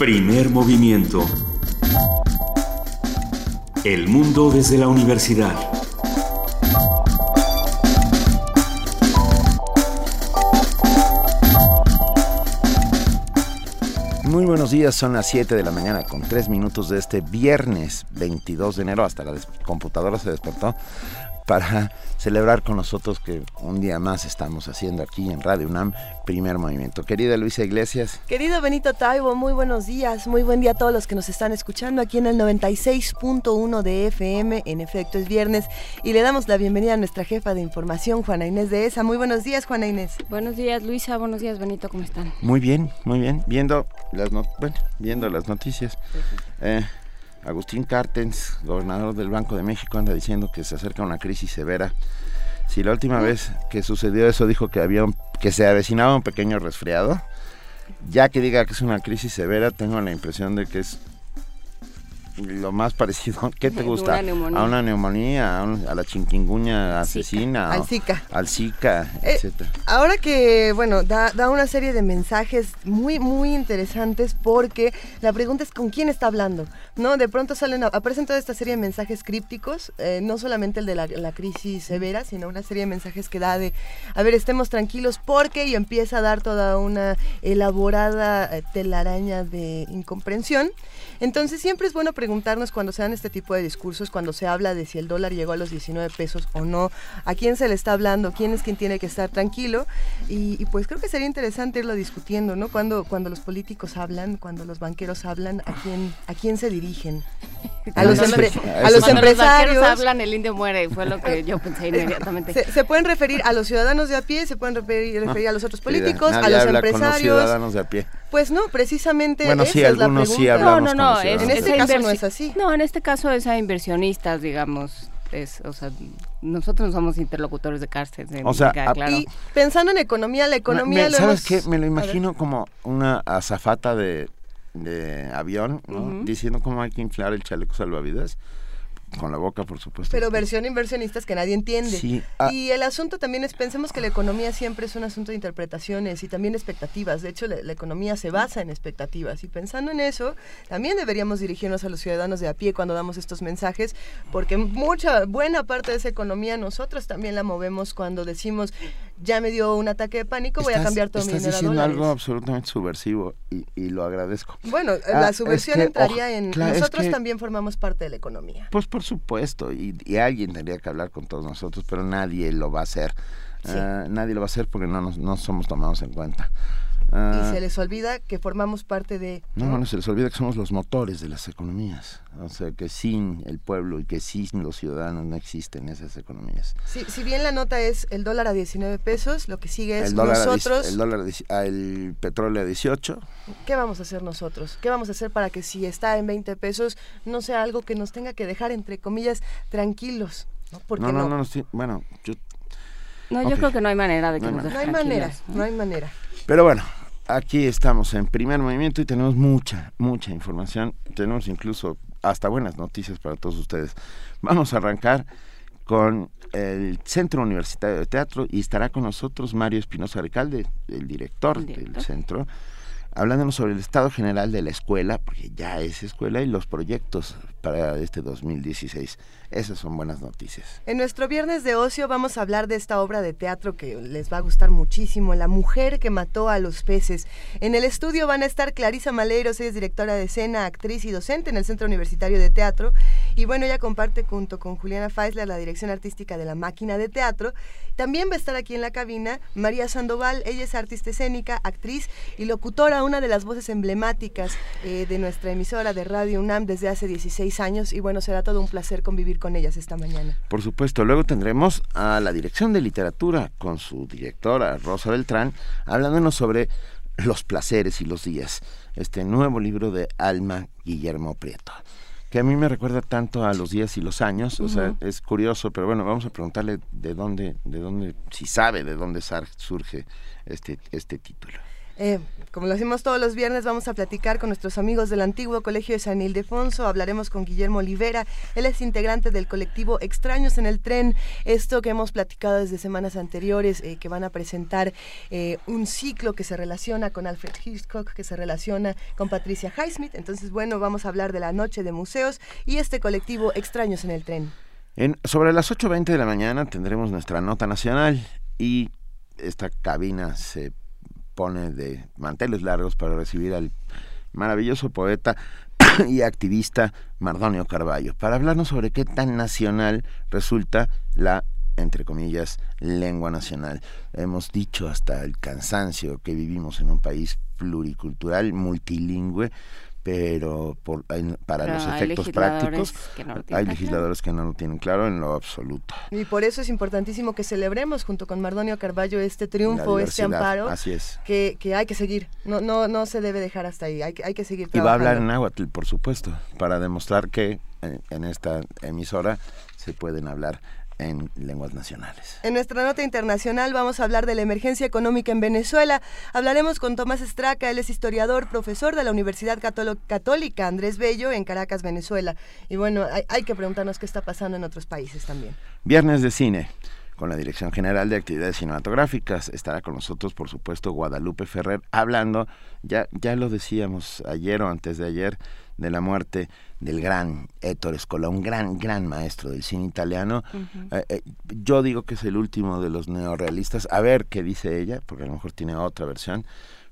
Primer movimiento. El mundo desde la universidad. Muy buenos días, son las 7 de la mañana con 3 minutos de este viernes 22 de enero. Hasta la computadora se despertó para celebrar con nosotros que un día más estamos haciendo aquí en Radio UNAM Primer Movimiento. Querida Luisa Iglesias. Querido Benito Taibo, muy buenos días, muy buen día a todos los que nos están escuchando aquí en el 96.1 de FM. En efecto, es viernes y le damos la bienvenida a nuestra jefa de información, Juana Inés de ESA. Muy buenos días, Juana Inés. Buenos días, Luisa. Buenos días, Benito. ¿Cómo están? Muy bien, muy bien. Viendo las, bueno, viendo las noticias. Eh, Agustín Cartens, gobernador del Banco de México, anda diciendo que se acerca una crisis severa. Si la última vez que sucedió eso dijo que había que se avecinaba un pequeño resfriado, ya que diga que es una crisis severa, tengo la impresión de que es lo más parecido, ¿qué te gusta? a una neumonía, a, la chinquinguña asesina, al Zika, al Zika, eh, etcétera. Ahora que, bueno, da, da, una serie de mensajes muy, muy interesantes porque la pregunta es con quién está hablando, ¿no? De pronto salen, aparecen toda esta serie de mensajes crípticos, eh, no solamente el de la, la, crisis severa, sino una serie de mensajes que da de, a ver, estemos tranquilos porque y empieza a dar toda una elaborada eh, telaraña de incomprensión. Entonces siempre es bueno preguntarnos cuando se dan este tipo de discursos, cuando se habla de si el dólar llegó a los 19 pesos o no, a quién se le está hablando, quién es quien tiene que estar tranquilo. Y, pues creo que sería interesante irlo discutiendo, ¿no? Cuando, cuando los políticos hablan, cuando los banqueros hablan, ¿a quién, a quién se dirigen? A los, a los empresarios. Los hablan, el indio muere, fue lo que yo pensé inmediatamente. Se, pueden referir a los ciudadanos de a pie, se pueden referir, a los otros políticos, a los empresarios. ciudadanos de a pie. Pues no, precisamente bueno, esa sí, es la pregunta. Sí no, no, no, en este caso no es así. No, en este caso es a inversionistas, digamos. Es, o sea, nosotros no somos interlocutores de cárcel. O sea, claro. y pensando en economía, la economía lo ¿Sabes qué? Me lo imagino como una azafata de, de avión, ¿no? Diciendo cómo hay que inflar el chaleco salvavidas con la boca, por supuesto. Pero versión inversionistas que nadie entiende. Sí. Ah. Y el asunto también es, pensemos que la economía siempre es un asunto de interpretaciones y también expectativas. De hecho, la, economía se basa en expectativas. Y pensando en eso, también deberíamos dirigirnos a los ciudadanos de a pie cuando damos estos mensajes, porque mucha, buena parte de esa economía nosotros también la movemos cuando decimos, ya me dio un ataque de pánico, voy a cambiar todo mi dinero Estás diciendo algo absolutamente subversivo y, y, lo agradezco. Bueno, la ah, subversión entraría en... nosotros también formamos parte de la economía. Pues por supuesto, y, alguien tendría que hablar con todos nosotros, pero nadie lo va a hacer. Ah, nadie lo va a hacer porque no, nos, no somos tomados en cuenta y ah. se les olvida que formamos parte de... No, no, se les olvida que somos los motores de las economías. O sea, que sin el pueblo y que sin los ciudadanos no existen esas economías. Sí, si bien la nota es el dólar a 19 pesos, lo que sigue es nosotros... el dólar a, el petróleo a 18. ¿Qué vamos a hacer nosotros? ¿Qué vamos a hacer para que si está en 20 pesos no sea algo que nos tenga que dejar, entre comillas, tranquilos? No, no, no, no, bueno, yo... No, yo creo que no hay manera de que no, nos No hay manera, no hay manera. Pero bueno, aquí estamos en primer movimiento y tenemos mucha, mucha información. Tenemos incluso hasta buenas noticias para todos ustedes. Vamos a arrancar con el Centro Universitario de Teatro y estará con nosotros Mario Espinosa Recalde, el director, del centro, hablándonos sobre el estado general de la escuela, porque ya es escuela, y los proyectos para este 2016. Esas son buenas noticias. En nuestro viernes de ocio vamos a hablar de esta obra de teatro que les va a gustar muchísimo, La mujer que mató a los peces. En el estudio van a estar Clarisa Maleiros, ella es directora de escena, actriz y docente en el Centro Universitario de Teatro. Y bueno, ella comparte junto con Juliana Feisler la dirección artística de La Máquina de Teatro. También va a estar aquí en la cabina María Sandoval, ella es artista escénica, actriz y locutora, una de las voces emblemáticas eh, de nuestra emisora de Radio UNAM desde hace 16 años. Y bueno, será todo un placer convivir con ellas esta mañana. Por supuesto, luego tendremos a la Dirección de Literatura con su directora Rosa Beltrán hablándonos sobre los placeres y los días, este nuevo libro de Alma Guillermo Prieto que a mí me recuerda tanto a los días y los años, o sea, es curioso, pero bueno, vamos a preguntarle de dónde, de dónde, si sabe de dónde surge este, este título. Eh, como lo hacemos todos los viernes, vamos a platicar con nuestros amigos del antiguo Colegio de San Ildefonso. Hablaremos con Guillermo Olivera. Él es integrante del colectivo Extraños en el Tren. Esto que hemos platicado desde semanas anteriores, eh, que van a presentar eh, un ciclo que se relaciona con Alfred Hitchcock, que se relaciona con Patricia Highsmith. Entonces, bueno, vamos a hablar de la noche de museos y este colectivo Extraños en el Tren. En, sobre las 8.20 de la mañana tendremos nuestra nota nacional y esta cabina se de manteles largos para recibir al maravilloso poeta y activista Mardonio Carballo, para hablarnos sobre qué tan nacional resulta la entre comillas, lengua nacional. Hemos dicho hasta el cansancio que vivimos en un país pluricultural, multilingüe, pero por, para los efectos prácticos hay legisladores que no lo tienen claro en lo absoluto. Y por eso es importantísimo que celebremos junto con Mardonio Carballo este triunfo, este amparo, así es. Que, que, hay que seguir, no, no, no se debe dejar hasta ahí, hay, hay que seguir trabajando. Y va a hablar en náhuatl, por supuesto, para demostrar que en esta emisora se pueden hablar en lenguas nacionales. En nuestra nota internacional vamos a hablar de la emergencia económica en Venezuela. Hablaremos con Tomás Estraca, él es historiador, profesor de la Universidad Católica Andrés Bello en Caracas, Venezuela. Y bueno, hay, hay que preguntarnos qué está pasando en otros países también. Viernes de cine con la Dirección General de Actividades Cinematográficas. Estará con nosotros, por supuesto, Guadalupe Ferrer, hablando, ya, ya lo decíamos ayer o antes de ayer, de la muerte del gran Ettore Scola, un gran, gran maestro del cine italiano. Eh, eh, yo digo que es el último de los neorealistas, a ver qué dice ella, porque a lo mejor tiene otra versión,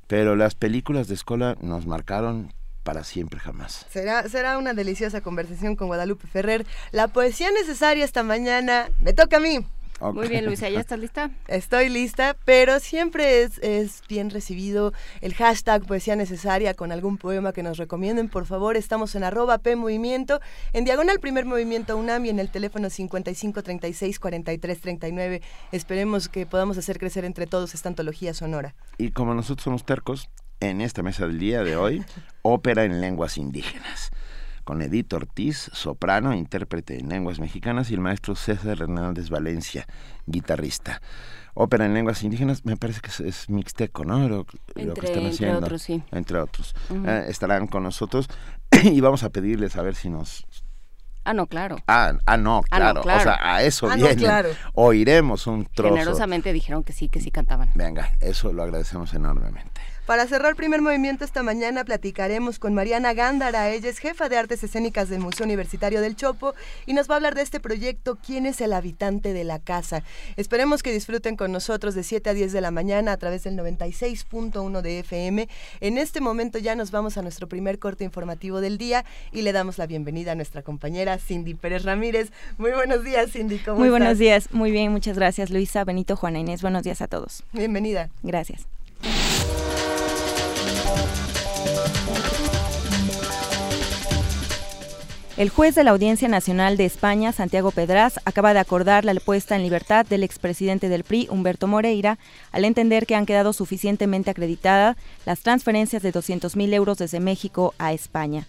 pero las películas de Scola nos marcaron para siempre jamás. Será, será una deliciosa conversación con Guadalupe Ferrer. La poesía necesaria esta mañana me toca a mí. Muy bien, Luisa, ¿ya estás lista? Estoy lista, pero siempre es, es bien recibido el hashtag Poesía Necesaria con algún poema que nos recomienden. Por favor, estamos en arroba P Movimiento, en diagonal Primer Movimiento UNAM y en el teléfono 55 36 43 39. Esperemos que podamos hacer crecer entre todos esta antología sonora. Y como nosotros somos tercos, en esta mesa del día de hoy, ópera en lenguas indígenas con Edith Ortiz, soprano, intérprete en lenguas mexicanas, y el maestro César Hernández Valencia, guitarrista. Ópera en lenguas indígenas, me parece que es, mixteco, ¿no? Lo, entre, que están haciendo. Entre otros, sí. Entre otros. Eh, estarán con nosotros y vamos a pedirles a ver si nos Ah, no, claro. Ah, ah no, claro. O sea, a eso ah, viene. claro. Oiremos un trozo. Generosamente dijeron que sí, que sí cantaban. Venga, eso lo agradecemos enormemente. Para cerrar el primer movimiento esta mañana platicaremos con Mariana Gándara. Ella es jefa de artes escénicas del Museo Universitario del Chopo y nos va a hablar de este proyecto ¿Quién es el habitante de la casa? Esperemos que disfruten con nosotros de 7 a 10 de la mañana a través del 96.1 de FM. En este momento ya nos vamos a nuestro primer corte informativo del día y le damos la bienvenida a nuestra compañera Cindy Pérez Ramírez. Muy buenos días, Cindy. ¿cómo Muy buenos días. Muy bien, muchas gracias, Luisa, Benito, Juana Inés. Buenos días a todos. Bienvenida. Gracias. El juez de la Audiencia Nacional de España, Santiago Pedraz, acaba de acordar la puesta en libertad del expresidente del PRI, Humberto Moreira, al entender que han quedado suficientemente acreditadas las transferencias de 200.000 euros desde México a España.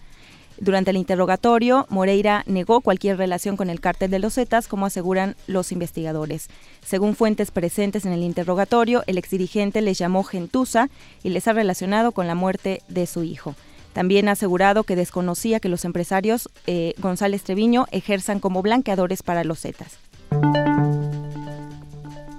Durante el interrogatorio, Moreira negó cualquier relación con el cártel de los Zetas, como aseguran los investigadores. Según fuentes presentes en el interrogatorio, el exdirigente les llamó gentuza y les ha relacionado con la muerte de su hijo. También ha asegurado que desconocía que los empresarios eh, González Treviño ejerzan como blanqueadores para los Zetas.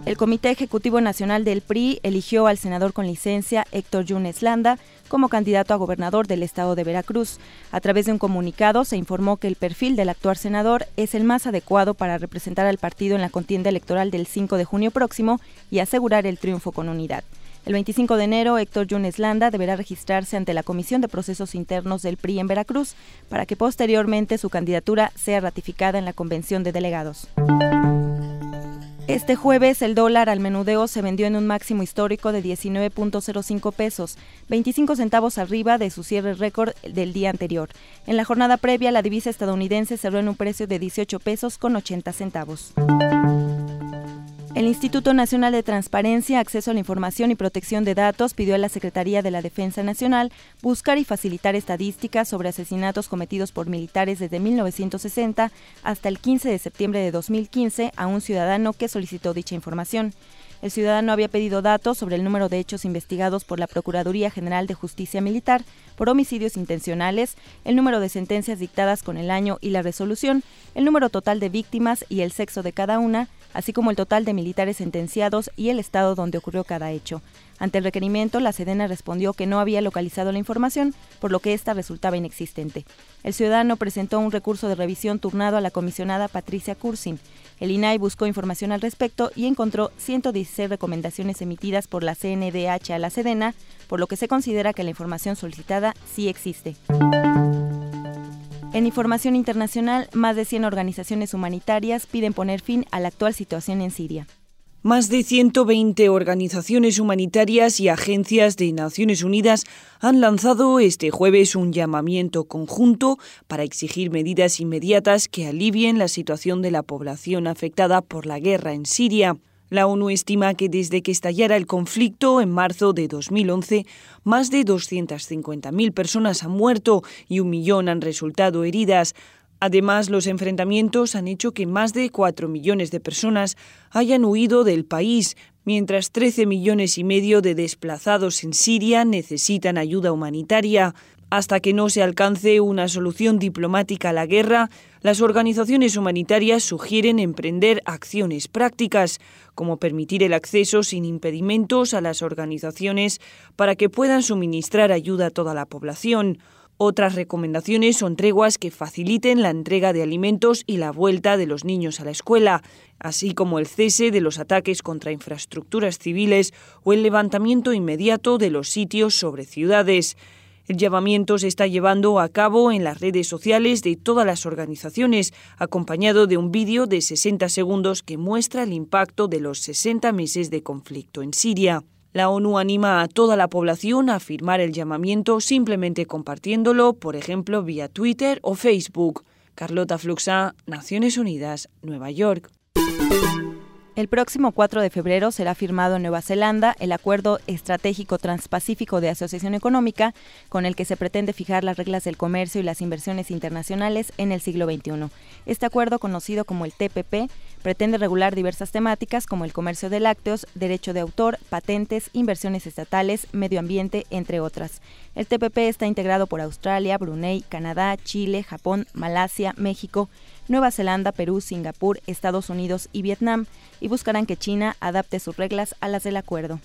El Comité Ejecutivo Nacional del PRI eligió al senador con licencia Héctor Yunes Landa como candidato a gobernador del estado de Veracruz. A través de un comunicado se informó que el perfil del actual senador es el más adecuado para representar al partido en la contienda electoral del 5 de junio próximo y asegurar el triunfo con unidad. El 25 de enero, Héctor Yunes Landa deberá registrarse ante la Comisión de Procesos Internos del PRI en Veracruz para que posteriormente su candidatura sea ratificada en la Convención de Delegados. Este jueves el dólar al menudeo se vendió en un máximo histórico de 19.05 pesos, 25 centavos arriba de su cierre récord del día anterior. En la jornada previa la divisa estadounidense cerró en un precio de 18 pesos con 80 centavos. El Instituto Nacional de Transparencia, Acceso a la Información y Protección de Datos pidió a la Secretaría de la Defensa Nacional buscar y facilitar estadísticas sobre asesinatos cometidos por militares desde 1960 hasta el 15 de septiembre de 2015 a un ciudadano que solicitó dicha información. El ciudadano había pedido datos sobre el número de hechos investigados por la Procuraduría General de Justicia Militar por homicidios intencionales, el número de sentencias dictadas con el año y la resolución, el número total de víctimas y el sexo de cada una, así como el total de militares sentenciados y el estado donde ocurrió cada hecho. Ante el requerimiento, la Sedena respondió que no había localizado la información, por lo que ésta resultaba inexistente. El ciudadano presentó un recurso de revisión turnado a la comisionada Patricia Cursin. El INAI buscó información al respecto y encontró 116 recomendaciones emitidas por la CNDH a la Sedena, por lo que se considera que la información solicitada sí existe. En información internacional, más de 100 organizaciones humanitarias piden poner fin a la actual situación en Siria. Más de 120 organizaciones humanitarias y agencias de Naciones Unidas han lanzado este jueves un llamamiento conjunto para exigir medidas inmediatas que alivien la situación de la población afectada por la guerra en Siria. La ONU estima que desde que estallara el conflicto en marzo de 2011, más de 250.000 personas han muerto y un millón han resultado heridas, Además, los enfrentamientos han hecho que más de 4 millones de personas hayan huido del país, mientras 13 millones y medio de desplazados en Siria necesitan ayuda humanitaria. Hasta que no se alcance una solución diplomática a la guerra, las organizaciones humanitarias sugieren emprender acciones prácticas, como permitir el acceso sin impedimentos a las organizaciones para que puedan suministrar ayuda a toda la población. Otras recomendaciones son treguas que faciliten la entrega de alimentos y la vuelta de los niños a la escuela, así como el cese de los ataques contra infraestructuras civiles o el levantamiento inmediato de los sitios sobre ciudades. El llamamiento se está llevando a cabo en las redes sociales de todas las organizaciones, acompañado de un vídeo de 60 segundos que muestra el impacto de los 60 meses de conflicto en Siria. La ONU anima a toda la población a firmar el llamamiento simplemente compartiéndolo, por ejemplo, vía Twitter o Facebook. Carlota Fluxa, Naciones Unidas, Nueva York. El próximo 4 de febrero será firmado en Nueva Zelanda el Acuerdo Estratégico Transpacífico de Asociación Económica, con el que se pretende fijar las reglas del comercio y las inversiones internacionales en el siglo XXI. Este acuerdo, conocido como el TPP, pretende regular diversas temáticas como el comercio de lácteos, derecho de autor, patentes, inversiones estatales, medio ambiente, entre otras. El TPP está integrado por Australia, Brunei, Canadá, Chile, Japón, Malasia, México, Nueva Zelanda, Perú, Singapur, Estados Unidos y Vietnam, y buscarán que China adapte sus reglas a las del acuerdo.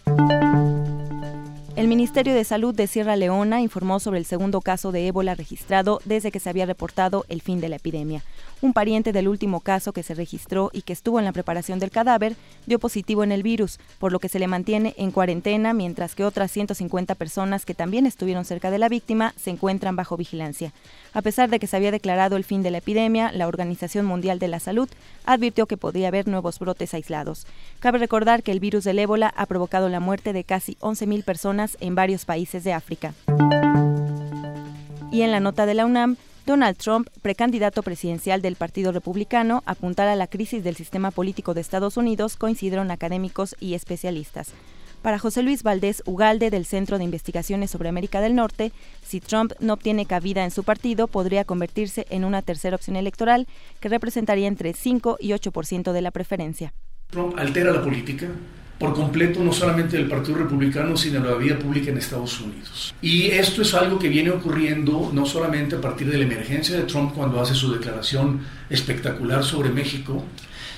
El Ministerio de Salud de Sierra Leona informó sobre el segundo caso de ébola registrado desde que se había reportado el fin de la epidemia. Un pariente del último caso que se registró y que estuvo en la preparación del cadáver dio positivo en el virus, por lo que se le mantiene en cuarentena, mientras que otras 150 personas que también estuvieron cerca de la víctima se encuentran bajo vigilancia. A pesar de que se había declarado el fin de la epidemia, la Organización Mundial de la Salud advirtió que podría haber nuevos brotes aislados. Cabe recordar que el virus del ébola ha provocado la muerte de casi 11.000 personas en varios países de África. Y en la nota de la UNAM, Donald Trump, precandidato presidencial del Partido Republicano, apuntará a la crisis del sistema político de Estados Unidos, coincidieron académicos y especialistas. Para José Luis Valdés Ugalde del Centro de Investigaciones sobre América del Norte, si Trump no obtiene cabida en su partido, podría convertirse en una tercera opción electoral que representaría entre 5 y 8% de la preferencia. Trump altera la política, por completo no solamente del Partido Republicano, sino de la vida pública en Estados Unidos. Y esto es algo que viene ocurriendo no solamente a partir de la emergencia de Trump cuando hace su declaración espectacular sobre México,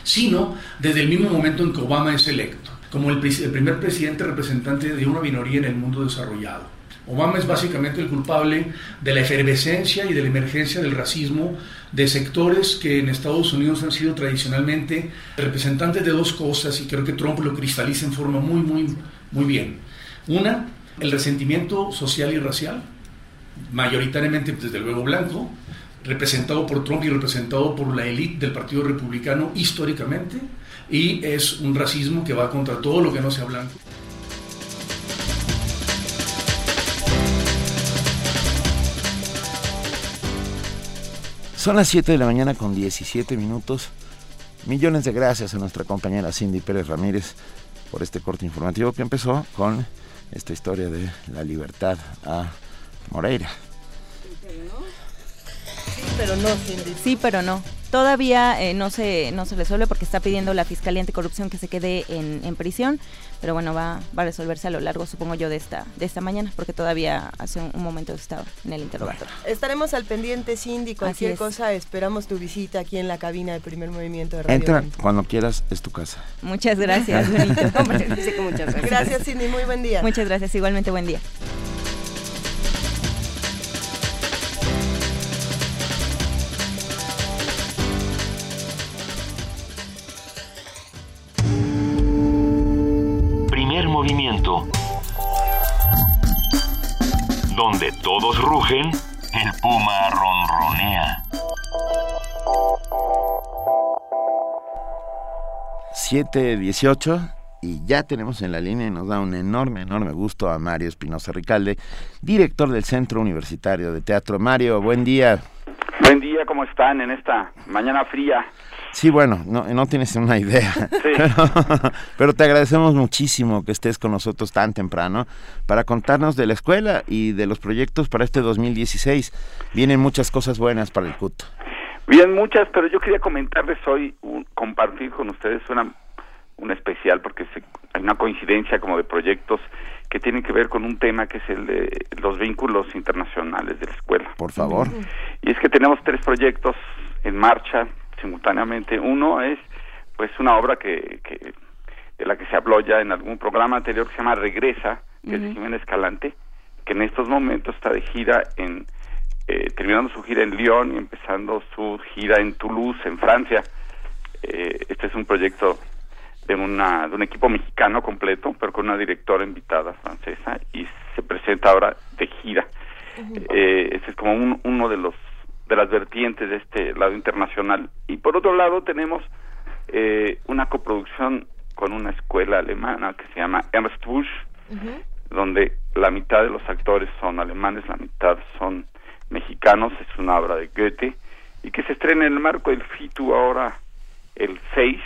sino desde el mismo momento en que Obama es electo, como el, el primer presidente representante de una minoría en el mundo desarrollado. Obama es básicamente el culpable de la efervescencia y de la emergencia del racismo de sectores que en Estados Unidos han sido tradicionalmente representantes de dos cosas y creo que Trump lo cristaliza en forma muy, muy, muy bien. Una, el resentimiento social y racial, mayoritariamente desde luego blanco, representado por Trump y representado por la élite del Partido Republicano históricamente, y es un racismo que va contra todo lo que no sea blanco. Son las 7 de la mañana con 17 minutos. Millones de gracias a nuestra compañera Cindy Pérez Ramírez por este corte informativo que empezó con esta historia de la libertad a Moreira. Sí, pero no. Sí, pero no. Todavía eh, no se no se resuelve porque está pidiendo la Fiscalía Anticorrupción que se quede en prisión, pero bueno, va, va a resolverse a lo largo, supongo yo, de esta de esta mañana, porque todavía hace un, momento estaba en el interrogatorio. Estaremos al pendiente, Cindy, cualquier cosa, esperamos tu visita aquí en la cabina de Primer Movimiento de Radio Entra cuando quieras, es tu casa. Muchas gracias, muchas gracias. Gracias, Cindy, muy buen día. Muchas gracias, igualmente buen día. Movimiento. Donde todos rugen, el puma ronronea. 718 y ya tenemos en la línea y nos da un enorme, enorme gusto a Mario Espinosa Ricalde, director del Centro Universitario de Teatro. Mario, buen día. Buen día, ¿cómo están en esta mañana fría? Sí, bueno, no, no tienes una idea, pero, te agradecemos muchísimo que estés con nosotros tan temprano para contarnos de la escuela y de los proyectos para este 2016. Vienen muchas cosas buenas para el CUT. Bien, muchas, pero yo quería comentarles hoy, compartir con ustedes una, una especial, porque hay una coincidencia como de proyectos que tienen que ver con un tema que es el de los vínculos internacionales de la escuela. Por favor. Y es que tenemos tres proyectos en marcha simultáneamente. Uno es pues una obra que, que de la que se habló ya en algún programa anterior que se llama Regresa, que es de Jiménez Escalante, que en estos momentos está de gira en eh, terminando su gira en Lyon y empezando su gira en Toulouse, en Francia. Eh, este es un proyecto de, una, de un equipo mexicano completo, pero con una directora invitada francesa y se presenta ahora de gira. eh, este es como uno de los de las vertientes de este lado internacional. Y por otro lado tenemos eh, una coproducción con una escuela alemana que se llama Ernst Busch, donde la mitad de los actores son alemanes, la mitad son mexicanos, es una obra de Goethe, y que se estrena en el marco del FITU ahora el 6,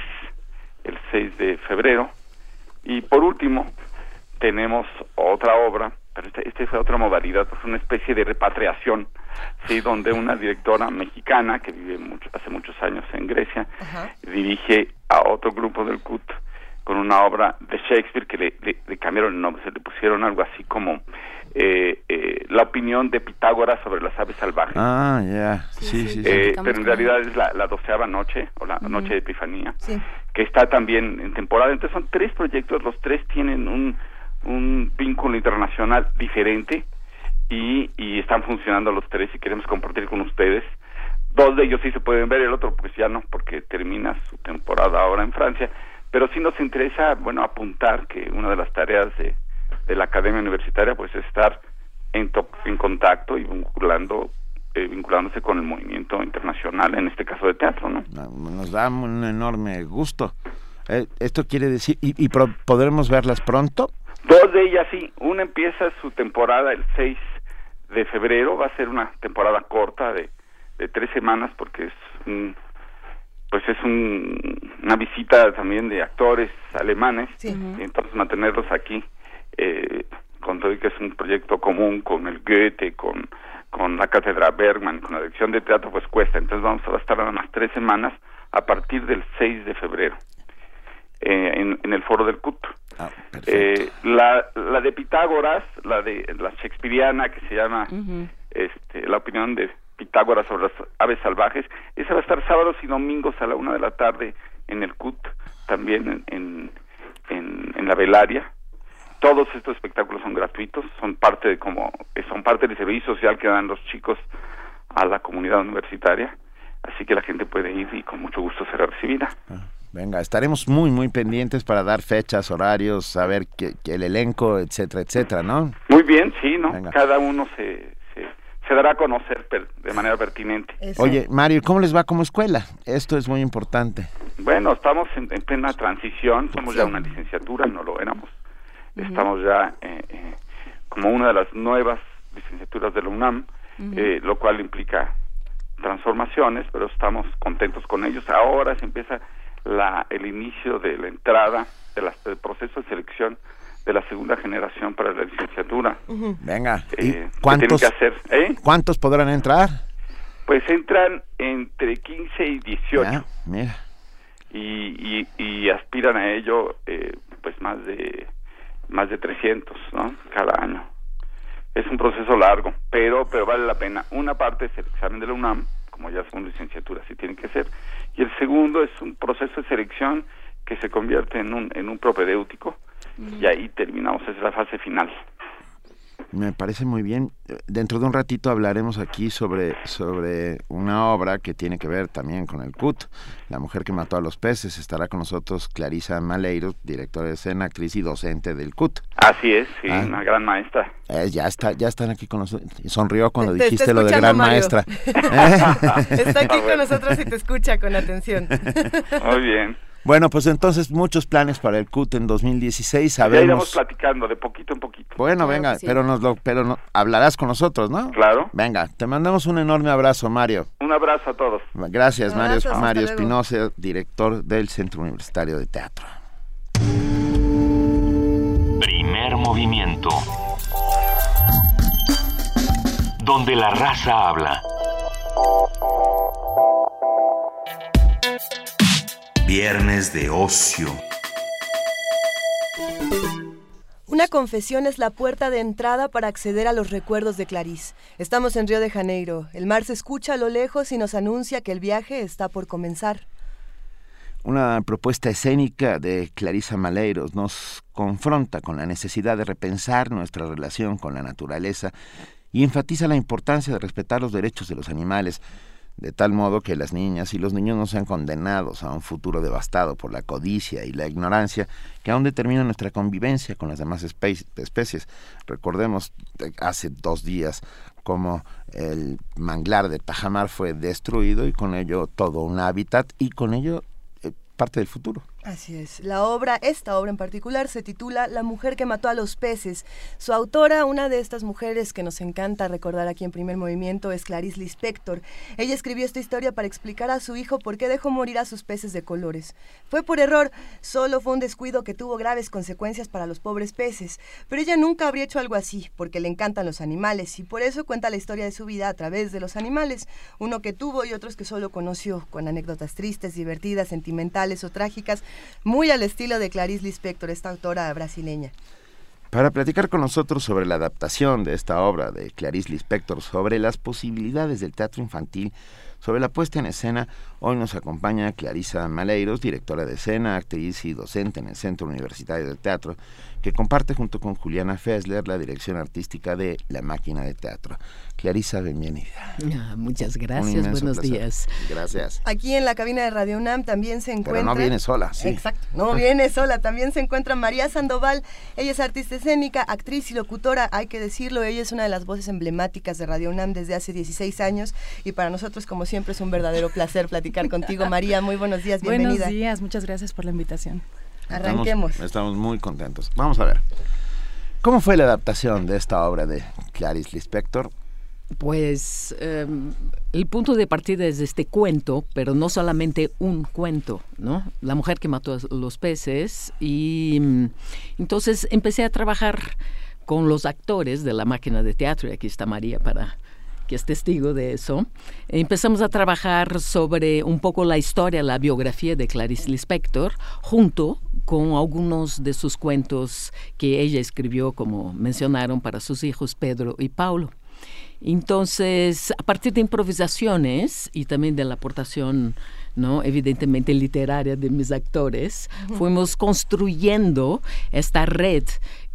el 6 de febrero. Y por último, tenemos otra obra pero esta, esta fue otra modalidad, pues una especie de repatriación, sí, donde una directora mexicana que vive mucho, hace muchos años en Grecia dirige a otro grupo del CUT con una obra de Shakespeare que le, le, cambiaron el nombre, se le pusieron algo así como eh, eh, la opinión de Pitágoras sobre las aves salvajes. Ah, ya, sí, sí, eh, pero en realidad es la, la doceava noche, o la noche de Epifanía, que está también en temporada. Entonces son tres proyectos, los tres tienen un un vínculo internacional diferente y, y están funcionando los tres y queremos compartir con ustedes. Dos de ellos sí se pueden ver, el otro pues ya no, porque termina su temporada ahora en Francia. Pero sí nos interesa, bueno, apuntar que una de las tareas de, de la academia universitaria pues es estar en, en contacto y vinculando eh, vinculándose con el movimiento internacional, en este caso de teatro, ¿no? Nos da un enorme gusto. Eh, esto quiere decir, ¿y, y podremos verlas pronto? Dos de ellas sí. Una empieza su temporada el 6 de febrero. Va a ser una temporada corta de, de tres semanas porque es un, pues es un, una visita también de actores alemanes. Y entonces mantenerlos aquí eh, con todo y que es un proyecto común con el Goethe, con, con la Cátedra Bergman, con la dirección de teatro, pues cuesta. Entonces vamos a estar unas tres semanas a partir del 6 de febrero eh, en, en el foro del CUT. Ah, eh, la, la de Pitágoras, la de la shakespeariana que se llama este, La opinión de Pitágoras sobre las aves salvajes, esa va a estar sábados y domingos a la una de la tarde en el CUT, también en, en, en la velaria. Todos estos espectáculos son gratuitos, son parte de como son parte del servicio social que dan los chicos a la comunidad universitaria, así que la gente puede ir y con mucho gusto será recibida. Ah. Venga, estaremos muy, muy pendientes para dar fechas, horarios, saber que, el elenco, etcétera, etcétera, ¿no? Muy bien, sí, ¿no? Cada uno se, se, dará a conocer de manera pertinente. Oye, Mario, ¿cómo les va como escuela? Esto es muy importante. Bueno, estamos en, plena transición, somos ya una licenciatura, no lo éramos. Estamos ya eh, eh, como una de las nuevas licenciaturas de la UNAM, eh, lo cual implica transformaciones, pero estamos contentos con ellos. Ahora se empieza la, el inicio de la entrada de las, del proceso de selección de la segunda generación para la licenciatura. Venga, eh, ¿cuántos, que hacer, ¿eh? ¿cuántos podrán entrar? Pues entran entre 15 y 18. Ya, mira. Y, y, y aspiran a ello eh, pues más de más de 300 ¿no? cada año es un proceso largo pero pero vale la pena una parte es el examen de la UNAM como ya son licenciaturas y tienen que ser y el segundo es un proceso de selección que se convierte en un en un propedéutico. Y ahí terminamos esa es la fase final Me parece muy bien. Dentro de un ratito hablaremos aquí sobre, sobre una obra que tiene que ver también con el CUT, La mujer que mató a los peces. Estará con nosotros Clarisa Maleiro, directora de escena, actriz y docente del CUT. así es sí Ah. una gran maestra Eh, ya está, ya están aquí con nosotros. Sonrió cuando Te- te dijiste lo de gran Mario. maestra. Está aquí con nosotros y te escucha con atención. muy bien Bueno, pues entonces muchos planes para el CUT en 2016. ya iremos Sabemos. platicando de poquito en poquito Bueno, Claro venga, sí. pero nos lo, pero no, hablarás con nosotros, ¿no? claro Venga, te mandamos un enorme abrazo, Mario. un abrazo a todos Gracias, Mario, Mario. Espinosa, director del Centro Universitario de Teatro. Primer movimiento. Donde la raza habla. Viernes de ocio. Una confesión es la puerta de entrada para acceder a los recuerdos de Clarice. Estamos en Río de Janeiro. El mar se escucha a lo lejos y nos anuncia que el viaje está por comenzar. Una propuesta escénica de Clarisa Maleiros nos confronta con la necesidad de repensar nuestra relación con la naturaleza y enfatiza la importancia de respetar los derechos de los animales, de tal modo que las niñas y los niños no sean condenados a un futuro devastado por la codicia y la ignorancia que aún determina nuestra convivencia con las demás espe- especies. Recordemos eh, hace dos días cómo el manglar de Tajamar fue destruido y con ello todo un hábitat y con ello eh, parte del futuro. Así es. La obra, esta obra en particular, se titula La mujer que mató a los peces. Su autora, una de estas mujeres que nos encanta recordar aquí en primer movimiento, es Clarice Lispector. Ella escribió esta historia para explicar a su hijo por qué dejó morir a sus peces de colores. Fue por error, solo fue un descuido que tuvo graves consecuencias para los pobres peces. Pero ella nunca habría hecho algo así, porque le encantan los animales y por eso cuenta la historia de su vida a través de los animales, uno que tuvo y otros que solo conoció, con anécdotas tristes, divertidas, sentimentales o trágicas, muy al estilo de Clarice Lispector, esta autora brasileña. Para platicar con nosotros sobre la adaptación de esta obra de Clarice Lispector, sobre las posibilidades del teatro infantil, sobre la puesta en escena, hoy nos acompaña Clarisa Maleiros, directora de escena, actriz y docente en el Centro Universitario de Teatro, que comparte junto con Juliana Fessler la dirección artística de La Máquina de Teatro. Clarisa, bienvenida. Ah, muchas gracias, buenos placer. días. Gracias. Aquí en la cabina de Radio UNAM también se encuentra... Pero no viene sola, sí. Exacto, no viene sola. También se encuentra María Sandoval. Ella es artista escénica, actriz y locutora, hay que decirlo. Ella es una de las voces emblemáticas de Radio UNAM desde hace 16 años y para nosotros, como siempre, es un verdadero placer platicar contigo. María, muy buenos días, bienvenida. Buenos días, muchas gracias por la invitación. Arranquemos. Estamos, estamos muy contentos. Vamos a ver. ¿Cómo fue la adaptación de esta obra de Clarice Lispector? Pues eh, el punto de partida es este cuento, pero no solamente un cuento, ¿no? La mujer que mató a los peces y mm, entonces empecé a trabajar con los actores de la máquina de teatro y aquí está María para que es testigo de eso. Empezamos a trabajar sobre un poco la historia, la biografía de Clarice Lispector, junto con algunos de sus cuentos que ella escribió, como mencionaron, para sus hijos Pedro y Paulo. Entonces, a partir de improvisaciones y también de la aportación, ¿no? evidentemente literaria de mis actores, fuimos construyendo esta red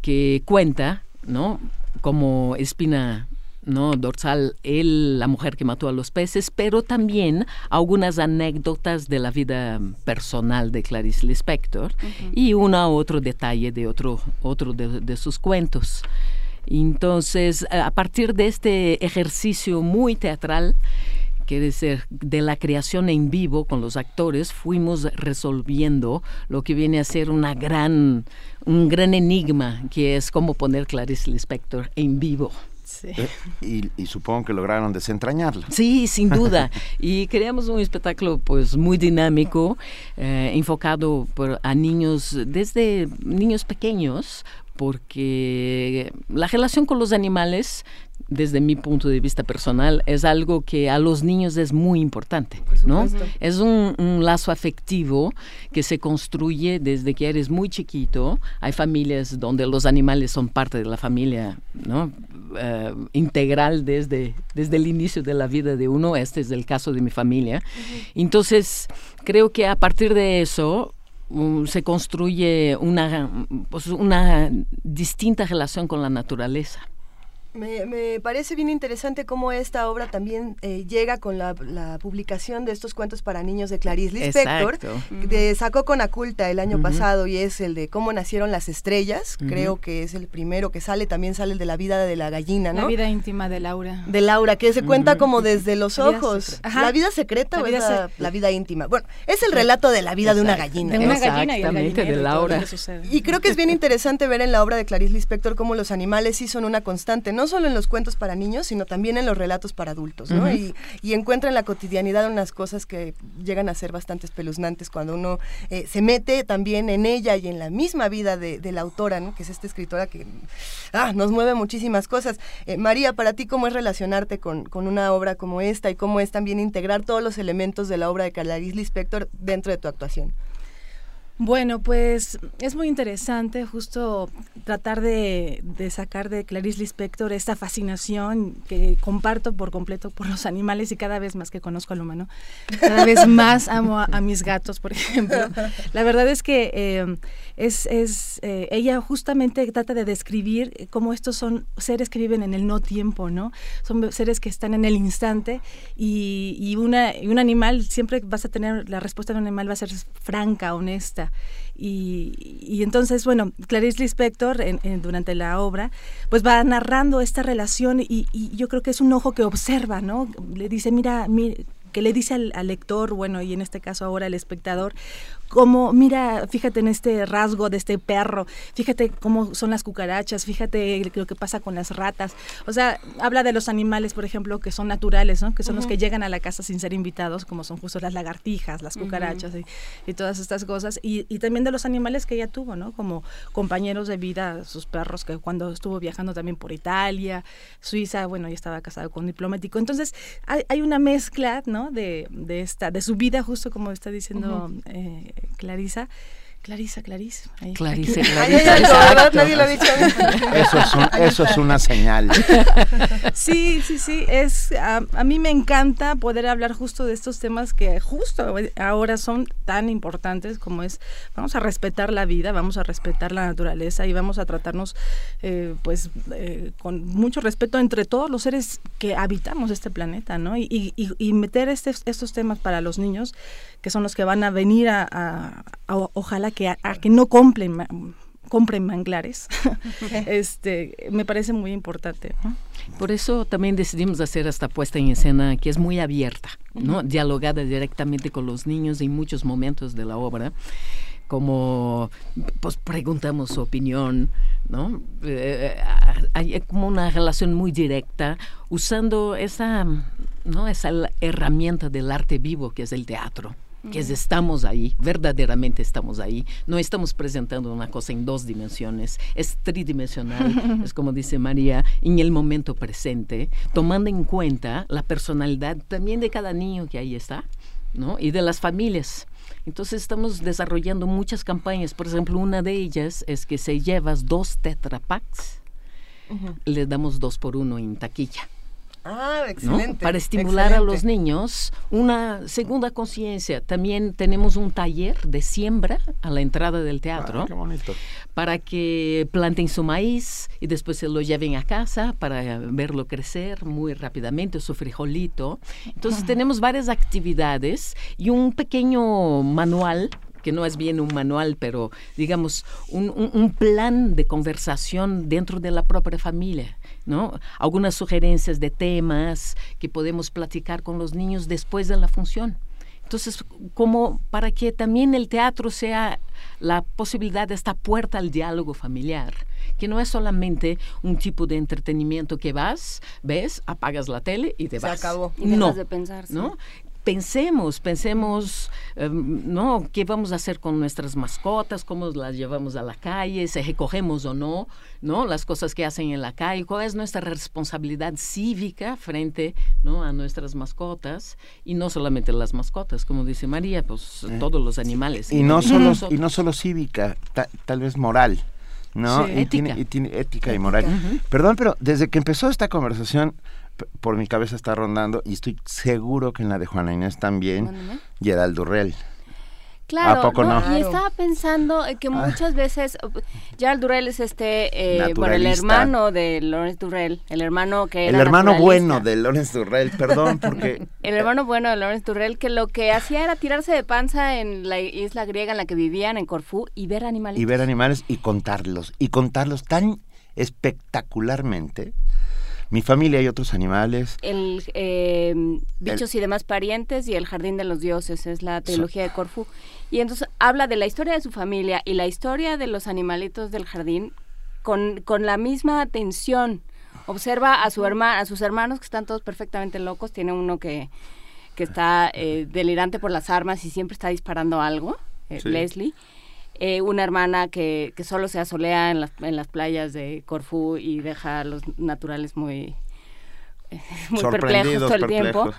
que cuenta, ¿no? como espina ¿no? dorsal, él, la mujer que mató a los peces, pero también algunas anécdotas de la vida personal de Clarice Lispector y uno u otro detalle de otro, otro de, de sus cuentos. Entonces, a partir de este ejercicio muy teatral, que decir, de la creación en vivo con los actores, fuimos resolviendo lo que viene a ser una gran, un gran enigma, que es cómo poner Clarice Lispector en vivo. Sí. Eh, y, y supongo que lograron desentrañarla. Sí, sin duda. Y creamos un espectáculo pues muy dinámico, eh, enfocado por, a niños, desde niños pequeños, porque la relación con los animales desde mi punto de vista personal, es algo que a los niños es muy importante, ¿no? Es un, un, lazo afectivo que se construye desde que eres muy chiquito. Hay familias donde los animales son parte de la familia, ¿no? Uh, integral desde, desde el inicio de la vida de uno. Este es el caso de mi familia. Entonces, creo que a partir de eso um, se construye una, pues una distinta relación con la naturaleza. Me, parece bien interesante cómo esta obra también eh, llega con la, publicación de estos cuentos para niños de Clarice Lispector, que sacó con Aculta el año pasado y es el de cómo nacieron las estrellas, creo que es el primero que sale, también sale el de la vida de la gallina, ¿no? La vida íntima de Laura. De Laura, que se cuenta como desde los ojos. ¿La vida secreta la vida o es la, vida íntima? Bueno, es el relato de la vida de una gallina. De una gallina y de Laura. Y creo que es bien interesante ver en la obra de Clarice Lispector cómo los animales sí son una constante, no solo en los cuentos para niños, sino también en los relatos para adultos, ¿no? y, y, encuentra en la cotidianidad unas cosas que llegan a ser bastante espeluznantes cuando uno eh, se mete también en ella y en la misma vida de, la autora, ¿no? Que es esta escritora que ah, nos mueve muchísimas cosas. Eh, María, para ti, ¿cómo es relacionarte con, con, una obra como esta y cómo es también integrar todos los elementos de la obra de Clarice Lispector dentro de tu actuación? Bueno, pues es muy interesante justo tratar de, sacar de Clarice Lispector esta fascinación que comparto por completo por los animales y cada vez más que conozco al humano. Cada vez más amo a, mis gatos, por ejemplo. La verdad es que eh, es, es eh, ella justamente trata de describir cómo estos son seres que viven en el no tiempo, ¿no? Son seres que están en el instante y, y, una, y un animal, siempre vas a tener, la respuesta de un animal va a ser franca, honesta y, entonces, bueno, Clarice Lispector durante la obra, pues va narrando esta relación y, yo creo que es un ojo que observa, ¿no? Le dice, mira que le dice al, al, lector, bueno, y en este caso ahora al espectador, como, mira, fíjate en este rasgo de este perro, fíjate cómo son las cucarachas, fíjate lo que pasa con las ratas. O sea, habla de los animales, por ejemplo, que son naturales, ¿no? Que son los que llegan a la casa sin ser invitados, como son justo las lagartijas, las cucarachas y, todas estas cosas. Y, y, también de los animales que ella tuvo, ¿no? Como compañeros de vida, sus perros, que cuando estuvo viajando también por Italia, Suiza, bueno, ella estaba casado con un diplomático. Entonces, hay, hay una mezcla, ¿no? De, de, esta, de su vida, justo como está diciendo eh, Clarisa. Clarisa, Clarisa. Clarice, Clarisa. Nadie lo ha dicho. Eso es, eso es una señal. Sí, sí, sí. Es, a, mí me encanta poder hablar justo de estos temas que justo ahora son tan importantes como es, vamos a respetar la vida, vamos a respetar la naturaleza y vamos a tratarnos eh, pues eh, con mucho respeto entre todos los seres que habitamos este planeta, ¿no? Y, y, y meter este, estos temas para los niños que son los que van a venir a, ojalá que, a, que no compren compren manglares, este, me parece muy importante. Por eso también decidimos hacer esta puesta en escena que es muy abierta, ¿no? dialogada directamente con los niños en muchos momentos de la obra como pues preguntamos su opinión, ¿no? Eh, eh, hay como una relación muy directa usando esa, ¿no? esa herramienta del arte vivo que es el teatro que es estamos ahí, verdaderamente estamos ahí, no estamos presentando una cosa en dos dimensiones, es tridimensional, es como dice María, en el momento presente, tomando en cuenta la personalidad también de cada niño que ahí está, ¿no? Y de las familias. Entonces estamos desarrollando muchas campañas, por ejemplo, una de ellas es que si llevas dos Tetra Packs, le damos dos por uno en taquilla. Ah, excelente. Para estimular a los niños una segunda conciencia. También tenemos un taller de siembra a la entrada del teatro. Ah, para que planten su maíz y después se lo lleven a casa para verlo crecer muy rápidamente, su frijolito. Entonces tenemos varias actividades y un pequeño manual que no es bien un manual, pero digamos un, un plan de conversación dentro de la propia familia ¿no? Algunas sugerencias de temas que podemos platicar con los niños después de la función. Entonces, como para que también el teatro sea la posibilidad de esta puerta al diálogo familiar, que no es solamente un tipo de entretenimiento que vas, ves, apagas la tele y te vas. Se acabó. Y no, de pensar. ¿no? Pensemos, pensemos, em, ¿no? ¿Qué vamos a hacer con nuestras mascotas? ¿Cómo las llevamos a la calle? ¿Se recogemos o no? ¿No? Las cosas que hacen en la calle. ¿Cuál es nuestra responsabilidad cívica frente ¿no? a nuestras mascotas? Y no solamente las mascotas, como dice María, pues Eh, todos los animales. Y no solo, y no solo cívica, ta- tal vez moral. ¿no? Sí, y, tiene, ética. y tiene ética y moral. Perdón, pero desde que empezó esta conversación, por mi cabeza está rondando, y estoy seguro que en la de Juana Inés también, Mándame. Gerald Durrell. Claro, ¿A poco no? Y estaba pensando eh, que muchas veces, uh, Gerald Durrell es este, eh, bueno, el hermano de Lawrence Durrell, el hermano que El era hermano naturalista. bueno de Lawrence Durrell, perdón, porque El hermano bueno de Lawrence Durrell, que lo que hacía era tirarse de panza en la isla griega en la que vivían, en Corfú, y ver animales. y ver animales y contarlos, y contarlos tan espectacularmente. Mi familia y otros animales. El eh, Bichos y demás parientes y El Jardín de los Dioses, es la trilogía de Corfú. Y entonces habla de la historia de su familia y la historia de los animalitos del jardín con, con la misma atención. Observa a, su herma, a sus hermanos que están todos perfectamente locos. Tiene uno que, que está eh, delirante por las armas y siempre está disparando algo, eh, Sí. Leslie. Eh, una hermana que, que solo se asolea en las, en las playas de Corfú y deja a los naturales muy, muy perplejos todo el tiempo.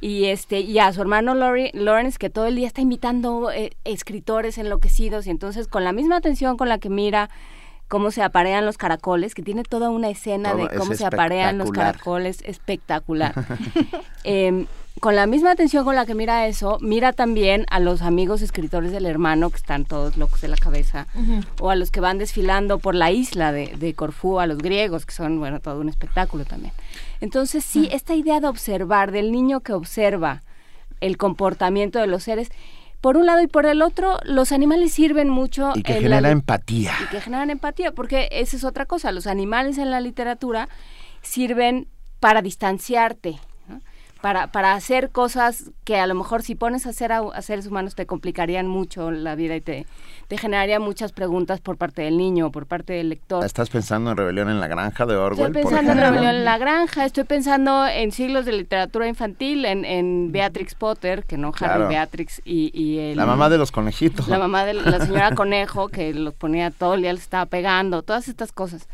Y este y a su hermano Lori- Lawrence que todo el día está invitando eh, escritores enloquecidos y entonces con la misma atención con la que mira cómo se aparean los caracoles, que tiene toda una escena Todo de es cómo se aparean los caracoles, espectacular. Em, con la misma atención con la que mira eso, mira también a los amigos escritores del hermano que están todos locos de la cabeza, o a los que van desfilando por la isla de, de Corfú, a los griegos, que son, bueno, todo un espectáculo también. Entonces, sí, esta idea de observar, del niño que observa el comportamiento de los seres, por un lado y por el otro, los animales sirven mucho Y que en la genera li- empatía. y que generan empatía, porque esa es otra cosa. Los animales en la literatura sirven para distanciarte. Para, para hacer cosas que a lo mejor si pones a hacer a, a seres humanos te complicarían mucho la vida y te, te generaría muchas preguntas por parte del niño, por parte del lector. ¿Estás pensando en Rebelión en la Granja de Orwell? Estoy por pensando en? Rebelión en la Granja, estoy pensando en siglos de literatura infantil, en, en Beatrix Potter, que no Harry Claro. Beatrix y, y el... La mamá de los conejitos. La mamá de la señora Conejo, que los ponía todo el día, les estaba pegando, todas estas cosas.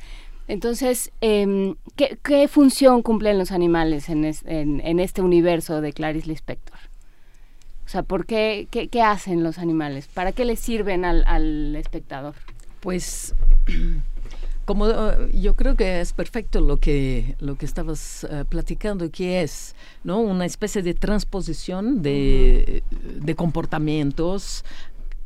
Entonces, em, ¿qué, qué función cumplen los animales en, es- en- en este universo de Clarice Lispector? O sea, ¿por qué, qué, qué hacen los animales? ¿Para qué les sirven al, al espectador? Pues como eh, yo creo que es perfecto lo que lo que estabas eh, platicando que es no una especie de transposición de, de comportamientos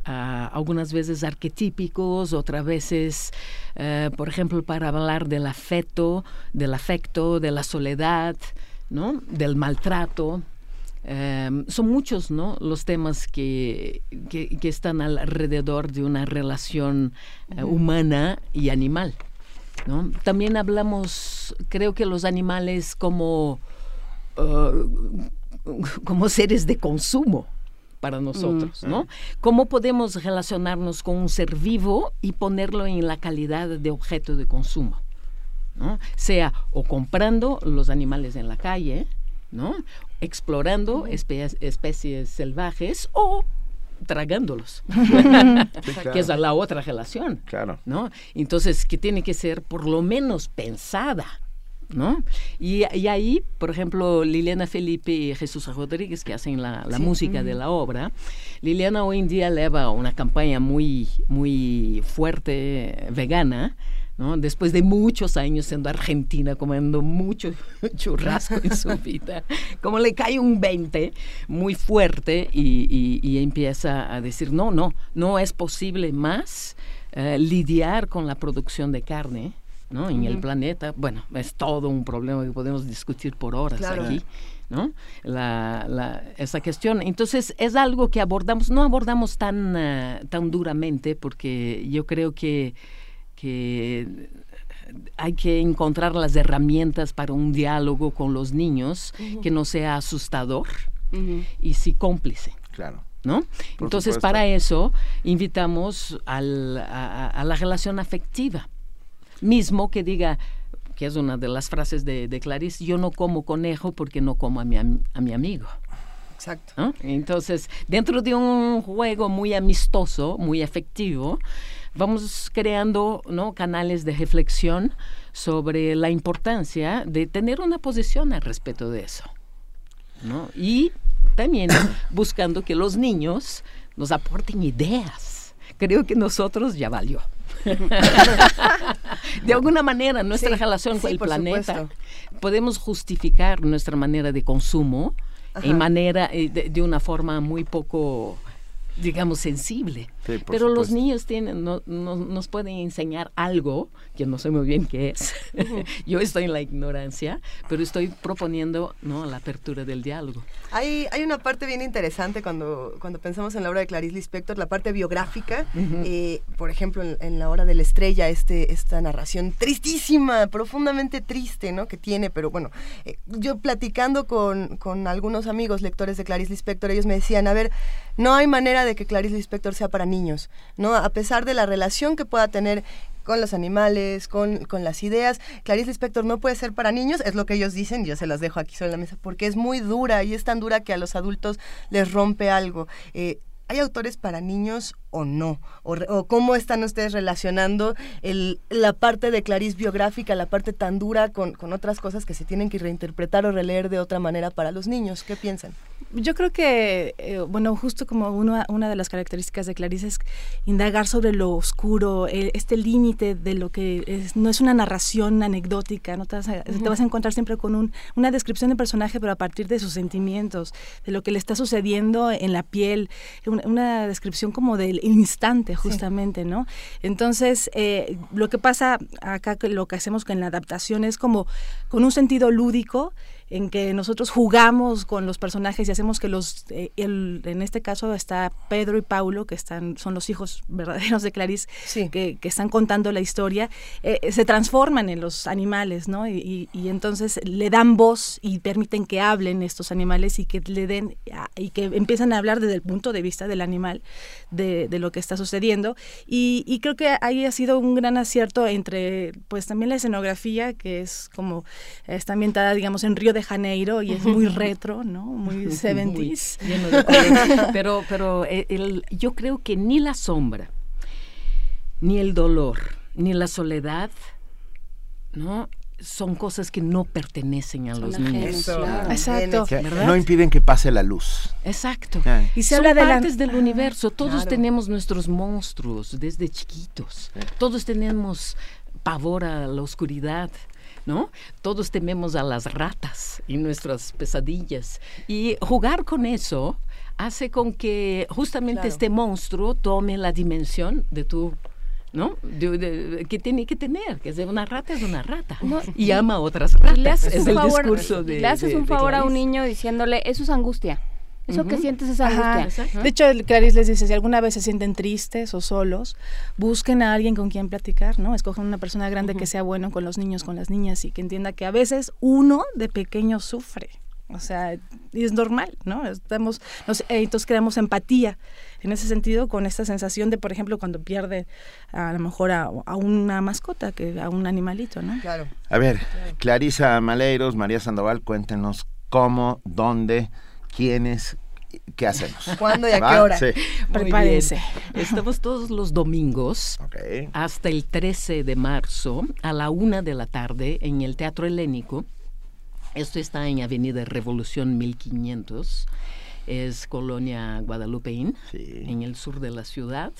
ah, algunas veces arquetípicos otras veces eh, por ejemplo para hablar del afecto del afecto de la soledad no del maltrato Em, son muchos ¿no? los temas que, que, que están alrededor de una relación eh, Ujú. humana y animal. ¿no? También hablamos, creo que los animales como, uh, como seres de consumo para nosotros, Mm. ¿no? ¿Cómo podemos relacionarnos con un ser vivo y ponerlo en la calidad de objeto de consumo? ¿no? Sea o comprando los animales en la calle, ¿no? Explorando espe- especies salvajes o tragándolos, Sí, claro. que es la otra relación. Claro. ¿no? Entonces, que tiene que ser por lo menos pensada, ¿no? Y, y ahí, por ejemplo, Liliana Felipe y Jesús Rodríguez, que hacen la, la Sí. música de la obra, Liliana hoy en día lleva una campaña muy, muy fuerte vegana, ¿no? Después de muchos años siendo argentina, comiendo mucho churrasco en su vida, como le cae un 20 muy fuerte y, y- y empieza a decir, no, no, no es posible más eh, lidiar con la producción de carne. ¿No? en el planeta, bueno, es todo un problema que podemos discutir por horas Claro. aquí, ¿no? La, la- esa cuestión. Entonces, es algo que abordamos, no abordamos tan, ah, tan duramente, porque yo creo que, que hay que encontrar las herramientas para un diálogo con los niños que no sea asustador y sí cómplice. Claro. ¿No? Por Entonces, supuesto. para eso, invitamos al- a la relación afectiva. Mismo que diga, que es una de las frases de, de Clarice, yo no como conejo porque no como a mi, a mi amigo. Exacto. Entonces, dentro de un juego muy amistoso, muy efectivo, vamos creando ¿no? canales de reflexión sobre la importancia de tener una posición al respecto de eso. ¿no? Y también buscando que los niños nos aporten ideas. Creo que nosotros ya valió. de alguna manera, nuestra relación con el planeta, podemos justificar nuestra manera de consumo en manera, eh, de, una forma muy poco digamos, sensible. Pero los niños tienen, no, nos pueden enseñar algo, que no sé muy bien qué es. Yo estoy en la ignorancia, pero estoy proponiendo ¿no? la apertura del diálogo. Hay, hay una parte bien interesante cuando, cuando pensamos en la obra de Clarice Lispector, la parte biográfica. Eh, por ejemplo, en, la hora de la estrella, este, esta narración tristísima, profundamente triste, ¿no? Que tiene, pero bueno, eh, yo platicando con, con algunos amigos lectores de Clarice Lispector, ellos me decían, a ver, no hay manera de que Clarice Lispector sea para niños, ¿no? A pesar de la relación que pueda tener con los animales, con, con, las ideas. Clarice Lispector no puede ser para niños, es lo que ellos dicen, yo se las dejo aquí sobre la mesa, porque es muy dura y es tan dura que a los adultos les rompe algo. Eh, ¿Hay autores para niños o no? ¿O, cómo están ustedes relacionando el, la parte de Clarice biográfica, la parte tan dura, con, con otras cosas que se tienen que reinterpretar o releer de otra manera para los niños? ¿Qué piensan? Yo creo que, eh, bueno, justo como una, una de las características de Clarice es indagar sobre lo oscuro, este límite de lo que no es una narración anecdótica, ¿no? Te vas a, te vas a encontrar siempre con un, una descripción de personaje, pero a partir de sus sentimientos, de lo que le está sucediendo en la piel, una, descripción como del instante, justamente, ¿no? Entonces, eh, lo que pasa acá, lo que hacemos con la adaptación es como con un sentido lúdico, en que nosotros jugamos con los personajes y hacemos que los, eh, en este caso está Pedro y Paulo, que están, son los hijos verdaderos de Clarice, que, están contando la historia, eh, se transforman en los animales, ¿no? Y, entonces le dan voz y permiten que hablen estos animales y que le den, y que empiezan a hablar desde el punto de vista del animal, de, lo que está sucediendo. Y, creo que ahí ha sido un gran acierto entre, pues también la escenografía, que es como, está ambientada, digamos, en Río de Janeiro y es muy retro, ¿no? Muy 70s. pero pero eh, el, yo creo que ni la sombra, ni el dolor, ni la soledad, ¿no? son cosas que no pertenecen a los niños. Exacto. no impiden que pase la luz. Exacto. Y se son habla de partes del universo. Todos tenemos nuestros monstruos desde chiquitos. Todos tenemos pavor a la oscuridad. ¿No? Todos tememos a las ratas y nuestras pesadillas. Y jugar con eso hace con que justamente este monstruo tome la dimensión de tu ¿no? que tiene que tener, que es de una rata es una rata y ama a otras ratas. es el discurso de, le haces un favor a un niño diciéndole, eso es angustia. Eso que sientes esa angustia. De hecho, Clarice les dice, si alguna vez se sienten tristes o solos, busquen a alguien con quien platicar, ¿no? Escojan una persona grande que sea bueno con los niños, con las niñas y que entienda que a veces uno de pequeño sufre. O sea, y es normal, ¿no? Estamos, eh, entonces creamos empatía en ese sentido con esta sensación de, por ejemplo, cuando pierde a lo mejor a, una mascota, que a un animalito, ¿no? Claro. A ver, Clarisa Maleiros, María Sandoval, cuéntenos cómo, dónde, quiénes, ¿Qué hacemos? ¿Cuándo y a qué hora? Prepárense. Estamos todos los domingos hasta el 13 de marzo a la una de la tarde en el Teatro Helénico. Esto está en Avenida Revolución 1500. Es Colonia Guadalupeín, en el sur de la ciudad.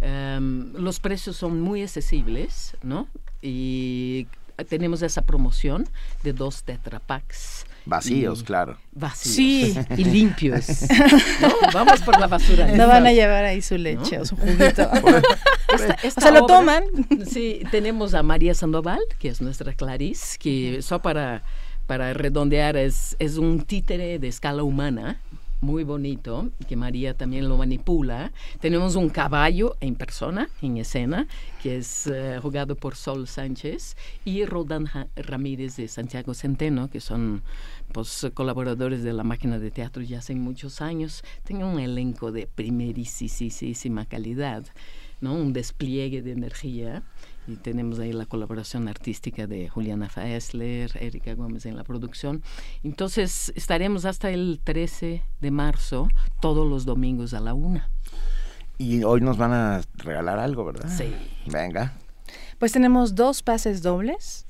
Em, los precios son muy accesibles, ¿no? Y tenemos esa promoción de dos tetrapacks Vacíos, claro. Vacíos. Sí, y limpios. Vamos por la basura. No van a llevar ahí su leche o su juguito. o sea, lo toman. Sí, tenemos a María Sandoval, que es nuestra Clarice, que eso para, para redondear es, es un títere de escala humana muy bonito, que María también lo manipula. Tenemos un caballo en persona, en escena, que es eh, jugado por Sol Sánchez, y Rodan Ramírez de Santiago Centeno, que son pues, colaboradores de la máquina de teatro ya hace muchos años. Tienen un elenco de primerísima calidad. ¿no? Un despliegue de energía y tenemos ahí la colaboración artística de Juliana Faesler, Erika Gómez en la producción. Entonces estaremos hasta el 13 de marzo, todos los domingos a la una. Y hoy nos van a regalar algo, ¿verdad? Sí. Venga. Pues tenemos dos pases dobles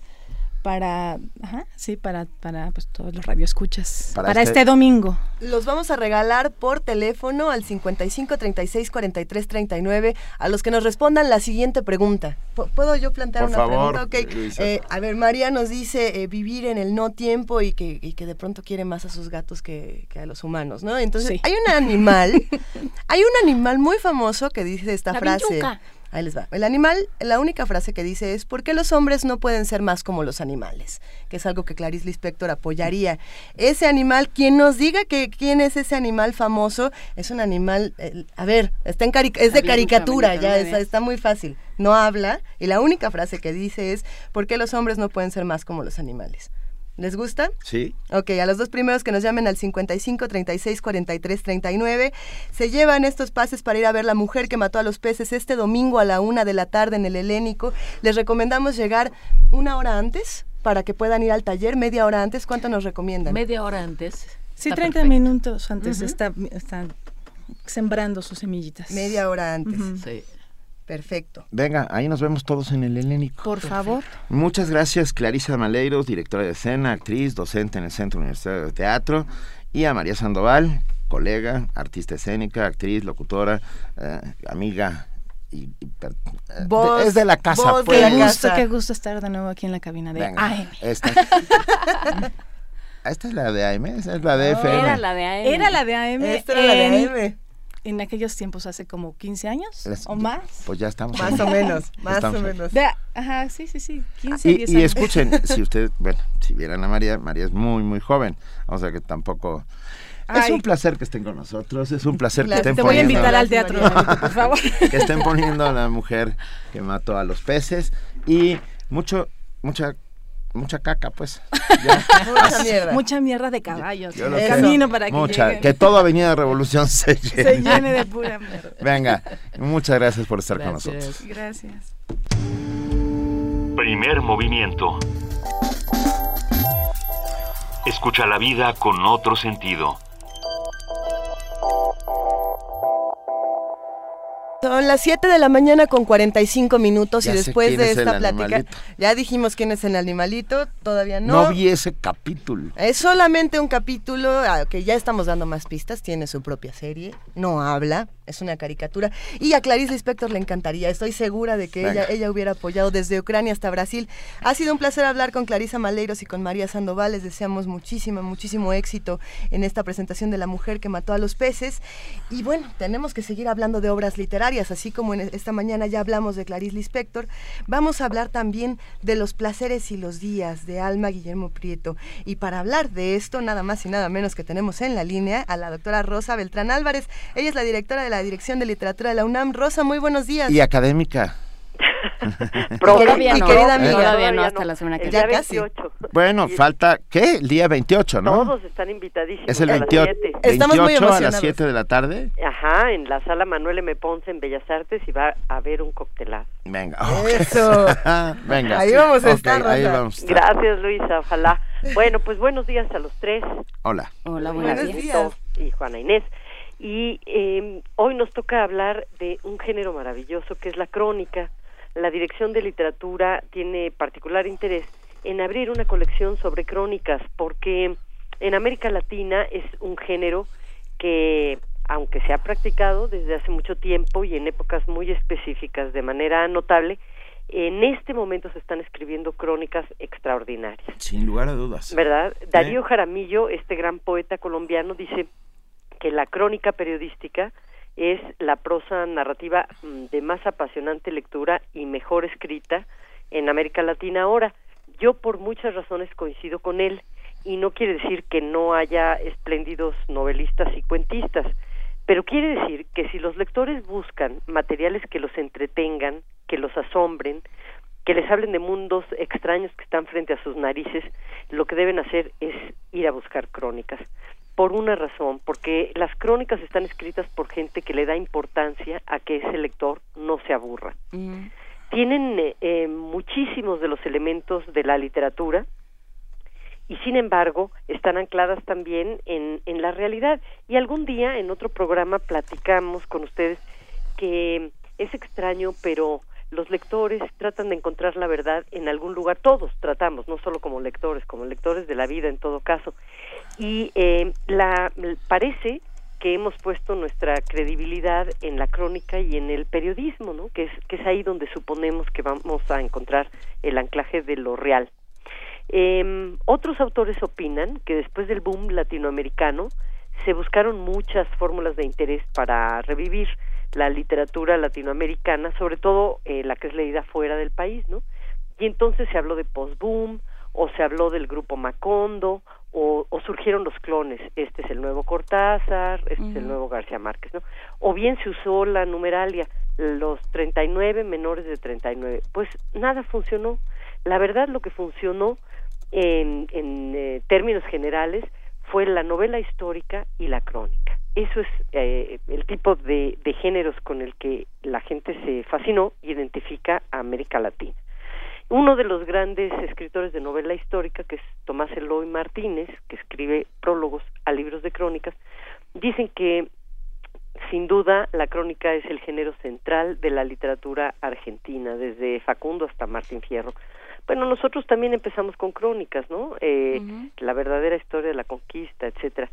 para, ajá, sí, para, para pues, todos los radioescuchas. Para, para este... este... domingo. Los vamos a regalar por teléfono al 55 36 43 39 a los que nos respondan la siguiente pregunta. ¿Puedo yo plantear por una favor, pregunta? Okay. Eh, a ver, María nos dice eh, vivir en el no tiempo y que, y que de pronto quiere más a sus gatos que, que a los humanos, ¿no? Entonces, Sí. hay un animal, hay un animal muy famoso que dice esta La frase. vinchuca. Ahí les va. El animal, la única frase que dice es ¿por qué los hombres no pueden ser más como los animales? Que es algo que Clarice Lispector apoyaría. Ese animal, quien nos diga que quién es ese animal famoso, es un animal, eh, a ver, está en cari- es de caricatura, ya está muy fácil. No habla y la única frase que dice es ¿por qué los hombres no pueden ser más como los animales? ¿Les gusta? Sí. Ok, a los dos primeros que nos llamen al 55 36 43 39 se llevan estos pases para ir a ver La mujer que mató a los peces este domingo a la una de la tarde en el Helénico. Les recomendamos llegar una hora antes para que puedan ir al taller, media hora antes. ¿Cuánto nos recomiendan? Media hora antes. Sí, Está 30 perfecto. minutos antes está, está sembrando sus semillitas. Media hora antes. Sí. Perfecto. Venga, ahí nos vemos todos en el Helénico. Por favor. Muchas gracias, Clarisa Maleiros, directora de escena, actriz, docente en el Centro Universitario de Teatro, y a María Sandoval, colega, artista escénica, actriz, locutora, eh, amiga. Y, y per- eh, de- es de la casa, de pues. la Qué gusto, casa. qué gusto estar de nuevo aquí en la cabina de Venga, AM. Esta. esta es la de AM, es la de FM. Era la de AM. Era la de AM. Esta era la de en- AM. En aquellos tiempos, hace como 15 años o más. Pues ya estamos. Más ahí. o menos, más Estamos o menos. De- ajá, sí, sí, sí. 15, 10 Y, y años. escuchen, si usted, bueno, si vieran a María, María es muy, muy joven. O sea que tampoco... Es un placer que estén con nosotros, es un placer que estén Te voy a poniendo... invitar al teatro, María. por favor. que estén poniendo a la mujer que mató a los peces y mucho mucha mucha caca pues Ya. Mucha mierda. Mucha mierda de caballos. Yo el sé. camino para que mucha lleguen. que toda Avenida Revolución se llene, se llene de pura mierda. venga muchas gracias por estar con nosotros Gracias. Primer movimiento. Escucha la vida con otro sentido. Son las 7 de la mañana con 45 minutos Ya y después de esta plática, animalito. ya dijimos quién es el animalito, todavía no, no. vi ese capítulo Es solamente un capítulo ah, que ya estamos dando más pistas, tiene su propia serie, no habla, es una caricatura. Y a Clarice Lispector le encantaría, estoy segura de que Venga. ella, ella hubiera apoyado desde Ucrania hasta Brasil. Ha sido un placer hablar con Clarisa Maleiros y con María Sandoval, les deseamos muchísimo, muchísimo éxito en esta presentación de La mujer que mató a los peces. Y bueno, tenemos que seguir hablando de obras literarias, así como en esta mañana ya hablamos de Clarice Lispector, vamos a hablar también de los placeres y los días de Alma Guillermo Prieto. Y para hablar de esto, nada más y nada menos que tenemos en la línea a la doctora Rosa Beltrán Álvarez. Ella es la directora de la Dirección de Literatura de la UNAM. Rosa, muy buenos días. y académica Todavía Y no, querida amiga. todavía no, hasta la semana que Ya viene. día casi. 28. bueno Y falta ¿qué? el día 28 ¿no? Todos están invitadísimos. es el a las 28 siete. Estamos muy 28 a las emocionados. 7 de la tarde Ajá, en la sala Manuel M. Ponce en Bellas Artes y va a haber un coctelazo. venga Eso. venga Ahí vamos a Ok, estar, ahí vamos a estar. Gracias, Luisa, ojalá. Bueno, pues buenos días a los tres. hola Hola, buenos Buenos días. días. y Juana Inés. Y eh, hoy nos toca hablar de un género maravilloso que es la crónica. La Dirección de Literatura tiene particular interés en abrir una colección sobre crónicas porque en América Latina es un género que, aunque se ha practicado desde hace mucho tiempo y en épocas muy específicas de manera notable, en este momento se están escribiendo crónicas extraordinarias. sin lugar a dudas ¿verdad? Darío Jaramillo, este gran poeta colombiano, dice que la crónica periodística es la prosa narrativa mm, de más apasionante lectura y mejor escrita en América Latina ahora. Yo por muchas razones coincido con él y no quiere decir que no haya espléndidos novelistas y cuentistas, pero quiere decir que si los lectores buscan materiales que los entretengan, que los asombren, que les hablen de mundos extraños que están frente a sus narices, lo que deben hacer es ir a buscar crónicas. Por una razón, porque las crónicas están escritas por gente que le da importancia a que ese lector no se aburra. Tienen eh, eh, muchísimos de los elementos de la literatura y sin embargo están ancladas también en, en la realidad. Y algún día en otro programa platicamos con ustedes que es extraño, pero los lectores tratan de encontrar la verdad en algún lugar, todos tratamos, no solo como lectores, como lectores de la vida en todo caso. Y eh, la, parece que hemos puesto nuestra credibilidad en la crónica y en el periodismo, ¿no? que, es, que es ahí donde suponemos que vamos a encontrar el anclaje de lo real. Eh, otros autores opinan que después del boom latinoamericano se buscaron muchas fórmulas de interés para revivir la literatura latinoamericana, sobre todo eh, la que es leída fuera del país, ¿no? Y entonces se habló de post-boom, o se habló del grupo Macondo, o, surgieron los clones, este es el nuevo Cortázar, este es el nuevo García Márquez, ¿no? O bien se usó la numeralia, los 39 menores de 39. Pues nada funcionó. La verdad lo que funcionó en, en eh, términos generales fue la novela histórica y la crónica. Eso es eh, el tipo de, de, géneros con el que la gente se fascinó y identifica a América Latina. Uno de los grandes escritores de novela histórica, que es Tomás Eloy Martínez, que escribe prólogos a libros de crónicas, dicen que sin duda la crónica es el género central de la literatura argentina, desde Facundo hasta Martín Fierro. Bueno, nosotros también empezamos con crónicas, ¿no? Eh, La verdadera historia de la conquista, etcétera.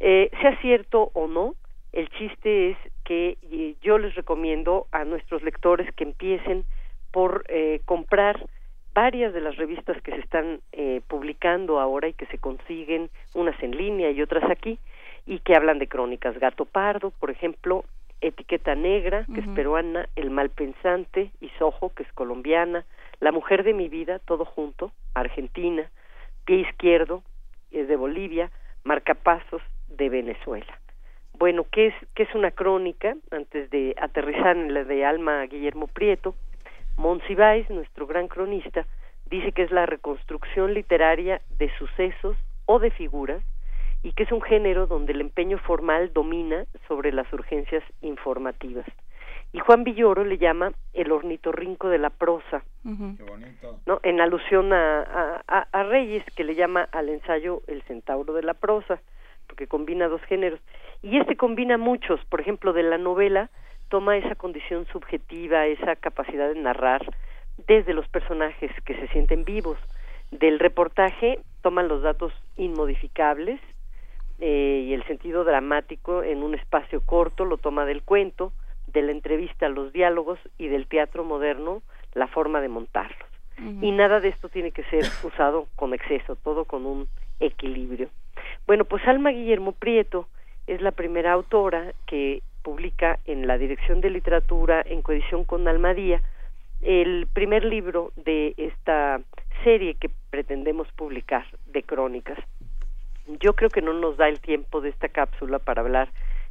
Eh, sea cierto o no, el chiste es que eh, yo les recomiendo a nuestros lectores que empiecen por eh, comprar varias de las revistas que se están eh, publicando ahora y que se consiguen, unas en línea y otras aquí, y que hablan de crónicas. Gato Pardo, por ejemplo, Etiqueta Negra, que es peruana, El Malpensante, y Sojo, que es colombiana, La Mujer de mi Vida, todo junto, Argentina, Pie Izquierdo, es de Bolivia, Marcapasos, de Venezuela. Bueno, ¿qué es, qué es una crónica? Antes de aterrizar en la de Alma Guillermo Prieto, Monsiváis, nuestro gran cronista, dice que es la reconstrucción literaria de sucesos o de figuras y que es un género donde el empeño formal domina sobre las urgencias informativas. Y Juan Villoro le llama el ornitorrinco de la prosa, ¿no? en alusión a, a, Reyes, que le llama al ensayo el centauro de la prosa, porque combina dos géneros. Y este combina muchos, por ejemplo, de la novela, toma esa condición subjetiva, esa capacidad de narrar desde los personajes que se sienten vivos. Del reportaje toman los datos inmodificables, eh, y el sentido dramático en un espacio corto lo toma del cuento, de la entrevista los diálogos y del teatro moderno la forma de montarlos. Y nada de esto tiene que ser usado con exceso, todo con un equilibrio. Bueno, pues Alma Guillermo Prieto es la primera autora que publica en la Dirección de Literatura en coedición con Almadía el primer libro de esta serie que pretendemos publicar de crónicas. Yo creo que no nos da el tiempo de esta cápsula para hablar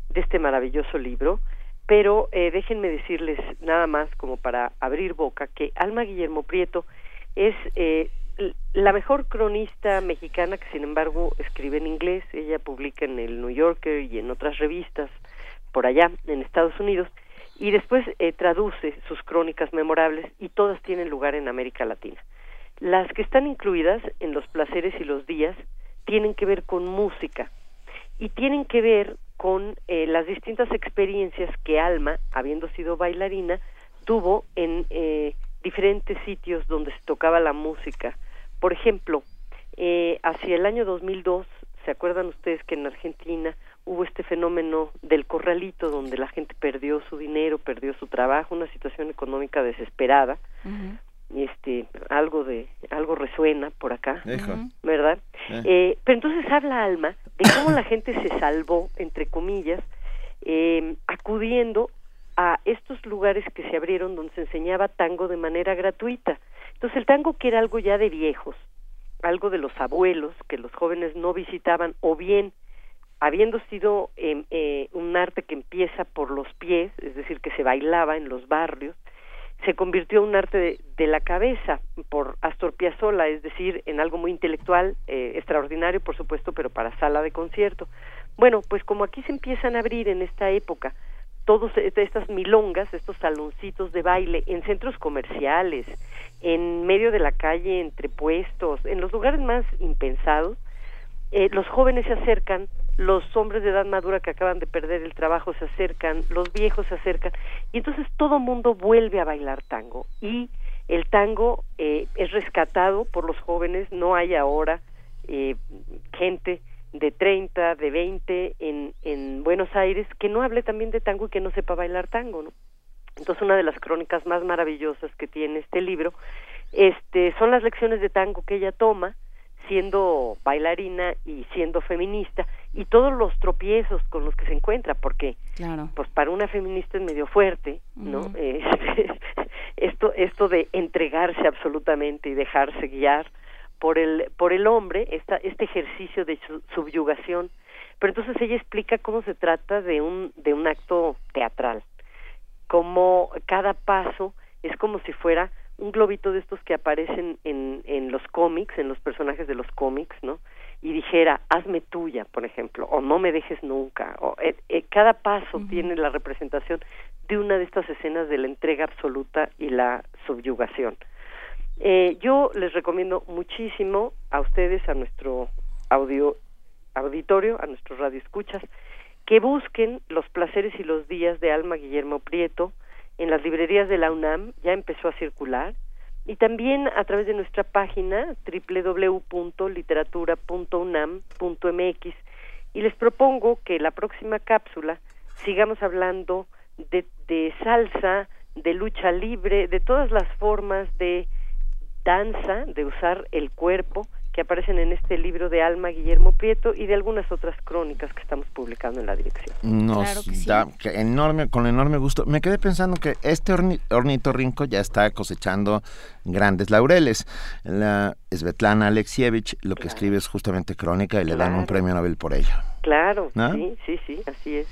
de este maravilloso libro, pero eh, déjenme decirles nada más como para abrir boca que Alma Guillermo Prieto es eh, la mejor cronista mexicana que sin embargo escribe en inglés, ella publica en el New Yorker y en otras revistas por allá en Estados Unidos y después eh, traduce sus crónicas memorables y todas tienen lugar en América Latina. Las que están incluidas en Los placeres y los días tienen que ver con música y tienen que ver con eh, las distintas experiencias que Alma, habiendo sido bailarina, tuvo en eh, diferentes sitios donde se tocaba la música. Por ejemplo, eh, hacia el año 2002, ¿se acuerdan ustedes que en Argentina hubo este fenómeno del corralito donde la gente perdió su dinero, perdió su trabajo, una situación económica desesperada? este algo de algo resuena por acá verdad eh. Eh, pero entonces habla Alma de cómo la gente se salvó entre comillas eh, acudiendo a estos lugares que se abrieron donde se enseñaba tango de manera gratuita entonces el tango que era algo ya de viejos algo de los abuelos que los jóvenes no visitaban o bien habiendo sido em, un arte que empieza por los pies es decir que se bailaba en los barrios se convirtió en un arte de la cabeza por Astor Piazzolla, es decir, en algo muy intelectual, eh, extraordinario por supuesto, pero para sala de concierto. Bueno, pues como aquí se empiezan a abrir en esta época todas estas milongas, estos saloncitos de baile en centros comerciales, en medio de la calle, entre puestos, en los lugares más impensados, eh, los jóvenes se acercan, los hombres de edad madura que acaban de perder el trabajo se acercan, los viejos se acercan, y entonces todo mundo vuelve a bailar tango. Y el tango eh, es rescatado por los jóvenes, no hay ahora eh, gente de 30, de 20 en, en Buenos Aires que no hable también de tango y que no sepa bailar tango, ¿no? Entonces una de las crónicas más maravillosas que tiene este libro este son las lecciones de tango que ella toma siendo bailarina y siendo feminista y todos los tropiezos con los que se encuentra porque claro. pues para una feminista es medio fuerte no este, esto esto de entregarse absolutamente y dejarse guiar por el por el hombre esta, este ejercicio de subyugación pero entonces ella explica cómo se trata de un de un acto teatral como cada paso es como si fuera un globito de estos que aparecen en, en los cómics, en los personajes de los cómics, ¿no? Y dijera, hazme tuya, por ejemplo, o no me dejes nunca. O, eh, eh, cada paso tiene la representación de una de estas escenas de la entrega absoluta y la subyugación. Eh, yo les recomiendo muchísimo a ustedes, a nuestro audio auditorio, a nuestros radioescuchas, que busquen los placeres y los días de Alma Guillermo Prieto, en las librerías de la UNAM, ya empezó a circular, y también a través de nuestra página www.literatura.unam.mx. Y les propongo que la próxima cápsula sigamos hablando de, de salsa, de lucha libre, de todas las formas de danza, de usar el cuerpo, que aparecen en este libro de Alma Guillermo Prieto y de algunas otras crónicas que estamos publicando en la dirección. Nos da enorme, con enorme gusto. Me quedé pensando que este ornitorrinco ya está cosechando grandes laureles. La Svetlana Alexievich lo que escribe es justamente crónica y le dan un premio Nobel por ello. Claro, sí, sí, sí, así es.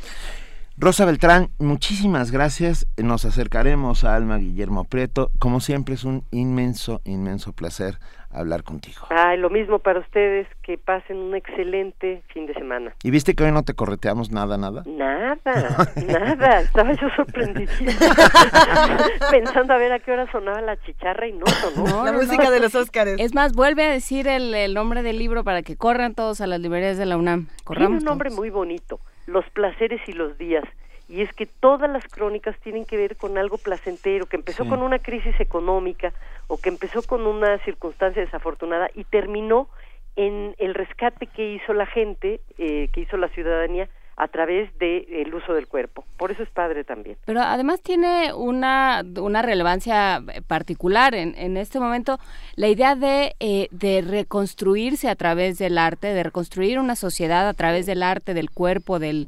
Rosa Beltrán, muchísimas gracias. Nos acercaremos a Alma Guillermo Prieto. Como siempre es un inmenso, inmenso placer hablar contigo. Ay, lo mismo para ustedes, que pasen un excelente fin de semana. ¿Y viste que hoy no te correteamos nada, nada? Nada, nada, estaba yo sorprendida. Pensando a ver a qué hora sonaba la chicharra y no sonó. la música de los Óscares. Es más, vuelve a decir el, nombre del libro para que corran todos a las librerías de la UNAM. Corramos Tiene un nombre muy bonito los placeres y los días. Y es que todas las crónicas tienen que ver con algo placentero, que empezó con una crisis económica o que empezó con una circunstancia desafortunada y terminó en el rescate que hizo la gente, eh, que hizo la ciudadanía a través del el uso del cuerpo. Por eso es padre también. Pero además tiene una, una relevancia particular en, en este momento, la idea de, eh, de reconstruirse a través del arte, de reconstruir una sociedad a través del arte, del cuerpo, del,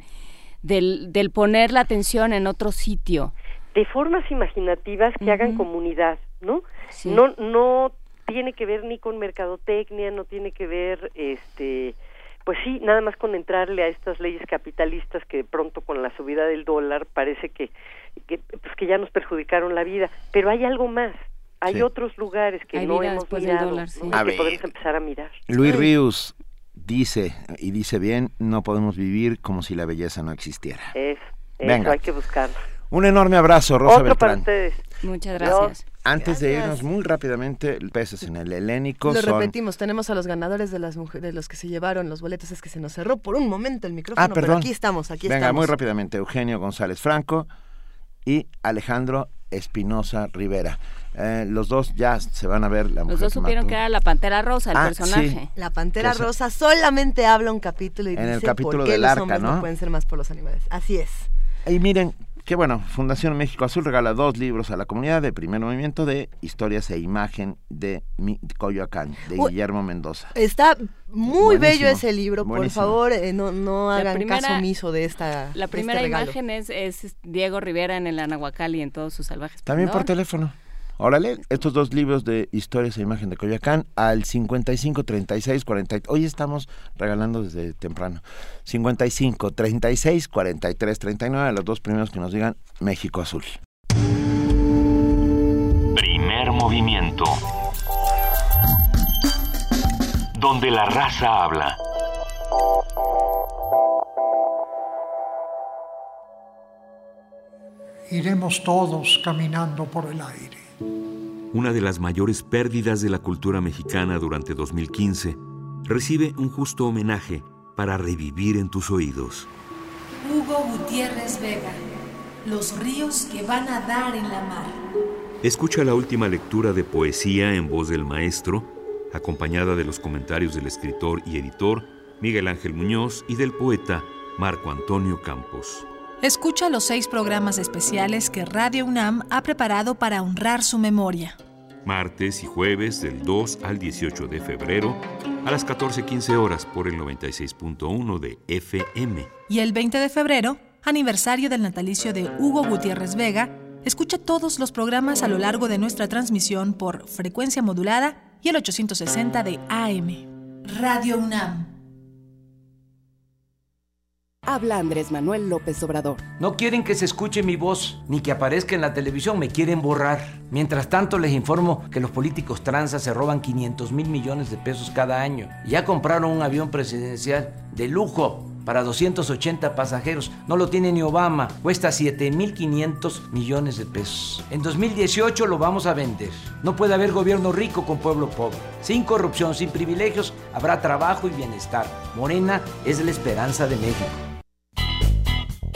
del, del poner la atención en otro sitio. De formas imaginativas que hagan comunidad, ¿no? No, no tiene que ver ni con mercadotecnia, no tiene que ver, este, pues sí, nada más con entrarle a estas leyes capitalistas que de pronto con la subida del dólar parece que, que pues que ya nos perjudicaron la vida, pero hay algo más. Hay otros lugares que no hemos mirado, que podemos empezar a mirar. Luis Ríos dice, y dice bien, no podemos vivir como si la belleza no existiera. Es, eso hay que buscarlo. Un enorme abrazo, Rosa Otro para ustedes. Muchas gracias. Antes de irnos muy rápidamente, peces en el helénico. Lo repetimos, tenemos a los ganadores de las mujeres, de los que se llevaron los boletos, es que se nos cerró por un momento el micrófono, ah, pero aquí estamos, aquí Venga, estamos. muy rápidamente, Eugenio González Franco y Alejandro Espinosa Rivera. Eh, los dos ya se van a ver la Los dos supieron que era la Pantera Rosa, el ah, personaje. La Pantera Rosa solamente habla un capítulo y en dice el capítulo por qué del los arca, hombres ¿no? pueden ser más por los animales. Así es. Y miren, que bueno, Fundación México Azul regala dos libros a la comunidad de primer movimiento de historias e imagen de, Coyoacán, de Guillermo Mendoza. Está muy bello ese libro, por favor, eh, no, no hagan caso omiso de esta. La este primera imagen es, es, Diego Rivera en el Anahuacal y en todos sus salvajes. También por teléfono. Órale, estos dos libros de historias e imagen de Coyoacán al 55 36 40. Hoy estamos regalando desde temprano. 55 36 43 39 a los dos primeros que nos digan México Azul. Primer movimiento movimiento. Donde la raza habla. Iremos todos caminando por el aire. Una de las mayores pérdidas de la cultura mexicana durante 2015 recibe un justo homenaje para revivir en tus oídos. Hugo Gutiérrez Vega, Los ríos que van a dar en la mar. Escucha la última lectura de poesía en voz del maestro, acompañada de los comentarios del escritor y editor Miguel Ángel Muñoz y del poeta Marco Antonio Campos. Escucha los seis programas especiales que Radio UNAM ha preparado para honrar su memoria. Martes y jueves del 2 al 18 de febrero a las 14.15 horas por el 96.1 de FM. Y el 20 de febrero, aniversario del natalicio de Hugo Gutiérrez Vega, escucha todos los programas a lo largo de nuestra transmisión por frecuencia modulada y el 860 de AM. Radio UNAM. Habla Andrés Manuel López Obrador. No quieren que se escuche mi voz, ni que aparezca en la televisión, me quieren borrar. Mientras tanto les informo que los políticos tranzas se roban 500 mil millones de pesos cada año. Ya compraron un avión presidencial de lujo para 280 pasajeros. No lo tiene ni Obama. Cuesta 7.500 millones de pesos. En 2018 lo vamos a vender. No puede haber gobierno rico con pueblo pobre. Sin corrupción, sin privilegios, habrá trabajo y bienestar. Morena es la esperanza de México.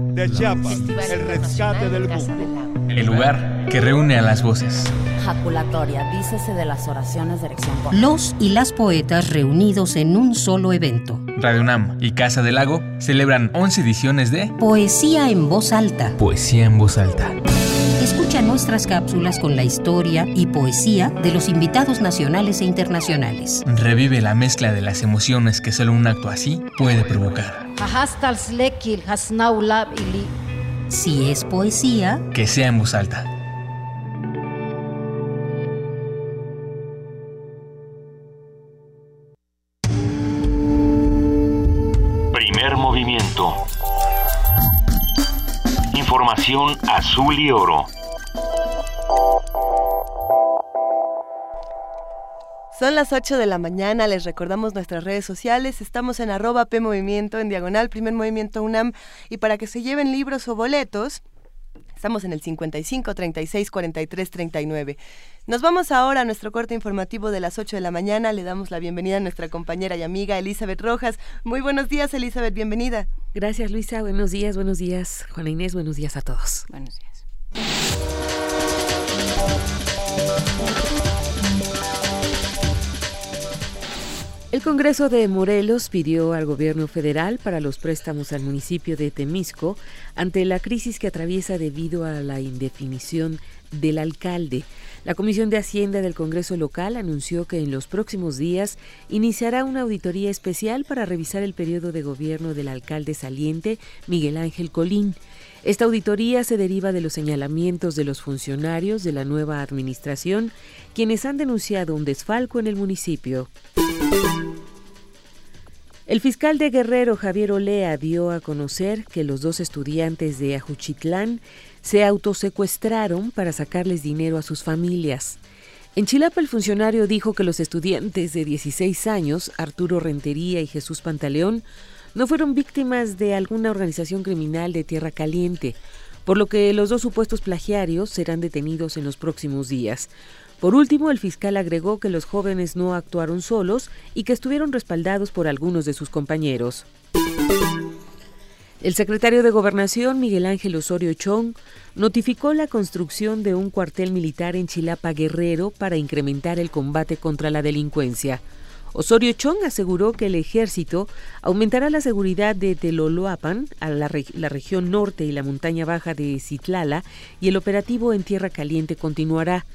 De Chiapas, el rescate del mundo. El lugar que reúne a las voces. Jaculatoria, dícese de las oraciones de erección. Los y las poetas reunidos en un solo evento. Radio UNAM y Casa del Lago celebran 11 ediciones de Poesía en voz alta. Poesía en voz alta. Nuestras cápsulas con la historia y poesía de los invitados nacionales e internacionales. Revive la mezcla de las emociones que solo un acto así puede provocar. Si es poesía, que sea en voz alta. Primer movimiento. Información azul y oro. Son las 8 de la mañana, les recordamos nuestras redes sociales, estamos en arroba P Movimiento, en diagonal, primer movimiento UNAM, y para que se lleven libros o boletos, estamos en el 55 36 43 39. Nos vamos ahora a nuestro corte informativo de las 8 de la mañana, le damos la bienvenida a nuestra compañera y amiga Elizabeth Rojas. Muy buenos días Elizabeth, bienvenida. Gracias Luisa, buenos días, buenos días Juana Inés, buenos días a todos. Buenos días. El Congreso de Morelos pidió al gobierno federal para los préstamos al municipio de Temisco ante la crisis que atraviesa debido a la indefinición del alcalde. La Comisión de Hacienda del Congreso local anunció que en los próximos días iniciará una auditoría especial para revisar el periodo de gobierno del alcalde saliente Miguel Ángel Colín. Esta auditoría se deriva de los señalamientos de los funcionarios de la nueva administración, quienes han denunciado un desfalco en el municipio. El fiscal de Guerrero, Javier Olea, dio a conocer que los dos estudiantes de Ajuchitlán se autosecuestraron para sacarles dinero a sus familias. En Chilapa el funcionario dijo que los estudiantes de 16 años, Arturo Rentería y Jesús Pantaleón, no fueron víctimas de alguna organización criminal de Tierra Caliente, por lo que los dos supuestos plagiarios serán detenidos en los próximos días. Por último, el fiscal agregó que los jóvenes no actuaron solos y que estuvieron respaldados por algunos de sus compañeros. El secretario de Gobernación, Miguel Ángel Osorio Chong, notificó la construcción de un cuartel militar en Chilapa Guerrero para incrementar el combate contra la delincuencia. Osorio Chong aseguró que el ejército aumentará la seguridad de Teloloapan, a la, la, región norte y la montaña baja de Citlala, y el operativo en Tierra Caliente continuará.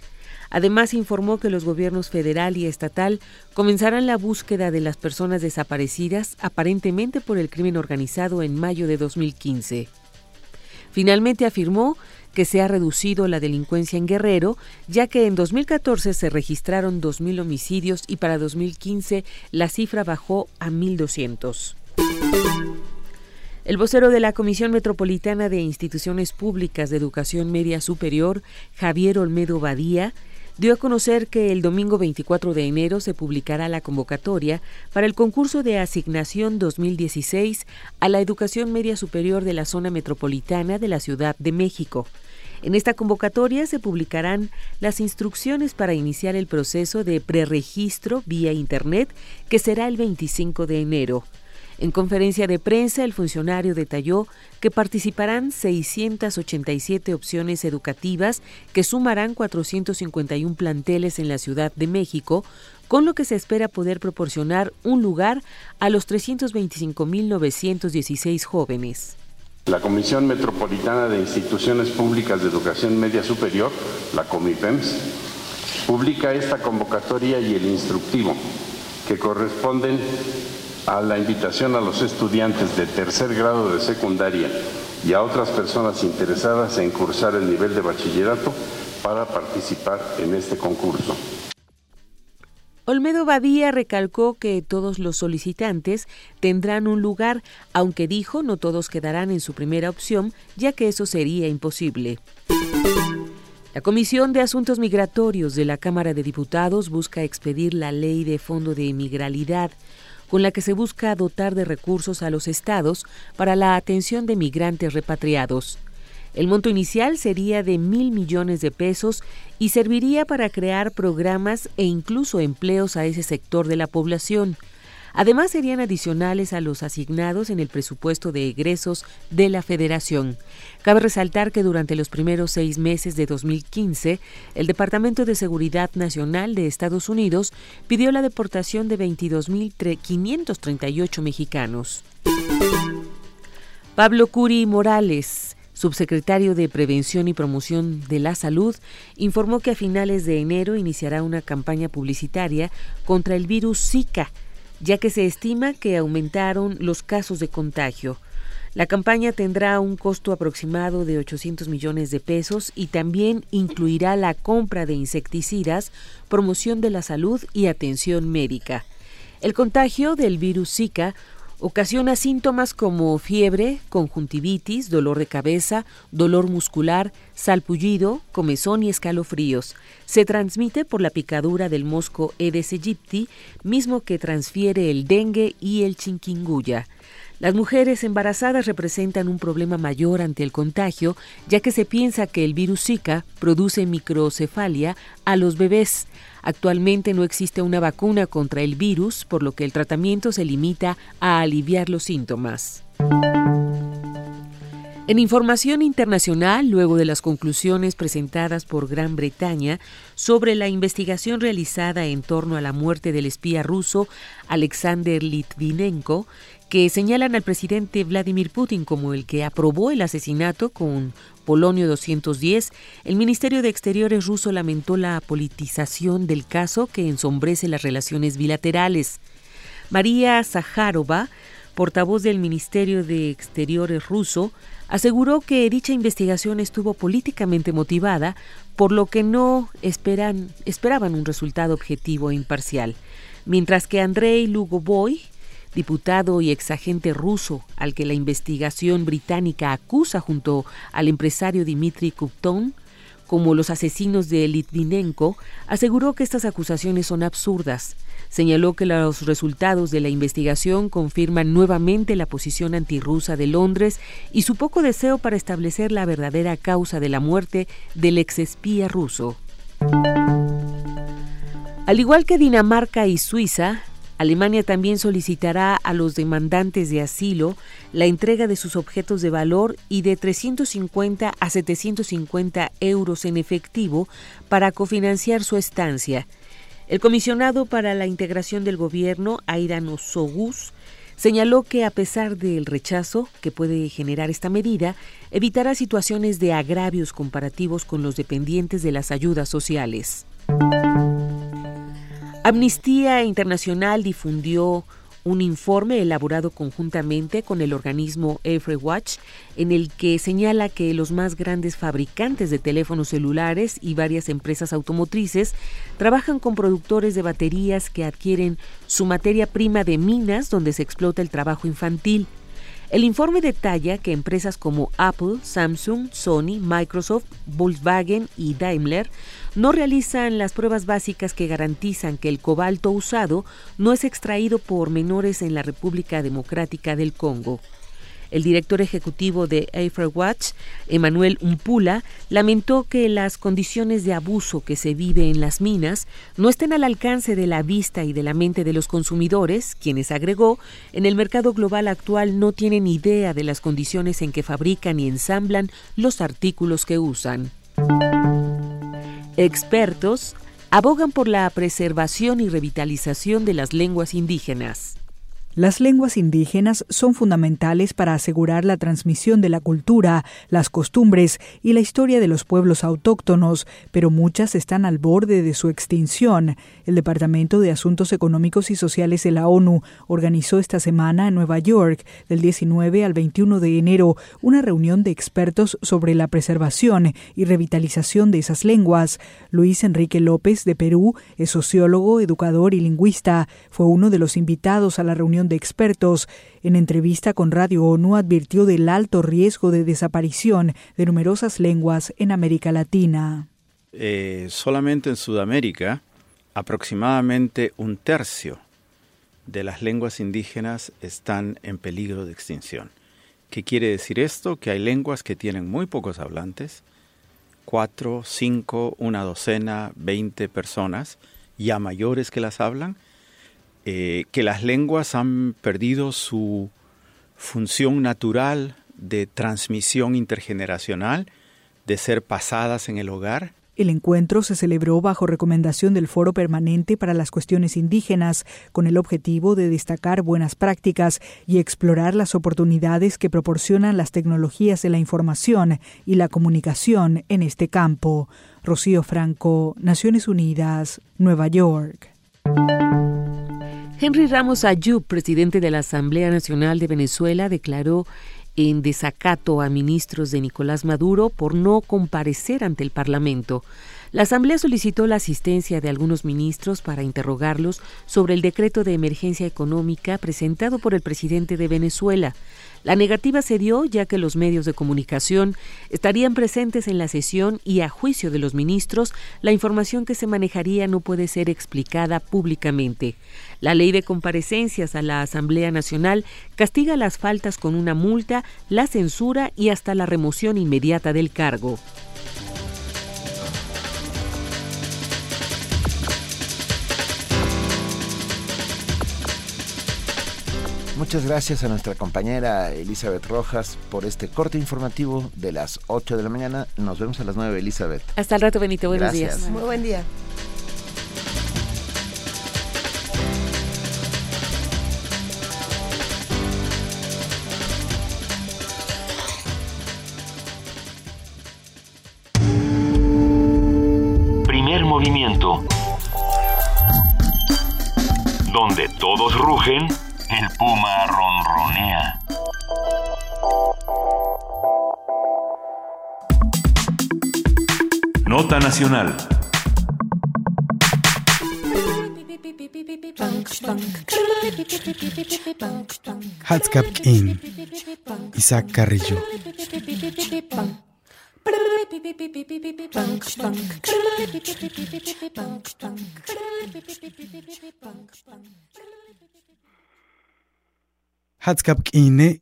Además, informó que los gobiernos federal y estatal comenzarán la búsqueda de las personas desaparecidas aparentemente por el crimen organizado en mayo de 2015. Finalmente afirmó que se ha reducido la delincuencia en Guerrero, ya que en 2014 se registraron 2.000 homicidios y para 2015 la cifra bajó a 1.200. El vocero de la Comisión Metropolitana de Instituciones Públicas de Educación Media Superior, Javier Olmedo Badía, dio a conocer que el domingo 24 de enero se publicará la convocatoria para el concurso de asignación 2016 a la educación media superior de la zona metropolitana de la Ciudad de México. En esta convocatoria se publicarán las instrucciones para iniciar el proceso de preregistro vía Internet, que será el 25 de enero. En conferencia de prensa, el funcionario detalló que participarán 687 opciones educativas que sumarán 451 planteles en la Ciudad de México, con lo que se espera poder proporcionar un lugar a los 325.916 jóvenes. La Comisión Metropolitana de Instituciones Públicas de Educación Media Superior, la COMIPEMS, publica esta convocatoria y el instructivo que corresponden a la invitación a los estudiantes de tercer grado de secundaria y a otras personas interesadas en cursar el nivel de bachillerato para participar en este concurso. Olmedo Badía recalcó que todos los solicitantes tendrán un lugar, aunque dijo no todos quedarán en su primera opción, ya que eso sería imposible. La Comisión de Asuntos Migratorios de la Cámara de Diputados busca expedir la ley de fondo de migralidad con la que se busca dotar de recursos a los estados para la atención de migrantes repatriados. El monto inicial sería de mil millones de pesos y serviría para crear programas e incluso empleos a ese sector de la población. Además, serían adicionales a los asignados en el presupuesto de egresos de la Federación. Cabe resaltar que durante los primeros seis meses de 2015, el Departamento de Seguridad Nacional de Estados Unidos pidió la deportación de 22.538 mexicanos. Pablo Curi Morales, subsecretario de Prevención y Promoción de la Salud, informó que a finales de enero iniciará una campaña publicitaria contra el virus Zika ya que se estima que aumentaron los casos de contagio. La campaña tendrá un costo aproximado de 800 millones de pesos y también incluirá la compra de insecticidas, promoción de la salud y atención médica. El contagio del virus Zika Ocasiona síntomas como fiebre, conjuntivitis, dolor de cabeza, dolor muscular, salpullido, comezón y escalofríos. Se transmite por la picadura del mosco Aedes aegypti, mismo que transfiere el dengue y el chikungunya. Las mujeres embarazadas representan un problema mayor ante el contagio, ya que se piensa que el virus Zika produce microcefalia a los bebés. Actualmente no existe una vacuna contra el virus, por lo que el tratamiento se limita a aliviar los síntomas. En información internacional, luego de las conclusiones presentadas por Gran Bretaña sobre la investigación realizada en torno a la muerte del espía ruso Alexander Litvinenko, que señalan al presidente Vladimir Putin como el que aprobó el asesinato con Polonio 210, el Ministerio de Exteriores ruso lamentó la politización del caso que ensombrece las relaciones bilaterales. María Zaharova, portavoz del Ministerio de Exteriores ruso, aseguró que dicha investigación estuvo políticamente motivada, por lo que no esperan, esperaban un resultado objetivo e imparcial. Mientras que Andrei Lugovoy, diputado y exagente ruso al que la investigación británica acusa junto al empresario Dmitry Kupton como los asesinos de Litvinenko, aseguró que estas acusaciones son absurdas. Señaló que los resultados de la investigación confirman nuevamente la posición antirrusa de Londres y su poco deseo para establecer la verdadera causa de la muerte del exespía ruso. Al igual que Dinamarca y Suiza, Alemania también solicitará a los demandantes de asilo la entrega de sus objetos de valor y de 350 a 750 euros en efectivo para cofinanciar su estancia. El comisionado para la integración del gobierno, Aidan Sogus, señaló que a pesar del rechazo que puede generar esta medida, evitará situaciones de agravios comparativos con los dependientes de las ayudas sociales. Amnistía Internacional difundió un informe elaborado conjuntamente con el organismo Watch en el que señala que los más grandes fabricantes de teléfonos celulares y varias empresas automotrices trabajan con productores de baterías que adquieren su materia prima de minas donde se explota el trabajo infantil. El informe detalla que empresas como Apple, Samsung, Sony, Microsoft, Volkswagen y Daimler no realizan las pruebas básicas que garantizan que el cobalto usado no es extraído por menores en la República Democrática del Congo. El director ejecutivo de Watch, Emanuel Umpula, lamentó que las condiciones de abuso que se vive en las minas no estén al alcance de la vista y de la mente de los consumidores, quienes agregó, en el mercado global actual no tienen idea de las condiciones en que fabrican y ensamblan los artículos que usan. Expertos abogan por la preservación y revitalización de las lenguas indígenas. Las lenguas indígenas son fundamentales para asegurar la transmisión de la cultura, las costumbres y la historia de los pueblos autóctonos, pero muchas están al borde de su extinción. El Departamento de Asuntos Económicos y Sociales de la ONU organizó esta semana en Nueva York, del 19 al 21 de enero, una reunión de expertos sobre la preservación y revitalización de esas lenguas. Luis Enrique López, de Perú, es sociólogo, educador y lingüista. Fue uno de los invitados a la reunión de expertos. En entrevista con Radio ONU advirtió del alto riesgo de desaparición de numerosas lenguas en América Latina. Eh, solamente en Sudamérica, aproximadamente un tercio de las lenguas indígenas están en peligro de extinción. ¿Qué quiere decir esto? Que hay lenguas que tienen muy pocos hablantes, cuatro, cinco, una docena, veinte personas, ya mayores que las hablan, eh, que las lenguas han perdido su función natural de transmisión intergeneracional, de ser pasadas en el hogar. El encuentro se celebró bajo recomendación del Foro Permanente para las Cuestiones Indígenas, con el objetivo de destacar buenas prácticas y explorar las oportunidades que proporcionan las tecnologías de la información y la comunicación en este campo. Rocío Franco, Naciones Unidas, Nueva York. Henry Ramos Ayub, presidente de la Asamblea Nacional de Venezuela, declaró en desacato a ministros de Nicolás Maduro por no comparecer ante el Parlamento. La Asamblea solicitó la asistencia de algunos ministros para interrogarlos sobre el decreto de emergencia económica presentado por el presidente de Venezuela. La negativa se dio ya que los medios de comunicación estarían presentes en la sesión y a juicio de los ministros, la información que se manejaría no puede ser explicada públicamente. La ley de comparecencias a la Asamblea Nacional castiga las faltas con una multa, la censura y hasta la remoción inmediata del cargo. Muchas gracias a nuestra compañera Elizabeth Rojas por este corte informativo de las 8 de la mañana. Nos vemos a las 9, Elizabeth. Hasta el rato, Benito. Buenos días. Muy buen día. Primer movimiento. Donde todos rugen el puma ronronea. Nota Nacional. Hatzkapkin. Isaac Carrillo. Hatskap k'ine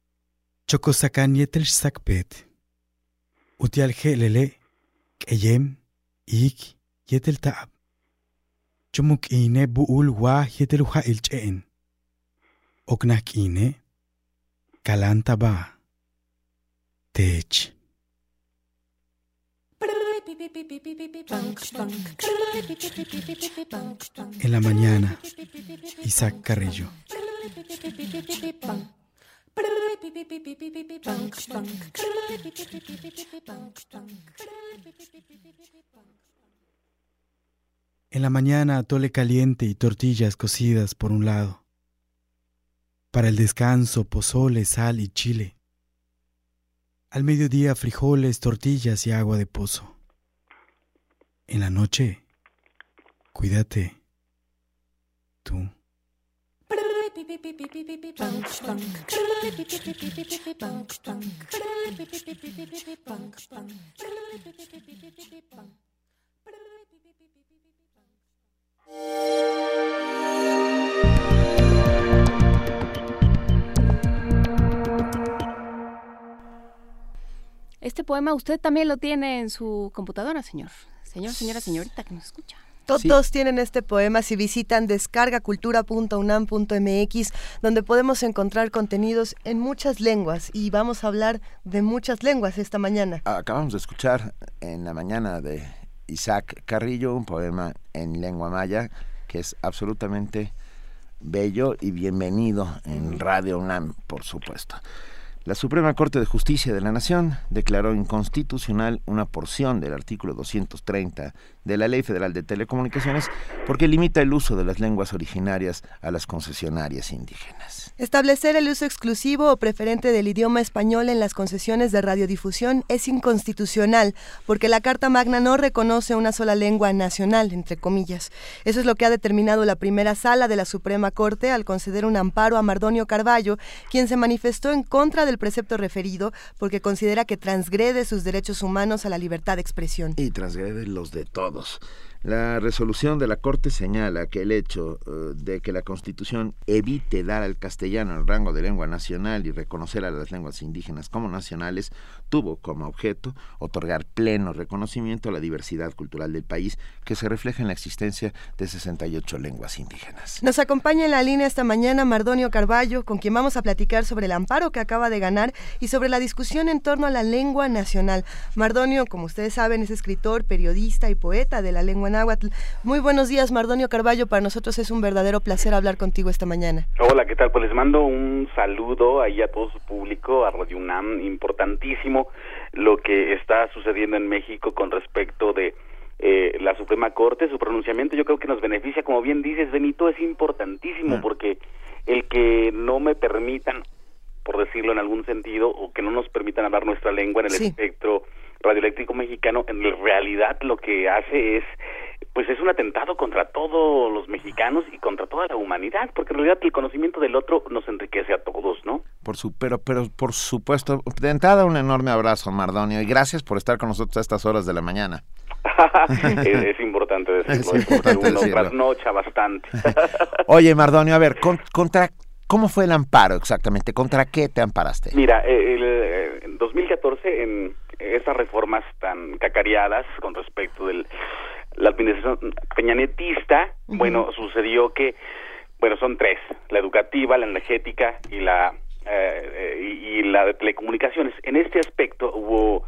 chokosakan yetel sakpet. Utial gelele k'eyem ik yetel ta'ab. Chumuk k'ine bu'ul wa yetel uja ilch'e'en. Okna k'ine kalanta ba. Tech. En la mañana, Isaac Carrillo. En la mañana atole caliente y tortillas cocidas por un lado. Para el descanso, pozole, sal y chile. Al mediodía, frijoles, tortillas y agua de pozo. En la noche, cuídate. Tú. Este poema usted también lo tiene en su computadora, señor. Señor, señora, señorita que nos escucha. Todos tienen este poema si visitan descargacultura.unam.mx, donde podemos encontrar contenidos en muchas lenguas y vamos a hablar de muchas lenguas esta mañana. Acabamos de escuchar en la mañana de Isaac Carrillo un poema en lengua maya que es absolutamente bello y bienvenido en Radio UNAM, por supuesto. La Suprema Corte de Justicia de la Nación declaró inconstitucional una porción del artículo 230 de la Ley Federal de Telecomunicaciones porque limita el uso de las lenguas originarias a las concesionarias indígenas. Establecer el uso exclusivo o preferente del idioma español en las concesiones de radiodifusión es inconstitucional porque la Carta Magna no reconoce una sola lengua nacional, entre comillas. Eso es lo que ha determinado la primera sala de la Suprema Corte al conceder un amparo a Mardonio Carballo, quien se manifestó en contra del precepto referido porque considera que transgrede sus derechos humanos a la libertad de expresión. Y transgrede los de todos. La resolución de la Corte señala que el hecho eh, de que la Constitución evite dar al castellano el rango de lengua nacional y reconocer a las lenguas indígenas como nacionales tuvo como objeto otorgar pleno reconocimiento a la diversidad cultural del país que se refleja en la existencia de 68 lenguas indígenas. Nos acompaña en la línea esta mañana Mardonio Carballo, con quien vamos a platicar sobre el amparo que acaba de ganar y sobre la discusión en torno a la lengua nacional. Mardonio, como ustedes saben, es escritor, periodista y poeta de la lengua náhuatl. Muy buenos días, Mardonio Carballo. Para nosotros es un verdadero placer hablar contigo esta mañana. Hola, ¿qué tal? Pues les mando un saludo ahí a todo su público, a Radio UNAM, importantísimo lo que está sucediendo en México con respecto de eh, la Suprema Corte, su pronunciamiento yo creo que nos beneficia, como bien dices Benito, es importantísimo porque el que no me permitan, por decirlo en algún sentido, o que no nos permitan hablar nuestra lengua en el espectro radioeléctrico mexicano, en realidad lo que hace es pues es un atentado contra todos los mexicanos y contra toda la humanidad, porque en realidad el conocimiento del otro nos enriquece a todos, ¿no? Por su, pero, pero por supuesto, de entrada un enorme abrazo, Mardonio, y gracias por estar con nosotros a estas horas de la mañana. es, importante decirlo, es importante uno trasnocha bastante. Oye, Mardonio, a ver, contra ¿Cómo fue el amparo exactamente? ¿Contra qué te amparaste? Mira, el, en 2014, en esas reformas tan cacareadas con respecto de la administración peñanetista, bueno, sucedió que, bueno, son tres, la educativa, la energética y la, eh, y la de telecomunicaciones. En este aspecto hubo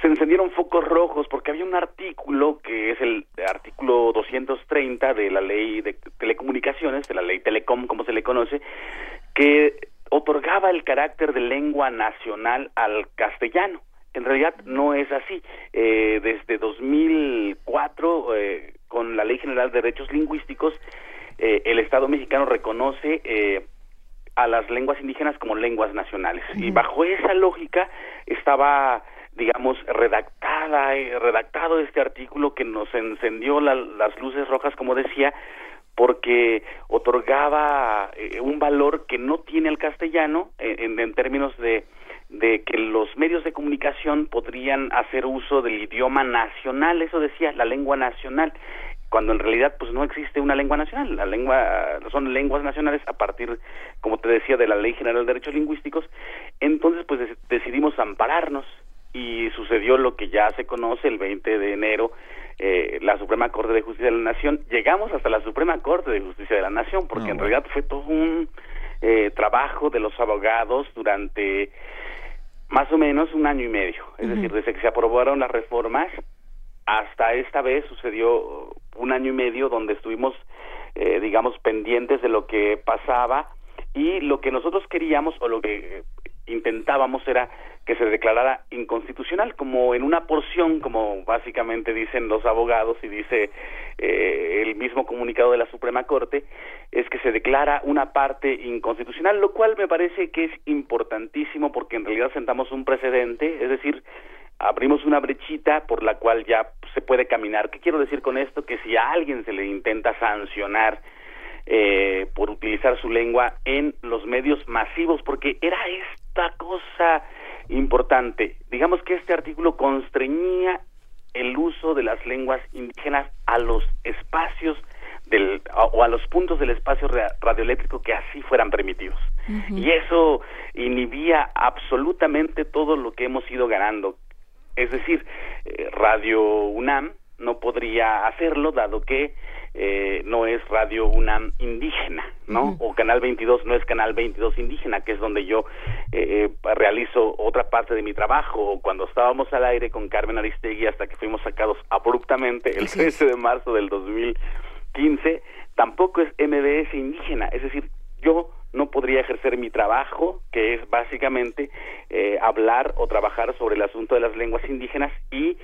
se encendieron focos rojos porque había un artículo que es el artículo 230 de la ley de telecomunicaciones, de la ley Telecom como se le conoce, que otorgaba el carácter de lengua nacional al castellano. En realidad no es así. Eh, desde 2004, eh, con la Ley General de Derechos Lingüísticos, eh, el Estado mexicano reconoce eh, a las lenguas indígenas como lenguas nacionales. Y bajo esa lógica estaba digamos, redactada, eh, redactado este artículo que nos encendió las luces rojas, como decía, porque otorgaba eh, un valor que no tiene el castellano en, en términos de, de que los medios de comunicación podrían hacer uso del idioma nacional, eso decía, la lengua nacional, cuando en realidad pues no existe una lengua nacional, la lengua son lenguas nacionales a partir, como te decía, de la Ley General de Derechos Lingüísticos, entonces pues decidimos ampararnos y sucedió lo que ya se conoce el 20 de enero, eh, la Suprema Corte de Justicia de la Nación, llegamos hasta la Suprema Corte de Justicia de la Nación, porque en realidad fue todo un eh, trabajo de los abogados durante más o menos un año y medio, es decir, desde que se aprobaron las reformas hasta esta vez sucedió un año y medio donde estuvimos, eh, digamos, pendientes de lo que pasaba y lo que nosotros queríamos o lo que intentábamos era que se declarara inconstitucional, como en una porción, como básicamente dicen los abogados y dice eh, el mismo comunicado de la Suprema Corte, es que se declara una parte inconstitucional, lo cual me parece que es importantísimo porque en realidad sentamos un precedente, es decir, abrimos una brechita por la cual ya se puede caminar. ¿Qué quiero decir con esto? Que si a alguien se le intenta sancionar eh, por utilizar su lengua en los medios masivos, porque era esta cosa importante. Digamos que este artículo constreñía el uso de las lenguas indígenas a los espacios del, o a los puntos del espacio radioeléctrico que así fueran permitidos. Y eso inhibía absolutamente todo lo que hemos ido ganando. Es decir, eh, Radio UNAM no podría hacerlo dado que eh, no es Radio UNAM indígena, ¿no? O Canal 22 no es Canal 22 indígena, que es donde yo eh, eh, realizo otra parte de mi trabajo. O cuando estábamos al aire con Carmen Aristegui hasta que fuimos sacados abruptamente el 13 de marzo del 2015, tampoco es MBS indígena. Es decir, yo no podría ejercer mi trabajo, que es básicamente hablar o trabajar sobre el asunto de las lenguas indígenas y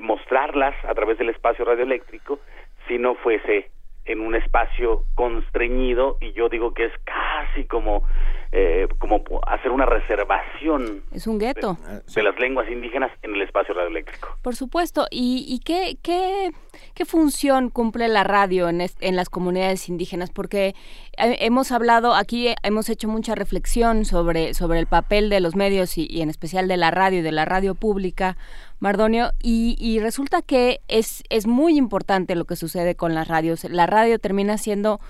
mostrarlas a través del espacio radioeléctrico si no fuese en un espacio constreñido y yo digo que es casi como eh, como hacer una reservación es un gueto. de, las lenguas indígenas en el espacio radioeléctrico por supuesto. Y, y qué, qué, qué función cumple la radio en, en las comunidades indígenas porque eh, hemos hablado aquí hemos hecho mucha reflexión sobre sobre el papel de los medios y, y en especial de la radio y de la radio pública Mardonio, y, resulta que es, es muy importante lo que sucede con las radios. La radio termina siendo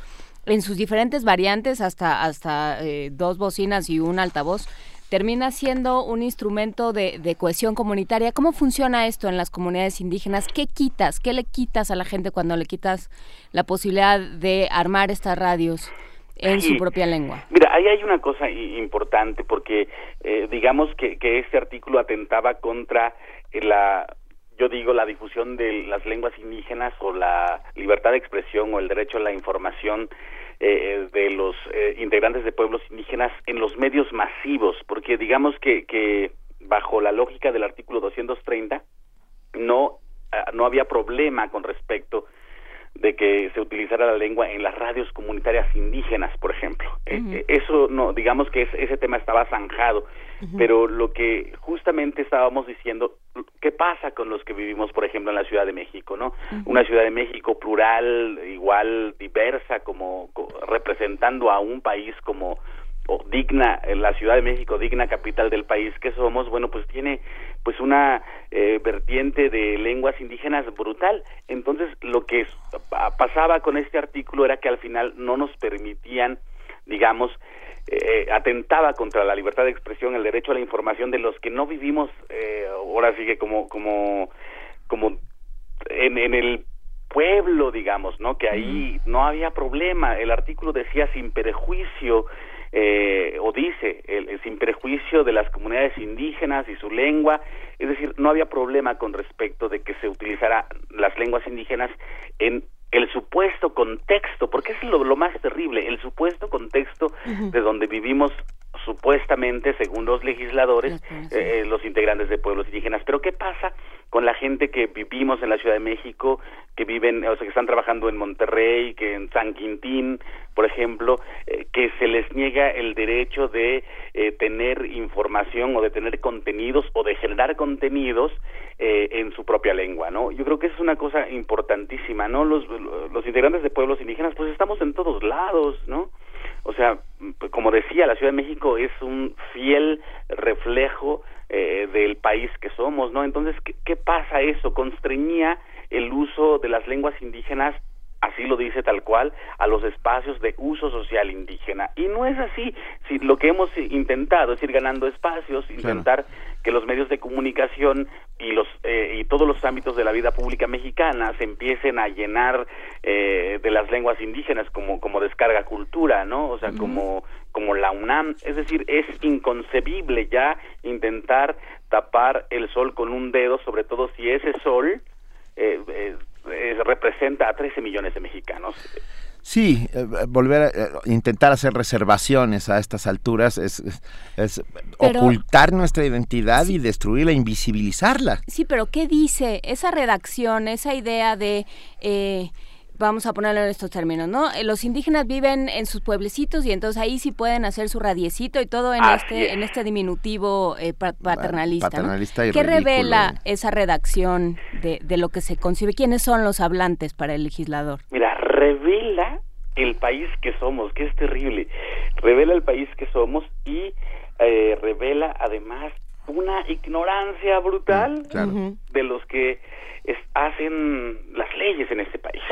en sus diferentes variantes, hasta, hasta eh, dos bocinas y un altavoz, termina siendo un instrumento de, de, cohesión comunitaria. ¿Cómo funciona esto en las comunidades indígenas? ¿Qué quitas? ¿Qué le quitas a la gente cuando le quitas la posibilidad de armar estas radios? en su propia lengua. Mira, ahí hay una cosa importante porque eh, digamos que, que este artículo atentaba contra la yo digo la difusión de las lenguas indígenas o la libertad de expresión o el derecho a la información eh, de los eh, integrantes de pueblos indígenas en los medios masivos, porque digamos que, que bajo la lógica del artículo 230 no ah, no había problema con respecto de que se utilizara la lengua en las radios comunitarias indígenas, por ejemplo. Eh, eso no, digamos que ese tema estaba zanjado, pero lo que justamente estábamos diciendo ¿qué pasa con los que vivimos, por ejemplo, en la Ciudad de México, no? Una Ciudad de México plural, igual diversa, como, representando a un país como digna, la Ciudad de México, digna capital del país que somos, bueno, pues tiene pues una eh, vertiente de lenguas indígenas brutal. Entonces, lo que pasaba con este artículo era que al final no nos permitían, digamos, eh, atentaba contra la libertad de expresión, el derecho a la información de los que no vivimos, eh, ahora sigue como, como, como en, en el pueblo, digamos, ¿no? Que ahí no había problema. El artículo decía sin perjuicio, eh, o dice, el, sin perjuicio de las comunidades indígenas y su lengua, es decir, no había problema con respecto de que se utilizara las lenguas indígenas en el supuesto contexto, porque es lo, lo más terrible, el supuesto contexto de donde vivimos supuestamente, según los legisladores, eh, los integrantes de pueblos indígenas. Pero ¿qué pasa con la gente que vivimos en la Ciudad de México, que viven, o sea, que están trabajando en Monterrey, que en San Quintín, por ejemplo, eh, que se les niega el derecho de eh, tener información o de tener contenidos o de generar contenidos en su propia lengua, ¿no? Yo creo que es una cosa importantísima, ¿no? Los, los integrantes de pueblos indígenas, pues estamos en todos lados, ¿no? O sea, como decía, la Ciudad de México es un fiel reflejo eh, del país que somos, ¿no? Entonces, ¿qué, ¿qué pasa eso? Constreñía el uso de las lenguas indígenas así lo dice tal cual, a los espacios de uso social indígena. Y no es así. Si lo que hemos intentado es ir ganando espacios, intentar que los medios de comunicación y los eh, y todos los ámbitos de la vida pública mexicana se empiecen a llenar eh, de las lenguas indígenas como como descarga cultura, ¿no? O sea, como como la UNAM, es decir, es inconcebible ya intentar tapar el sol con un dedo, sobre todo si ese sol eh, eh, representa a 13 millones de mexicanos. Sí, eh, volver a eh, intentar hacer reservaciones a estas alturas es, es, ocultar nuestra identidad y destruirla, invisibilizarla. Sí, pero ¿qué dice esa redacción, esa idea de... Eh, vamos a ponerlo en estos términos, ¿no? Eh, los indígenas viven en sus pueblecitos y entonces ahí sí pueden hacer su radiecito y todo en este en este diminutivo eh, paternalista. paternalista y ¿Qué revela esa redacción de, de lo que se concibe? ¿Quiénes son los hablantes para el legislador? Mira, revela el país que somos, que es terrible. Revela el país que somos y eh, revela además una ignorancia brutal mm, de los que hacen las leyes en este país.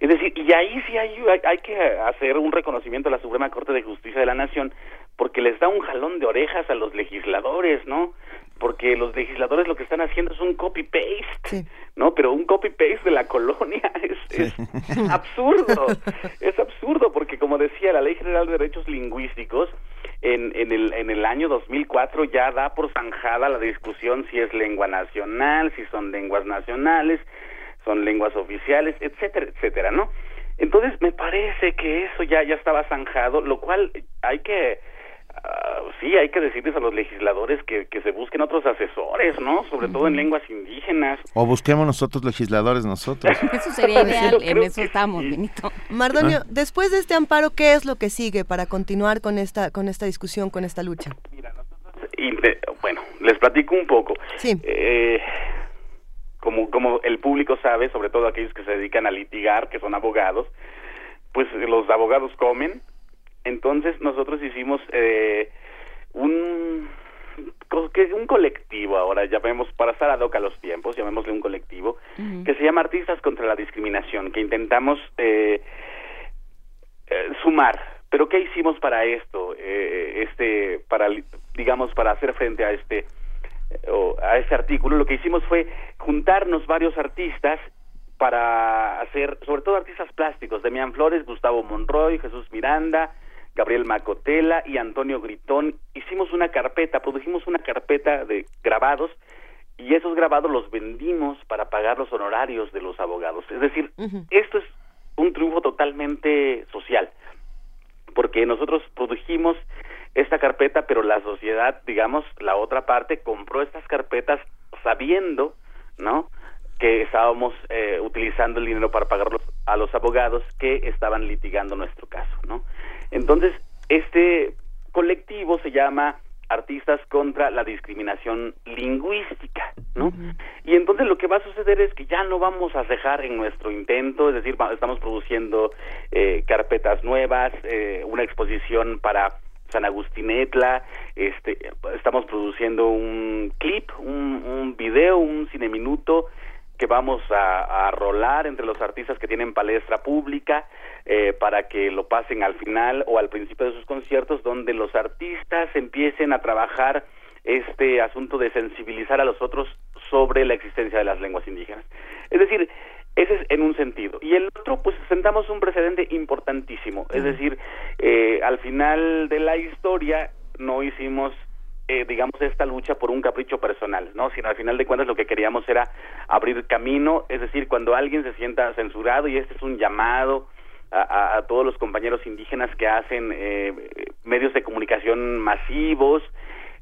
Es decir, y ahí sí hay, hay, que hacer un reconocimiento a la Suprema Corte de Justicia de la Nación porque les da un jalón de orejas a los legisladores, ¿no? Porque los legisladores lo que están haciendo es un copy-paste, ¿no? Pero un copy-paste de la colonia es, absurdo, es absurdo porque como decía la Ley General de Derechos Lingüísticos, en, en, el, en el año 2004 ya da por zanjada la discusión si es lengua nacional, si son lenguas nacionales, son lenguas oficiales, etcétera, etcétera, ¿no? Entonces me parece que eso ya ya estaba zanjado, lo cual hay que ah, sí, hay que decirles a los legisladores que, que se busquen otros asesores, ¿no? Sobre todo en lenguas indígenas. O busquemos nosotros legisladores nosotros. Eso sería ideal, en eso estamos, Benito. Mardonio, ah. después de este amparo, ¿qué es lo que sigue para continuar con esta con esta discusión, con esta lucha? Mira, nosotros, bueno, les platico un poco. Sí. Eh, como, como el público sabe, sobre todo aquellos que se dedican a litigar, que son abogados, pues los abogados comen. Entonces nosotros hicimos eh, un un colectivo ahora, llamemos, para estar ad hoc a los tiempos, llamémosle un colectivo, que se llama Artistas contra la Discriminación, que intentamos eh, eh, sumar. Pero ¿qué hicimos para esto? Eh, este, para, digamos, para hacer frente a este a ese artículo, lo que hicimos fue juntarnos varios artistas para hacer, sobre todo artistas plásticos, Demian Flores, Gustavo Monroy, Jesús Miranda, Gabriel Macotela y Antonio Gritón. Hicimos una carpeta, produjimos una carpeta de grabados y esos grabados los vendimos para pagar los honorarios de los abogados. Es decir, esto es un triunfo totalmente social, porque nosotros produjimos esta carpeta, pero la sociedad, digamos, la otra parte compró estas carpetas sabiendo, ¿no? que estábamos eh, utilizando el dinero para pagar a los abogados que estaban litigando nuestro caso, ¿no? Entonces, este colectivo se llama Artistas contra la Discriminación Lingüística, ¿no? Y entonces lo que va a suceder es que ya no vamos a dejar en nuestro intento, es decir, estamos produciendo eh, carpetas nuevas, eh, una exposición para San Agustín Etla, este, estamos produciendo un clip, un, video, un cine minuto que vamos a, a, rolar entre los artistas que tienen palestra pública eh, para que lo pasen al final o al principio de sus conciertos, donde los artistas empiecen a trabajar este asunto de sensibilizar a los otros sobre la existencia de las lenguas indígenas. Es decir, ese es en un sentido. Y el otro, pues sentamos un precedente importantísimo. Es decir, eh, al final de la historia no hicimos, eh, digamos, esta lucha por un capricho personal, ¿no? Sino al final de cuentas lo que queríamos era abrir camino. Es decir, cuando alguien se sienta censurado, y este es un llamado a, todos los compañeros indígenas que hacen eh, medios de comunicación masivos,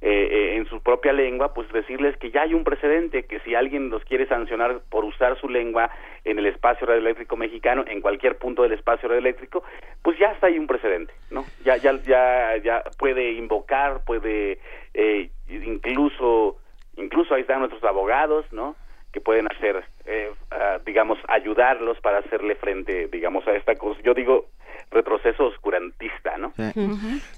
eh, eh, en su propia lengua, pues decirles que ya hay un precedente, que si alguien los quiere sancionar por usar su lengua en el espacio radioeléctrico mexicano, en cualquier punto del espacio radioeléctrico, pues ya está ahí un precedente, ¿no? Ya, ya, ya, ya puede invocar, puede eh, incluso, incluso ahí están nuestros abogados, ¿no? Que pueden hacer, eh, digamos, ayudarlos para hacerle frente, digamos, a esta cosa. Yo digo, retroceso oscurantista, ¿no?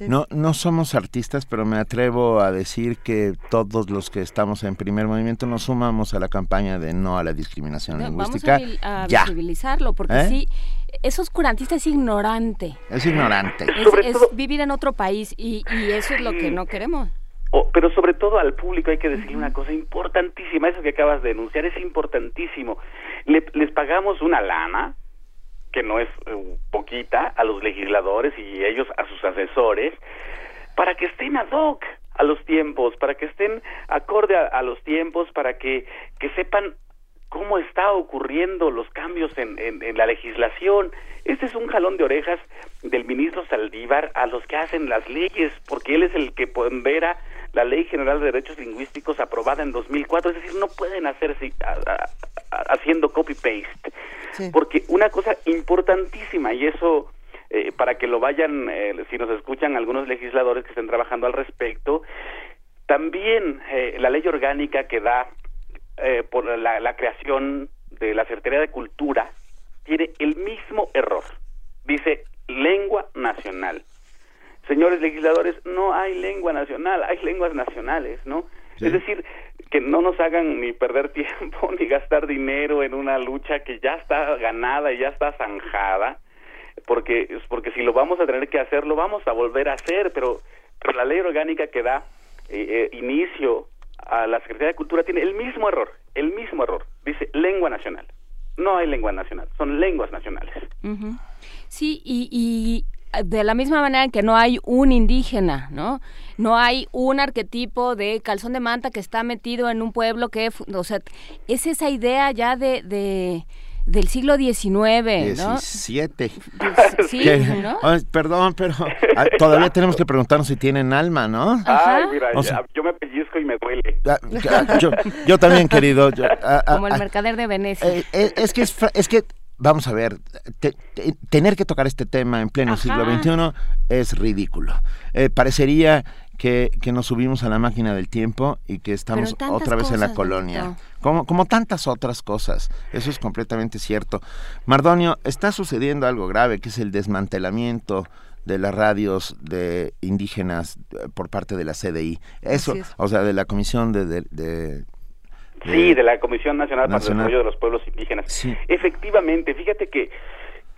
No, no somos artistas, pero me atrevo a decir que todos los que estamos en primer movimiento nos sumamos a la campaña de no a la discriminación lingüística. Vamos a, visibilizarlo, porque ¿Eh? sí, es oscurantista, es ignorante. Es ignorante. Es, vivir en otro país y, eso es lo que no queremos. Pero sobre todo al público hay que decirle una cosa importantísima, eso que acabas de denunciar es importantísimo. les pagamos una lana, que no es eh, poquita, a los legisladores y ellos a sus asesores, para que estén ad hoc a los tiempos, para que estén acorde a, los tiempos, para que, que sepan cómo está ocurriendo los cambios en, en, la legislación. Este es un jalón de orejas del ministro Saldívar a los que hacen las leyes, porque él es el que pondera la Ley General de Derechos Lingüísticos aprobada en 2004, es decir, no pueden hacer haciendo copy-paste, porque una cosa importantísima, y eso eh, para que lo vayan, eh, si nos escuchan algunos legisladores que estén trabajando al respecto, también eh, la ley orgánica que da por la, la creación de la Secretaría de Cultura tiene el mismo error. Dice lengua nacional señores legisladores, no hay lengua nacional, hay lenguas nacionales, ¿no? Es decir, que no nos hagan ni perder tiempo ni gastar dinero en una lucha que ya está ganada y ya está zanjada, porque porque si lo vamos a tener que hacer, lo vamos a volver a hacer, pero, pero la ley orgánica que da eh, eh, inicio a la Secretaría de Cultura tiene el mismo error, el mismo error. Dice lengua nacional. No hay lengua nacional, son lenguas nacionales. Sí, y, de la misma manera que no hay un indígena, ¿no? No hay un arquetipo de calzón de manta que está metido en un pueblo que, o sea, es esa idea ya de, de del siglo XIX, ¿no? XVII. Sí, ¿no? perdón, pero ah, todavía tenemos que preguntarnos si tienen alma, ¿no? Ay, mira, yo me pellizco y me duele. Ah, ah, yo, también, querido. Como el mercader de Venecia. Eh, eh, es que es que vamos a ver, tener que tocar este tema en pleno siglo XXI es ridículo. Eh, parecería que, que, nos subimos a la máquina del tiempo y que estamos otra vez en la colonia. Como, como tantas otras cosas. Eso es completamente cierto. Mardonio, está sucediendo algo grave, que es el desmantelamiento de las radios de indígenas eh, por parte de la CDI. Eso, o sea, de la Comisión de Sí, de la Comisión Nacional, para el Desarrollo de los Pueblos Indígenas. Efectivamente, fíjate que,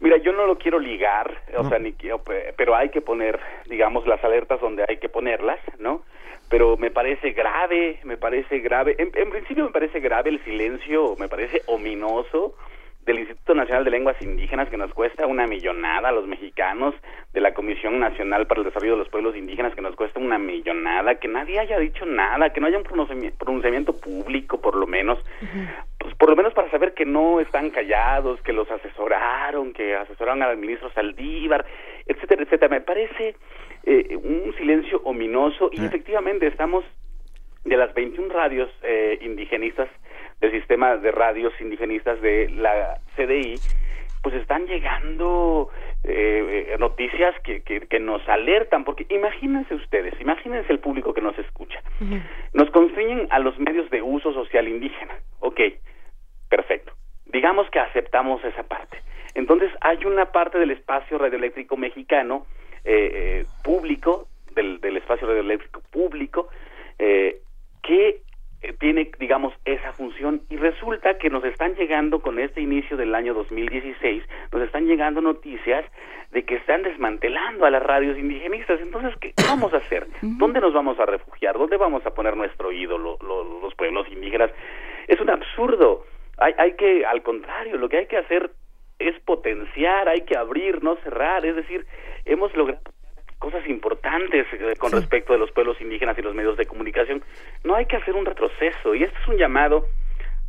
mira, yo no lo quiero ligar, o sea, ni quiero, pero hay que poner, digamos, las alertas donde hay que ponerlas, ¿no? Pero me parece grave, me parece grave, en, en principio me parece grave el silencio, me parece ominoso del Instituto Nacional de Lenguas Indígenas que nos cuesta una millonada a los mexicanos, de la Comisión Nacional para el Desarrollo de los Pueblos Indígenas que nos cuesta una millonada, que nadie haya dicho nada, que no haya un pronunciamiento, público por lo menos, pues por lo menos para saber que no están callados, que los asesoraron, que asesoraron al ministro Saldívar, etcétera, etcétera. Me parece eh, un silencio ominoso y efectivamente estamos de las 21 radios eh, indigenistas del sistema de radios indigenistas de la CDI, pues están llegando eh, eh, noticias que, que, nos alertan, porque imagínense ustedes, imagínense el público que nos escucha. Nos constriñen a los medios de uso social indígena. Ok, perfecto. Digamos que aceptamos esa parte. Entonces hay una parte del espacio radioeléctrico mexicano eh, público, del, del espacio radioeléctrico público, que eh, tiene, digamos, esa función y resulta que nos están llegando con este inicio del año 2016, nos están llegando noticias de que están desmantelando a las radios indigenistas. Entonces, ¿qué vamos a hacer? ¿Dónde nos vamos a refugiar? ¿Dónde vamos a poner nuestro ídolo, los pueblos indígenas? Es un absurdo. Hay, hay que, al contrario, lo que hay que hacer es potenciar, hay que abrir, no cerrar. Es decir, hemos logrado cosas importantes eh, con respecto de los pueblos indígenas y los medios de comunicación. No hay que hacer un retroceso y este es un llamado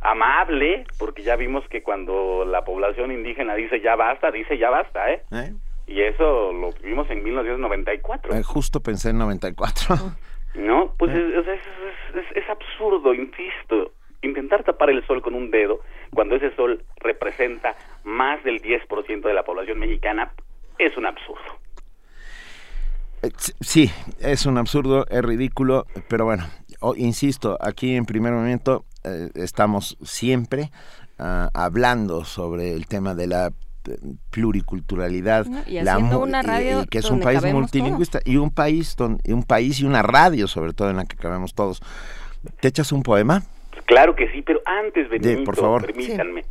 amable, porque ya vimos que cuando la población indígena dice ya basta, dice ya basta, ¿eh? ¿Eh? Y eso lo vimos en 1994. Eh, justo pensé en 94. no, pues es, es, es absurdo, insisto, intentar tapar el sol con un dedo cuando ese sol representa más del 10% de la población mexicana es un absurdo. Eh, sí, es un absurdo, es ridículo, pero bueno, insisto, aquí en primer momento eh, estamos siempre ah, hablando sobre el tema de la eh, pluriculturalidad y la una radio que es un país multilingüista y un país y un país y una radio sobre todo en la que cabemos todos. Te echas un poema claro que sí pero antes Benito, por favor. permítanme.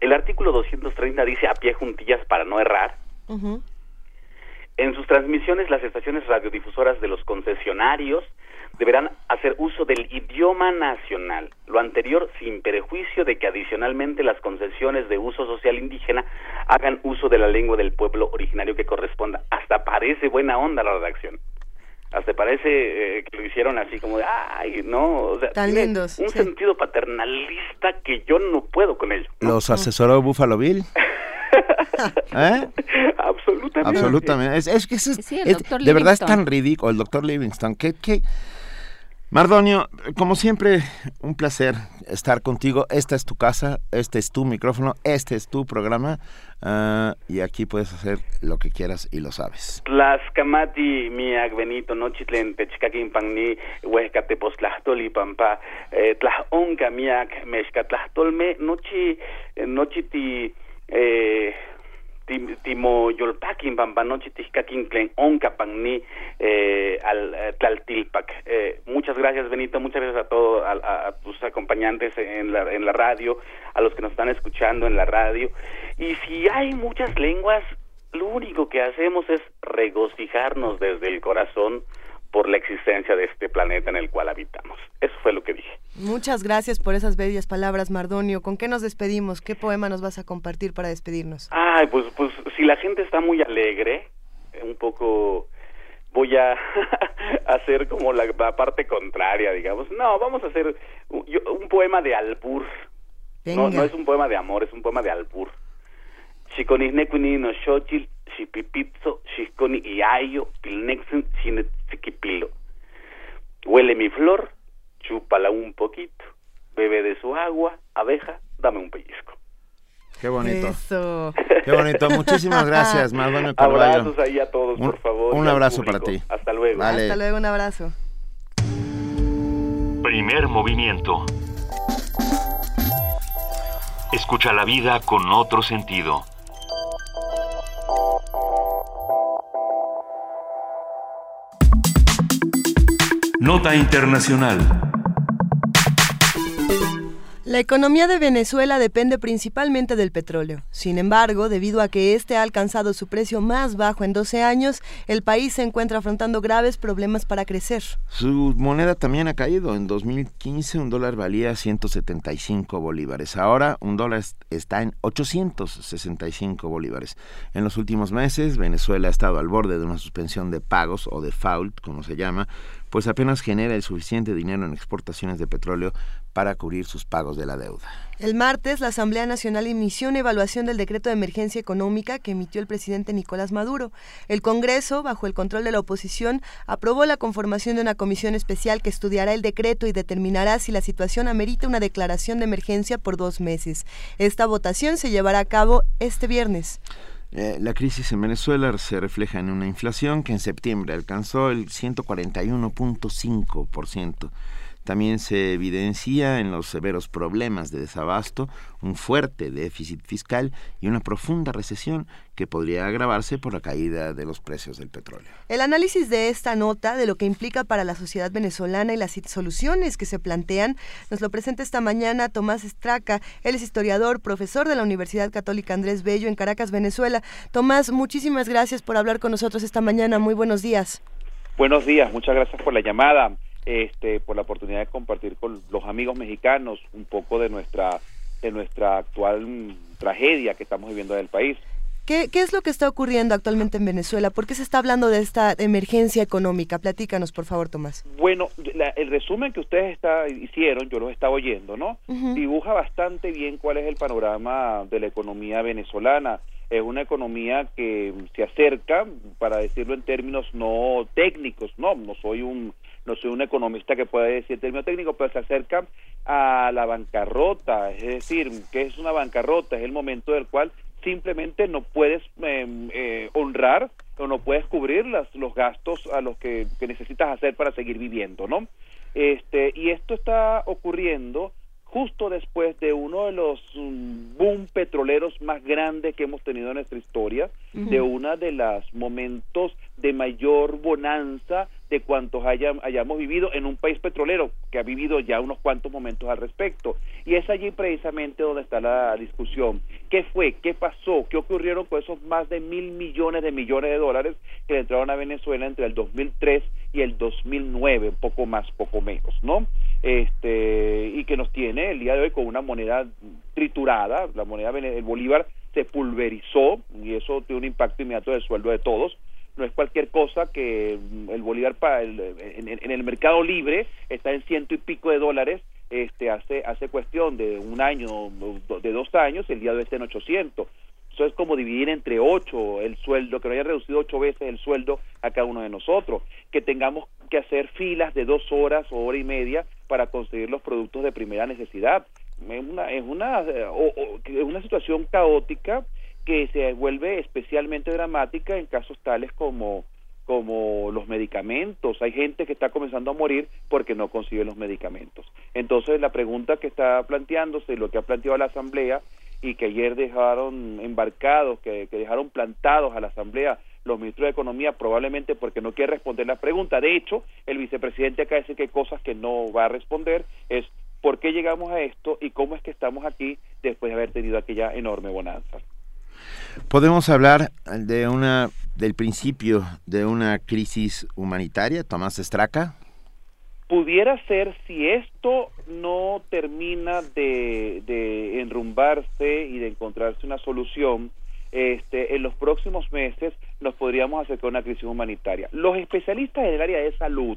El artículo 230 dice a pie juntillas para no errar en sus transmisiones, las estaciones radiodifusoras de los concesionarios deberán hacer uso del idioma nacional, lo anterior sin perjuicio de que adicionalmente las concesiones de uso social indígena hagan uso de la lengua del pueblo originario que corresponda. Hasta parece buena onda la redacción. hasta parece eh, que lo hicieron así como de, ay, no, o sea, Tan tiene lindos, un sí. sentido paternalista que yo no puedo con ello. ¿Los asesoró Buffalo Bill? ¿Eh? Absolutamente. Absolutamente. Es, es que es- Sí, es- de verdad es tan ridículo. El doctor Livingston. Que, que... Mardonio, como siempre, un placer estar contigo. Esta es tu casa, este es tu micrófono, este es tu programa. ah, y aquí puedes hacer lo que quieras y lo sabes. Tlaxcamati miak Benito nochitlen techcaquinpanni huescatepostlahtoli pampa eh, tlajonca miak mexcatlahtolme nochi eh, nochi ti eh, ti- timoyolpaquin pampa nochi tixcaquinclen onca panni eh, al eh, tlaltilpac. Eh, muchas gracias Benito, muchas gracias a todos a, a- a tus acompañantes en la, en la radio, a los que nos están escuchando en la radio. Y si hay muchas lenguas, lo único que hacemos es regocijarnos desde el corazón por la existencia de este planeta en el cual habitamos. Eso fue lo que dije. Muchas gracias por esas bellas palabras, Mardonio. ¿Con qué nos despedimos? ¿Qué poema nos vas a compartir para despedirnos? Ay, pues, pues si la gente está muy alegre, eh, un poco voy a hacer como la, la parte contraria, digamos. No, vamos a hacer un, yo- un poema de albur. No, no es un poema de amor, es un poema de albur. No xochil, xipipitzo, iayo, xinetzikipilo. Huele mi flor, chúpala un poquito, bebe de su agua, abeja, dame un pellizco. Qué bonito. Eso. Qué bonito. Muchísimas gracias, Mardonio Carballo. Abrazos ahí a todos, Un- por favor. un abrazo para ti. Hasta luego. Vale. Hasta luego, un abrazo. Primer movimiento. Escucha la vida con otro sentido. Nota Internacional. La economía de Venezuela depende principalmente del petróleo. Sin embargo, debido a que este ha alcanzado su precio más bajo en 12 años, el país se encuentra afrontando graves problemas para crecer. Su moneda también ha caído. En 2015 un dólar valía 175 bolívares. Ahora un dólar es- está en 865 bolívares. En los últimos meses Venezuela ha estado al borde de una suspensión de pagos o default, como se llama, pues apenas genera el suficiente dinero en exportaciones de petróleo para cubrir sus pagos de la deuda. El martes, la Asamblea Nacional inició una evaluación del decreto de emergencia económica que emitió el presidente Nicolás Maduro. El Congreso, bajo el control de la oposición, aprobó la conformación de una comisión especial que estudiará el decreto y determinará si la situación amerita una declaración de emergencia por dos meses. Esta votación se llevará a cabo este viernes. Eh, la crisis en Venezuela se refleja en una inflación que en septiembre alcanzó el 141.5%. También se evidencia en los severos problemas de desabasto, un fuerte déficit fiscal y una profunda recesión que podría agravarse por la caída de los precios del petróleo. El análisis de esta nota, de lo que implica para la sociedad venezolana y las soluciones que se plantean, nos lo presenta esta mañana Tomás Estraca. Él es historiador, profesor de la Universidad Católica Andrés Bello en Caracas, Venezuela. Tomás, muchísimas gracias por hablar con nosotros esta mañana. Muy buenos días. Buenos días, muchas gracias por la llamada, este, por la oportunidad de compartir con los amigos mexicanos un poco de nuestra de nuestra actual tragedia que estamos viviendo en el país. ¿Qué, ¿Qué es lo que está ocurriendo actualmente en Venezuela? ¿Por qué se está hablando de esta emergencia económica? Platícanos, por favor, Tomás. Bueno, la- el resumen que ustedes está, hicieron, yo los estaba oyendo, ¿no? Dibuja bastante bien cuál es el panorama de la economía venezolana. Es una economía que se acerca, para decirlo en términos no técnicos, no, no soy un no soy un economista que pueda decir en términos técnicos, pero se acerca a la bancarrota, es decir, que es una bancarrota? Es el momento del cual simplemente no puedes eh, eh, honrar o no puedes cubrir las, los gastos a los que, que necesitas hacer para seguir viviendo, ¿no? Este, y esto está ocurriendo justo después de uno de los mm, boom petroleros más grandes que hemos tenido en nuestra historia, de una de los momentos de mayor bonanza de cuantos haya- hayamos vivido en un país petrolero que ha vivido ya unos cuantos momentos al respecto. Y es allí precisamente donde está la discusión. ¿Qué fue? ¿Qué pasó? ¿Qué ocurrieron con esos más de mil millones de millones de dólares que le entraron a Venezuela entre el 2003 y el 2009? Poco más, poco menos, ¿no? Este, y que nos tiene el día de hoy con una moneda triturada, la moneda, el bolívar se pulverizó y eso tiene un impacto inmediato del sueldo de todos no es cualquier cosa que mm, el bolívar para el, en, el mercado libre está en ciento y pico de dólares este hace hace cuestión de un año de dos años el día de hoy está en 800 eso es como dividir entre ocho el sueldo, que no haya reducido ocho veces el sueldo a cada uno de nosotros, que tengamos que hacer filas de dos horas o hora y media para conseguir los productos de primera necesidad. Es una, es una, es una situación caótica que se vuelve especialmente dramática en casos tales como como los medicamentos. Hay gente que está comenzando a morir porque no consigue los medicamentos. Entonces, la pregunta que está planteándose, lo que ha planteado la Asamblea, y que ayer dejaron embarcados, que, dejaron plantados a la Asamblea los ministros de Economía, probablemente porque no quiere responder la pregunta. De hecho, el vicepresidente acá dice que hay cosas que no va a responder, es por qué llegamos a esto y cómo es que estamos aquí después de haber tenido aquella enorme bonanza. Podemos hablar de una del principio de una crisis humanitaria, Tomás Estraca pudiera ser si esto no termina de, enrumbarse y de encontrarse una solución, este, en los próximos meses nos podríamos acercar a una crisis humanitaria. Los especialistas en el área de salud,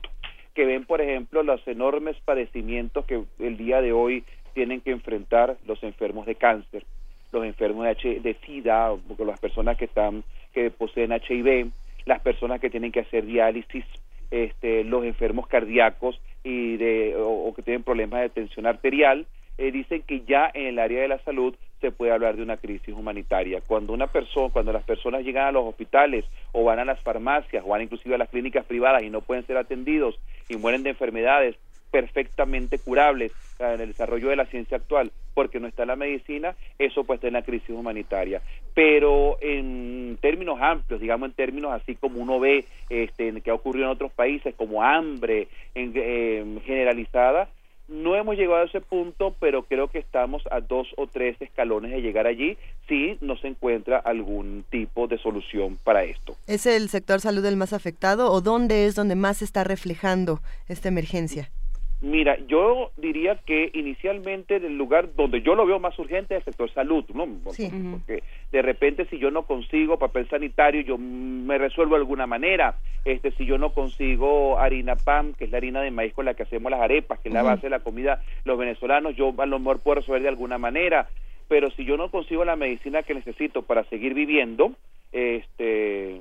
que ven, por ejemplo, los enormes padecimientos que el día de hoy tienen que enfrentar los enfermos de cáncer, los enfermos de, H de SIDA, las personas que están que poseen HIV, las personas que tienen que hacer diálisis, este, los enfermos cardíacos y de, o, que tienen problemas de tensión arterial, eh, dicen que ya en el área de la salud se puede hablar de una crisis humanitaria. Cuando una persona, cuando las personas llegan a los hospitales o van a las farmacias o van inclusive a las clínicas privadas y no pueden ser atendidos y mueren de enfermedades perfectamente curables en el desarrollo de la ciencia actual porque no está la medicina, eso puede en la crisis humanitaria. Pero en términos amplios, digamos en términos así como uno ve este, que ha ocurrido en otros países, como hambre en, eh, generalizada, no hemos llegado a ese punto, pero creo que estamos a dos o tres escalones de llegar allí si no se encuentra algún tipo de solución para esto. ¿Es el sector salud el más afectado o dónde es donde más se está reflejando esta emergencia? Mira, yo diría que inicialmente el lugar donde yo lo veo más urgente es el sector salud, ¿no? Porque de repente si yo no consigo papel sanitario, yo me resuelvo de alguna manera. Este, si yo no consigo harina pan, que es la harina de maíz con la que hacemos las arepas, que es la base de la comida los venezolanos, yo a lo mejor puedo resolver de alguna manera. Pero si yo no consigo la medicina que necesito para seguir viviendo, este,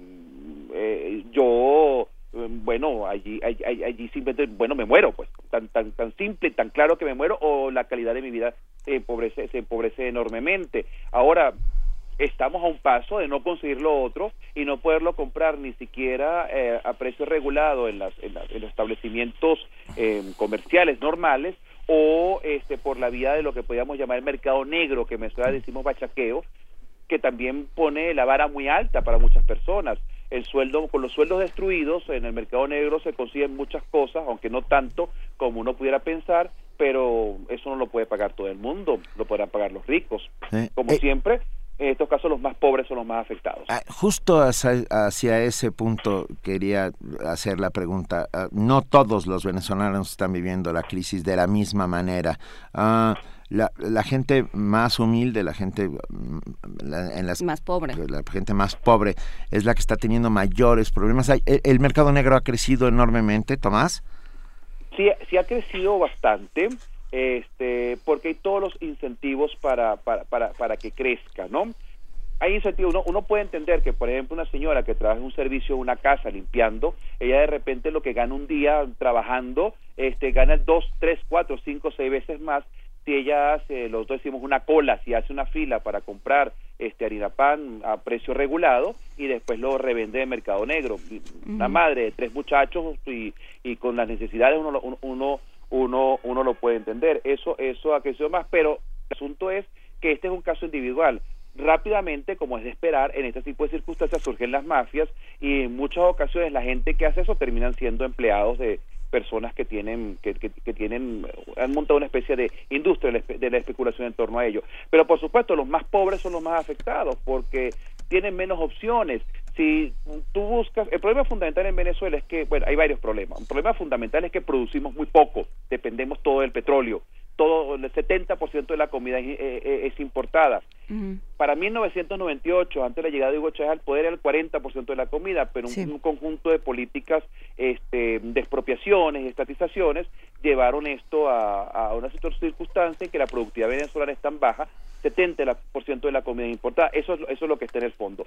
eh, yo bueno, allí, allí, allí simplemente, bueno, me muero, pues, tan, tan, tan simple, tan claro que me muero, o la calidad de mi vida se empobrece, se empobrece enormemente. Ahora, estamos a un paso de no conseguir lo otro y no poderlo comprar ni siquiera eh, a precio regulado en, las, en, los establecimientos em, comerciales normales o este por la vía de lo que podríamos llamar el mercado negro, que me suena decimos bachaqueo, que también pone la vara muy alta para muchas personas el sueldo con los sueldos destruidos en el mercado negro se consiguen muchas cosas aunque no tanto como uno pudiera pensar pero eso no lo puede pagar todo el mundo lo podrán pagar los ricos. Como eh, siempre en estos casos los más pobres son los más afectados. Ah, justo hacia, ese punto quería hacer la pregunta. Ah, no todos los venezolanos están viviendo la crisis de la misma manera. Uh, la, la gente más humilde, la gente mm, en las, más pobre, la gente más pobre es la que está teniendo mayores problemas. El, el mercado negro ha crecido enormemente, Tomás. Sí, sí ha crecido bastante, este, porque hay todos los incentivos para, para, para, para que crezca, ¿no? hay incentivos. Uno, uno, puede entender que, por ejemplo, una señora que trabaja en un servicio, una casa limpiando, ella de repente lo que gana un día trabajando, este, gana dos, tres, cuatro, cinco, seis veces más si ella hace, los dos decimos una cola, si hace una fila para comprar este harina pan a precio regulado y después lo revende de mercado negro. Una madre de tres muchachos y, y con las necesidades uno, uno, uno, uno lo puede entender. Eso, eso ha crecido más, pero el asunto es que este es un caso individual. Rápidamente, como es de esperar, en este tipo de circunstancias surgen las mafias y en muchas ocasiones la gente que hace eso terminan siendo empleados de, personas que tienen que, tienen han montado una especie de industria de la especulación en torno a ello. Pero por supuesto los más pobres son los más afectados porque tienen menos opciones. Si tú buscas el problema fundamental en Venezuela es que bueno hay varios problemas. Un problema fundamental es que producimos muy poco dependemos todo del petróleo todo el 70% de la comida es, eh, eh, es importada. Para 1998, antes de la llegada de Hugo Chávez al poder, era el 40% de la comida, pero un, un conjunto de políticas este, de expropiaciones y estatizaciones llevaron esto a, a una circunstancia en que la productividad venezolana es tan baja 70% de la comida importada. Eso es, eso es lo que está en el fondo.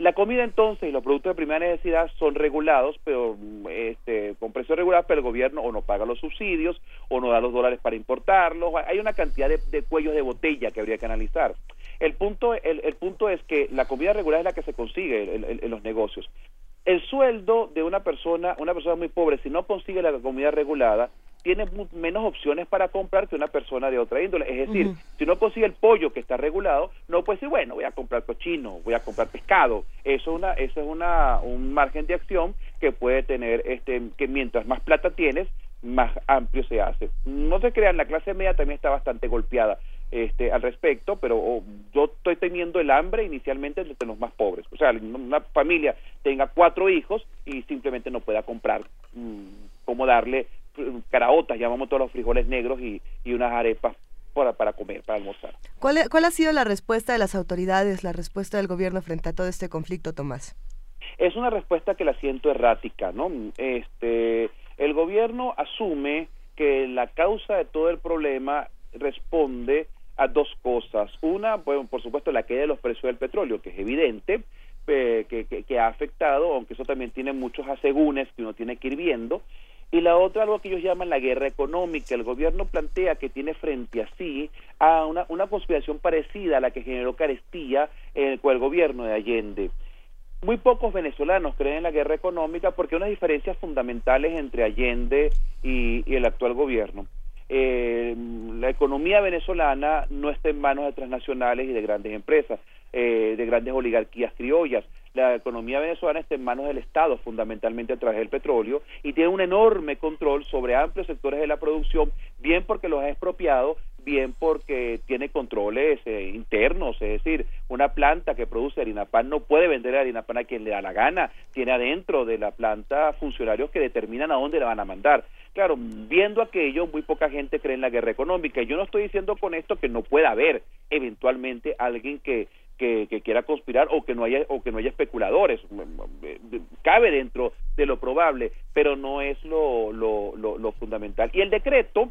La comida entonces y los productos de primera necesidad son regulados, pero este, con precios regulados, pero el gobierno o no paga los subsidios o no da los dólares para importarlos. Hay una cantidad de, cuellos de botella que habría que analizar. El punto, el, el punto es que la comida regular es la que se consigue en los negocios. El sueldo de una persona, una persona muy pobre, si no consigue la comida regulada, tiene menos opciones para comprar que una persona de otra índole. Es decir, si no consigue el pollo que está regulado, no puede decir, bueno, voy a comprar cochino, voy a comprar pescado. Eso, una, eso es una, un margen de acción que puede tener, este, que mientras más plata tienes, más amplio se hace. No se crean, la clase media también está bastante golpeada este, al respecto, pero oh, yo estoy teniendo el hambre inicialmente entre los más pobres. O sea, una familia tenga cuatro hijos y simplemente no pueda comprar mm, cómo darle caraotas, llamamos todos los frijoles negros y, unas arepas para, para comer, para almorzar. ¿Cuál, ¿Cuál ha sido la respuesta de las autoridades, la respuesta del gobierno frente a todo este conflicto, Tomás? Es una respuesta que la siento errática, ¿no? Este, el gobierno asume que la causa de todo el problema responde a dos cosas. Una, bueno, por supuesto, la caída de los precios del petróleo, que es evidente, eh, que, que, que, ha afectado, aunque eso también tiene muchos asegúnes que uno tiene que ir viendo, y la otra, algo que ellos llaman la guerra económica. El gobierno plantea que tiene frente a sí a una, una conspiración parecida a la que generó carestía eh, con el gobierno de Allende. Muy pocos venezolanos creen en la guerra económica porque hay unas diferencias fundamentales entre Allende y, el actual gobierno. Eh, la economía venezolana no está en manos de transnacionales y de grandes empresas, eh, de grandes oligarquías criollas la economía venezolana está en manos del Estado, fundamentalmente a través del petróleo, y tiene un enorme control sobre amplios sectores de la producción, bien porque los ha expropiado, bien porque tiene controles eh, internos, es decir, una planta que produce harina pan no puede vender harina pan a quien le da la gana, tiene adentro de la planta funcionarios que determinan a dónde la van a mandar. Claro, viendo aquello, muy poca gente cree en la guerra económica. Yo no estoy diciendo con esto que no pueda haber eventualmente alguien que que, quiera conspirar o que no haya o que no haya especuladores. Cabe dentro de lo probable pero no es lo, lo, lo, fundamental. Y el decreto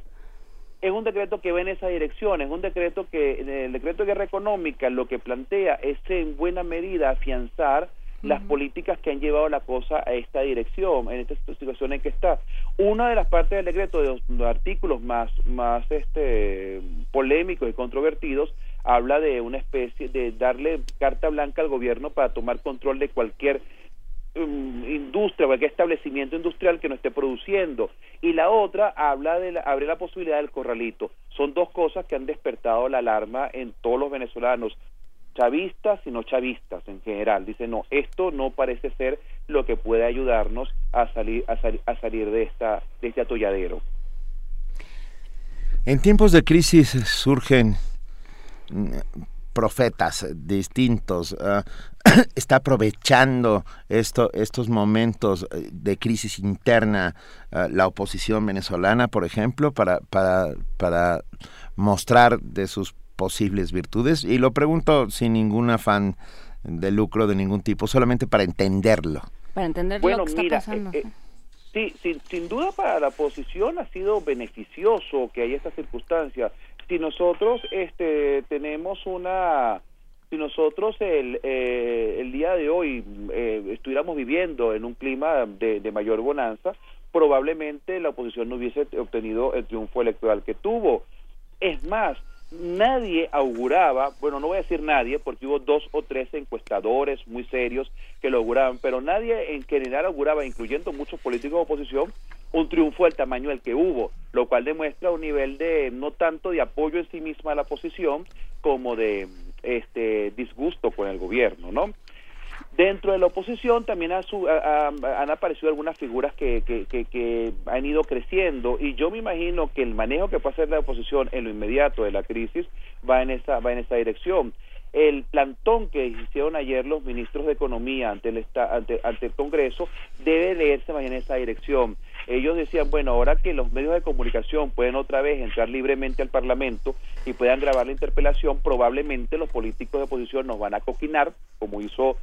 es un decreto que va en esa dirección, es un decreto que, el decreto de guerra económica lo que plantea es en buena medida afianzar las políticas que han llevado la cosa a esta dirección, en esta situación en que está. Una de las partes del decreto, de los, artículos más, más este, polémicos y controvertidos, habla de una especie de darle carta blanca al gobierno para tomar control de cualquier um, industria, cualquier establecimiento industrial que no esté produciendo. Y la otra habla de la, abre la posibilidad del corralito. Son dos cosas que han despertado la alarma en todos los venezolanos chavistas y no chavistas en general. Dice, no, esto no parece ser lo que puede ayudarnos a salir, a, a salir de, esta, de este atolladero. En tiempos de crisis surgen mm, profetas distintos. Ah, está aprovechando esto, estos momentos eh, de crisis interna ah, la oposición venezolana, por ejemplo, para, para, para mostrar de sus posibles virtudes? Y lo pregunto sin ningún afán de lucro de ningún tipo, solamente para entenderlo. Para entender lo que está pasando. Eh, eh, sí, sin, duda para la oposición ha sido beneficioso que haya esta circunstancia. Si nosotros este, tenemos una si nosotros el, eh, el día de hoy estuviéramos viviendo en un clima de, de, mayor bonanza, probablemente la oposición no hubiese obtenido el triunfo electoral que tuvo. Es más, nadie auguraba, bueno, no voy a decir nadie, porque hubo dos o tres encuestadores muy serios que lo auguraban, pero nadie en general auguraba, incluyendo muchos políticos de oposición, un triunfo del tamaño del que hubo, lo cual demuestra un nivel de no tanto de apoyo en sí misma a la oposición como de este disgusto con el gobierno, ¿no? Dentro de la oposición también han aparecido algunas figuras que, han ido creciendo y yo me imagino que el manejo que puede hacer la oposición en lo inmediato de la crisis va en esa, va en esa dirección. El plantón que hicieron ayer los ministros de Economía ante el, ante, ante el Congreso debe leerse más en esa dirección. ellos decían, bueno, ahora que los medios de comunicación pueden otra vez entrar libremente al Parlamento y puedan grabar la interpelación, probablemente los políticos de oposición nos van a coquinar, como hizo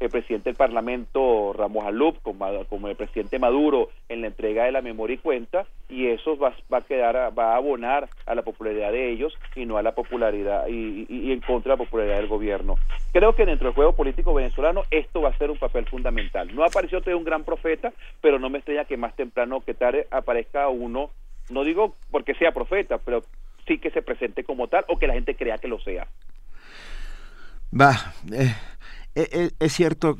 el presidente del Parlamento, Ramos Alup, como, el presidente Maduro en la entrega de la memoria y cuenta, y eso va, va, a quedar, va a abonar a la popularidad de ellos y no a la popularidad y, y, en contra de la popularidad del gobierno. Creo que dentro del juego político venezolano esto va a ser un papel fundamental. No apareció todavía un gran profeta, pero no me extraña que más temprano que tarde aparezca uno, no digo porque sea profeta, pero sí que se presente como tal o que la gente crea que lo sea. Va, eh, eh, eh, es cierto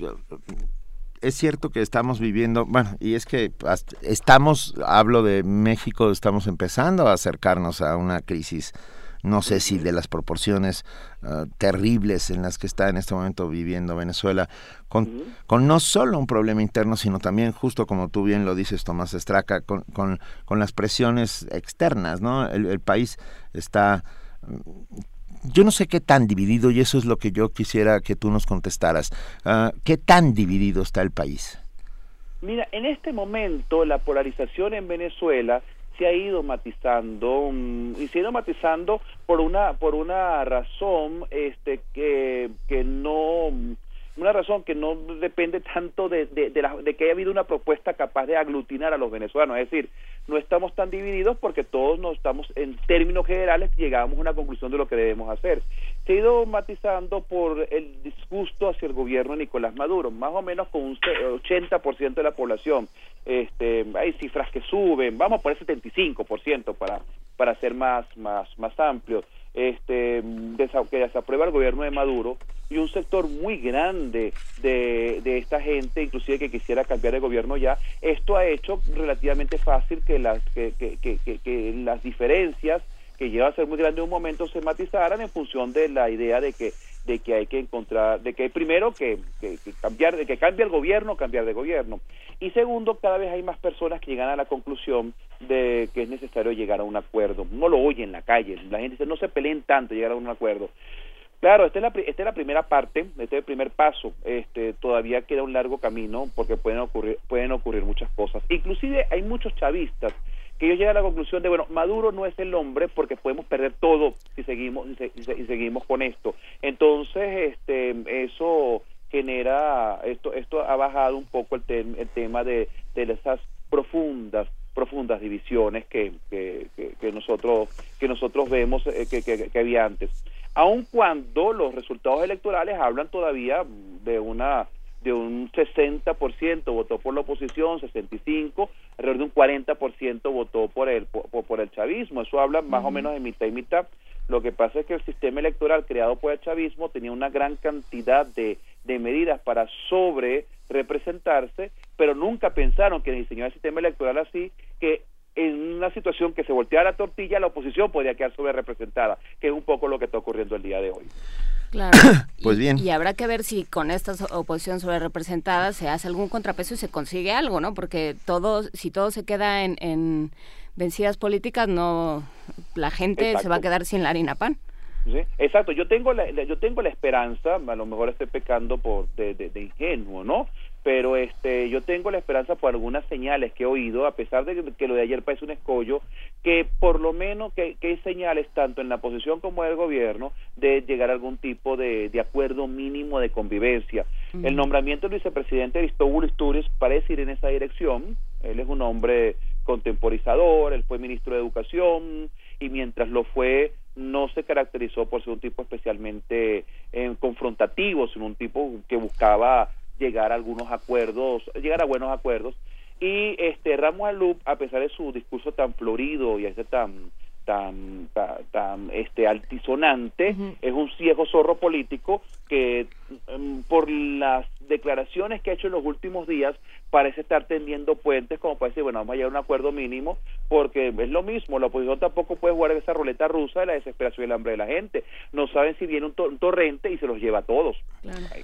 es cierto que estamos viviendo, bueno, y es que estamos, hablo de México, estamos empezando a acercarnos a una crisis, no sé si de las proporciones ah, terribles en las que está en este momento viviendo Venezuela, con, con, no solo un problema interno, sino también, justo como tú bien lo dices, Tomás Estraca, con, con, con las presiones externas, ¿no? El, el país está yo no sé qué tan dividido, y eso es lo que yo quisiera que tú nos contestaras. Ah, ¿Qué tan dividido está el país? Mira, en este momento la polarización en Venezuela se ha ido matizando mm, y se ha ido matizando por una por una razón este que que no una razón que no depende tanto de, de, de, que haya habido una propuesta capaz de aglutinar a los venezolanos, es decir, no estamos tan divididos porque todos nos estamos, en términos generales, llegamos a una conclusión de lo que debemos hacer. Se ha ido matizando por el disgusto hacia el gobierno de Nicolás Maduro, más o menos con un 80% de la población. Este, hay cifras que suben, vamos por el 75% para, para ser más, más, más amplios este, que desaprueba el gobierno de Maduro y un sector muy grande de, de esta gente, inclusive que quisiera cambiar de gobierno ya, esto ha hecho relativamente fácil que las, que, que, que, las diferencias que lleva a ser muy grande en un momento se matizaran en función de la idea de que de que hay que encontrar, de que primero que, que, cambiar, de que cambie el gobierno, cambiar de gobierno. Y segundo, cada vez hay más personas que llegan a la conclusión de que es necesario llegar a un acuerdo. No lo oye en la calle, la gente dice no se peleen tanto llegar a un acuerdo. Claro, esta es, la, esta es la primera parte, este es el primer paso. Este, todavía queda un largo camino porque pueden ocurrir, pueden ocurrir muchas cosas. Inclusive hay muchos chavistas que ellos llegan a la conclusión de, bueno, Maduro no es el hombre porque podemos perder todo si seguimos, si, seguimos con esto. Entonces, este, eso genera, esto, esto ha bajado un poco el, el tema de, de esas profundas profundas divisiones que, que, que, nosotros que nosotros vemos eh, que, que, había antes aun cuando los resultados electorales hablan todavía de una de un 60% votó por la oposición, 65, alrededor de un 40% votó por el por, por, el chavismo. Eso habla más o menos de mitad y mitad. Lo que pasa es que el sistema electoral creado por el chavismo tenía una gran cantidad de, de medidas para sobre representarse, pero nunca pensaron que diseñar el sistema electoral así que en una situación que se voltea la tortilla, la oposición podría quedar sobre representada, que es un poco lo que está ocurriendo el día de hoy. Claro. pues bien. Y habrá que ver si con esta oposición sobre representada se hace algún contrapeso y se consigue algo, ¿no? Porque todo, si todo se queda en, vencidas políticas, no, la gente se va a quedar sin la harina pan. ¿Sí? Exacto, yo tengo la, yo tengo la esperanza, a lo mejor estoy pecando por de, de, de ingenuo, ¿no? Pero este yo tengo la esperanza por algunas señales que he oído, a pesar de que, lo de ayer parece un escollo, que por lo menos que, hay señales tanto en la oposición como en el gobierno de llegar a algún tipo de, acuerdo mínimo de convivencia. El nombramiento del vicepresidente Aristóbulo Isturiz parece ir en esa dirección. Él es un hombre contemporizador, él fue ministro de Educación y mientras lo fue no se caracterizó por ser un tipo especialmente eh, confrontativo, sino un tipo que buscaba llegar a algunos acuerdos, llegar a buenos acuerdos. Y este Ramos Alup, a pesar de su discurso tan florido y ese tan tan tan, este altisonante, es un ciego zorro político que mm, por las declaraciones que ha hecho en los últimos días parece estar tendiendo puentes como para decir, bueno, vamos a llegar a un acuerdo mínimo porque es lo mismo, la oposición tampoco puede jugar esa ruleta rusa de la desesperación y el hambre de la gente. No saben si viene un, torrente y se los lleva a todos.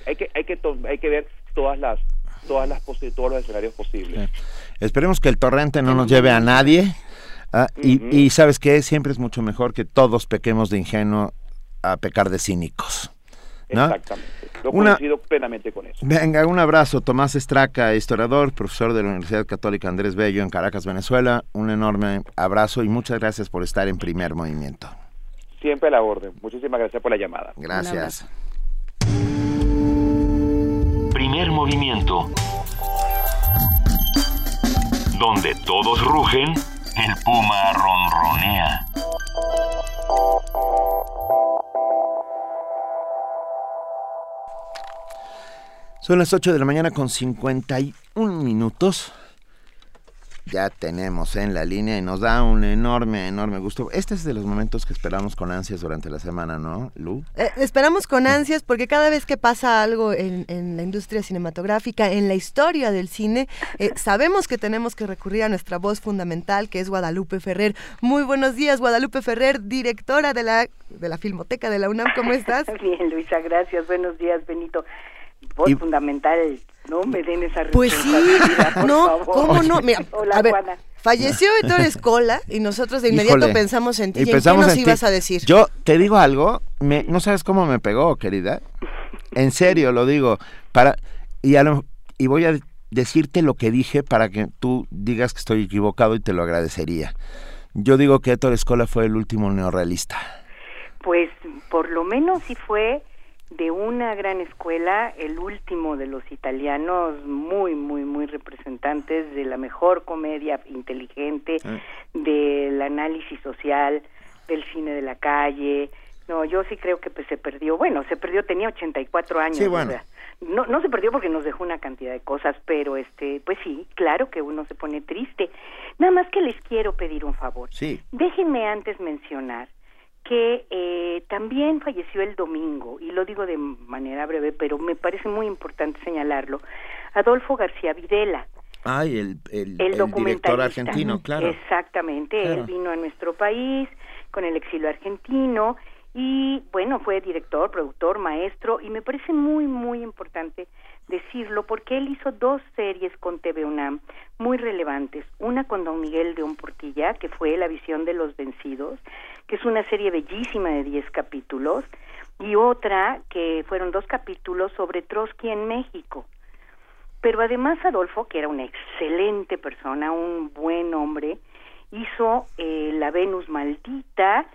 Hay, que hay que hay que ver todas las todas las todos los escenarios posibles. Esperemos que el torrente no nos lleve a nadie. Ah, y, y sabes que siempre es mucho mejor que todos pequemos de ingenuo a pecar de cínicos. ¿no? Exactamente. Yo Una- coincido plenamente con eso. Venga, un abrazo. Tomás Estraca, historiador, profesor de la Universidad Católica Andrés Bello en Caracas, Venezuela. Un enorme abrazo y muchas gracias por estar en primer movimiento. Siempre a la orden. Muchísimas gracias por la llamada. Gracias. Movimiento. Donde todos rugen, el puma ronronea. Son las 8 de la mañana con 51 minutos. Ya tenemos en la línea y nos da un enorme, enorme gusto. Este es de los momentos que esperamos con ansias durante la semana, ¿no, Lu? Eh, esperamos con ansias porque cada vez que pasa algo en, en la industria cinematográfica, en la historia del cine, eh, sabemos que tenemos que recurrir a nuestra voz fundamental, que es Guadalupe Ferrer. Muy buenos días, Guadalupe Ferrer, directora de la, de la Filmoteca de la UNAM. ¿Cómo estás? Bien, Luisa, gracias. Buenos días, Benito. Voz Y- fundamental, no me den esa Pues sí, por no, favor. ¿cómo no? Mira, Hola, a ver, Juana. falleció Héctor Escola y nosotros de inmediato Híjole. pensamos en ti. Y ¿Y en qué pensamos nos en ti. ibas a decir? Yo te digo algo, me, no sabes cómo me pegó, querida. En serio lo digo. Para y a lo- y voy a decirte lo que dije para que tú digas que estoy equivocado y te lo agradecería. Yo digo que Héctor Escola fue el último neorrealista. Pues por lo menos sí fue de una gran escuela, el último de los italianos muy, muy, muy representantes de la mejor comedia inteligente, del análisis social, del cine de la calle. No, yo sí creo que pues, se perdió. Bueno, se perdió, tenía 84 años. Sí, o bueno. sea, no, no se perdió porque nos dejó una cantidad de cosas, pero este, pues sí, claro que uno se pone triste. Nada más que les quiero pedir un favor. Sí. Déjenme antes mencionar que eh, también falleció el domingo, y lo digo de manera breve, pero me parece muy importante señalarlo, Adolfo García Videla, Ay, el, el, el, el director argentino, claro. Exactamente, Claro. él vino a nuestro país con el exilio argentino y bueno, fue director, productor, maestro y me parece muy, muy importante decirlo porque él hizo dos series con TV UNAM muy relevantes. Una con Don Miguel de Portilla, que fue La visión de los vencidos, que es una serie bellísima de 10 capítulos, y otra que fueron dos capítulos sobre Trotsky en México. Pero además Adolfo, que era una excelente persona, un buen hombre, hizo eh, La Venus Maldita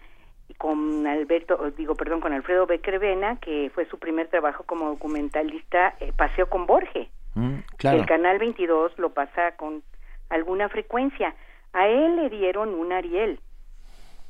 con Alberto, digo, perdón, con Alfredo Becrevena, que fue su primer trabajo como documentalista, eh, Paseo con Borges. Mm, claro. El canal 22 lo pasa con alguna frecuencia. A él le dieron un Ariel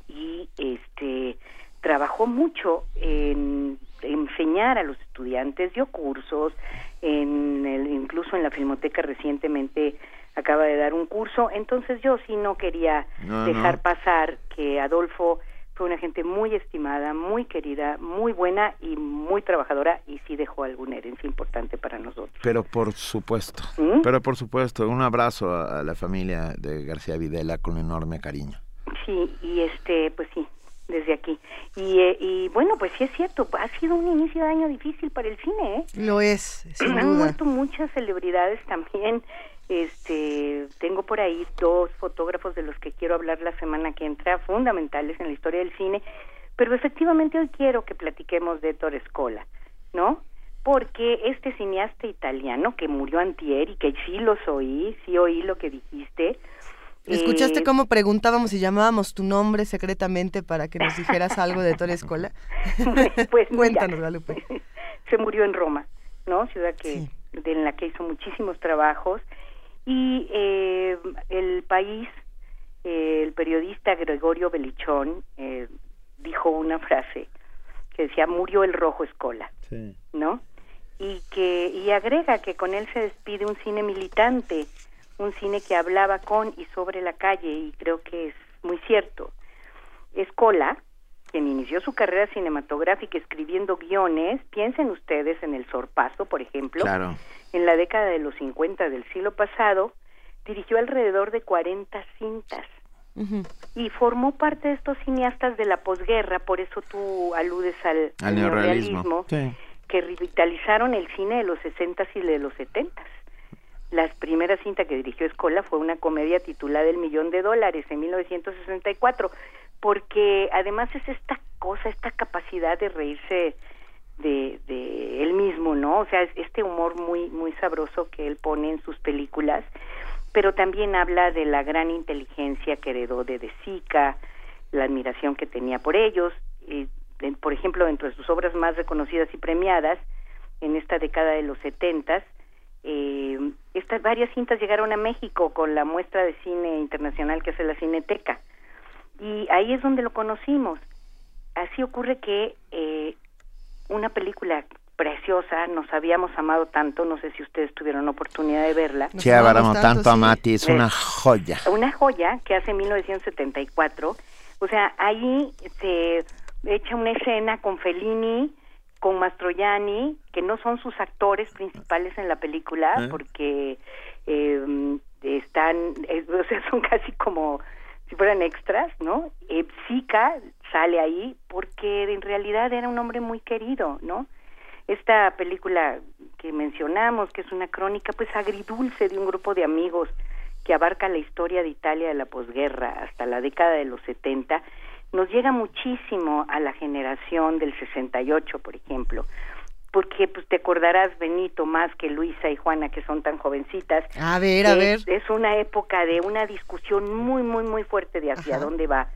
y este trabajó mucho en enseñar a los estudiantes, dio cursos, en el, incluso en la Filmoteca recientemente acaba de dar un curso, entonces yo sí no quería No, dejar no. pasar que Adolfo fue una gente muy estimada, muy querida, muy buena y muy trabajadora y sí dejó alguna herencia importante para nosotros. Pero por supuesto, ¿Mm? pero por supuesto, un abrazo a, la familia de García Videla con enorme cariño. Sí, y este, pues sí, desde aquí. Y, eh, y bueno, pues sí es cierto, ha sido un inicio de año difícil para el cine, ¿eh? Lo es, sin Han duda. muerto muchas celebridades también. Este, tengo por ahí dos fotógrafos de los que quiero hablar la semana que entra, fundamentales en la historia del cine, pero efectivamente hoy quiero que platiquemos de Ettore Scola, ¿no? Porque este cineasta italiano que murió antier y que sí los oí, sí oí lo que dijiste. ¿Escuchaste eh, cómo preguntábamos y llamábamos tu nombre secretamente para que nos dijeras algo de Torres Escola? pues Cuéntanos, Guadalupe. se murió en Roma, ¿no? Ciudad que de, en la que hizo muchísimos trabajos y eh, el país, eh, el periodista Gregorio Belichón eh, dijo una frase que decía murió el rojo escola, ¿no? Y que y agrega que con él se despide un cine militante, un cine que hablaba con y sobre la calle y creo que es muy cierto. Escola, quien inició su carrera cinematográfica escribiendo guiones, piensen ustedes en El Sorpaso, por ejemplo, Claro. en la década de los 50 del siglo pasado, dirigió alrededor de 40 cintas y formó parte de estos cineastas de la posguerra, por eso tú aludes al, Al Sí. que revitalizaron el cine de los 60 y de los 70. La primera cinta que dirigió Escola fue una comedia titulada El Millón de Dólares en 1964, porque además es esta cosa, esta capacidad de reírse de, de él mismo, ¿no? O sea, es este humor muy muy sabroso que él pone en sus películas, pero también habla de la gran inteligencia que heredó de De Sica, la admiración que tenía por ellos, y, por ejemplo, dentro de sus obras más reconocidas y premiadas en esta década de los setentas, eh, estas varias cintas llegaron a México con la muestra de cine internacional que hace la Cineteca y ahí es donde lo conocimos. Así ocurre que eh, una película preciosa, nos habíamos amado tanto, no sé si ustedes tuvieron oportunidad de verla. Sí, amamos tanto, a Mati, es una joya. Una joya que hace 1974, o sea, ahí se echa una escena con Fellini, con Mastroianni, que no son sus actores principales en la película, ¿Eh? porque eh, están, eh, o sea, son casi como si fueran extras, ¿no? Eh, Zika sale ahí porque en realidad era un hombre muy querido, ¿no? Esta película que mencionamos, que es una crónica pues agridulce de un grupo de amigos que abarca la historia de Italia de la posguerra hasta la década de los 70, nos llega muchísimo a la generación del 68, por ejemplo, porque pues te acordarás Benito más que Luisa y Juana que son tan jovencitas. A ver, a Es- ver. Es una época de una discusión muy muy muy fuerte de hacia Ajá. dónde va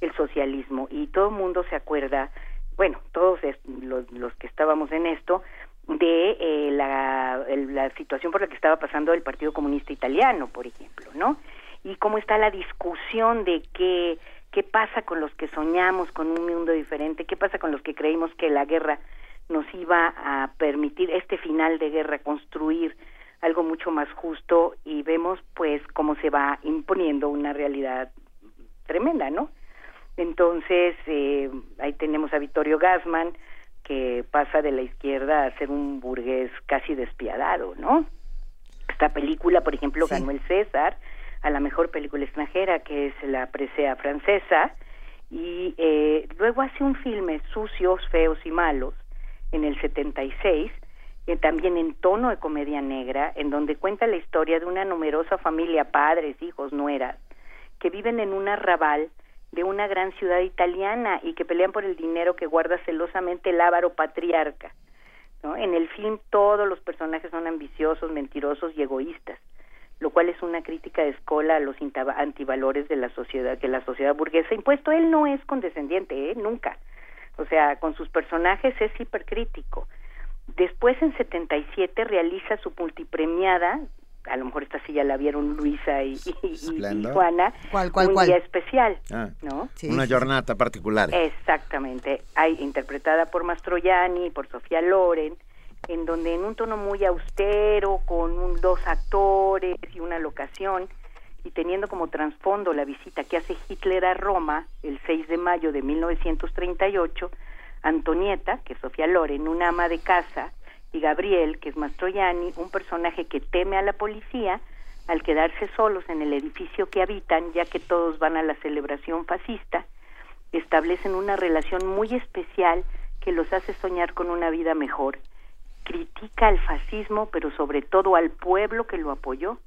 el socialismo y todo el mundo se acuerda, bueno, todos es- los, los que estábamos en esto de eh, la, el- la situación por la que estaba pasando el Partido Comunista Italiano, por ejemplo, ¿no? Y cómo está la discusión de qué qué pasa con los que soñamos con un mundo diferente, qué pasa con los que creímos que la guerra nos iba a permitir este final de guerra construir algo mucho más justo y vemos pues cómo se va imponiendo una realidad tremenda, ¿no? Entonces, eh, ahí tenemos a Vittorio Gassman, que pasa de la izquierda a ser un burgués casi despiadado, ¿no? Esta película, por ejemplo, ganó el César a la mejor película extranjera, que es la presea francesa, y eh, luego hace un filme, Sucios, Feos y Malos, en el 76, eh, también en tono de comedia negra, en donde cuenta la historia de una numerosa familia, padres, hijos, nueras, que viven en un arrabal de una gran ciudad italiana y que pelean por el dinero que guarda celosamente el ávaro patriarca. En el film todos los personajes son ambiciosos, mentirosos y egoístas, lo cual es una crítica de escola a los antivalores de la sociedad, que la sociedad burguesa impuesto. Él no es condescendiente, ¿eh? nunca. O sea, con sus personajes es hipercrítico. Después, en 77, realiza su multipremiada, a lo mejor esta sí ya la vieron Luisa y. Juana, ¿Cuál, cuál, un cuál? día especial, Ah, ¿no? una jornada particular. Exactamente, hay interpretada por Mastroianni, por Sofía Loren, en donde en un tono muy austero, con un- dos actores y una locación, y teniendo como trasfondo la visita que hace Hitler a Roma el 6 de mayo de 1938, Antonieta, que es Sofía Loren, una ama de casa, y Gabriel, que es Mastroianni, un personaje que teme a la policía al quedarse solos en el edificio que habitan, ya que todos van a la celebración fascista, establecen una relación muy especial que los hace soñar con una vida mejor. Critica al fascismo, pero sobre todo al pueblo que lo apoyó.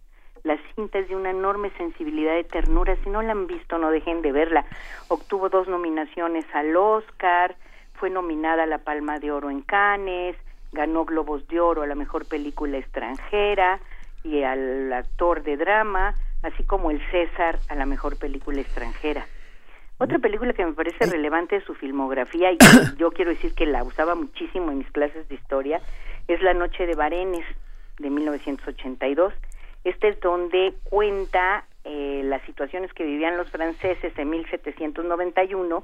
La cinta es de una enorme sensibilidad de ternura. Si no la han visto, no dejen de verla. Obtuvo dos nominaciones al Oscar, fue nominada a la Palma de Oro en Cannes, ganó Globos de Oro a la mejor película extranjera y al actor de drama, así como el César a la mejor película extranjera. Otra película que me parece relevante de su filmografía y yo quiero decir que la usaba muchísimo en mis clases de historia es La Noche de Varenes de 1982. Este es donde cuenta eh, las situaciones que vivían los franceses en 1791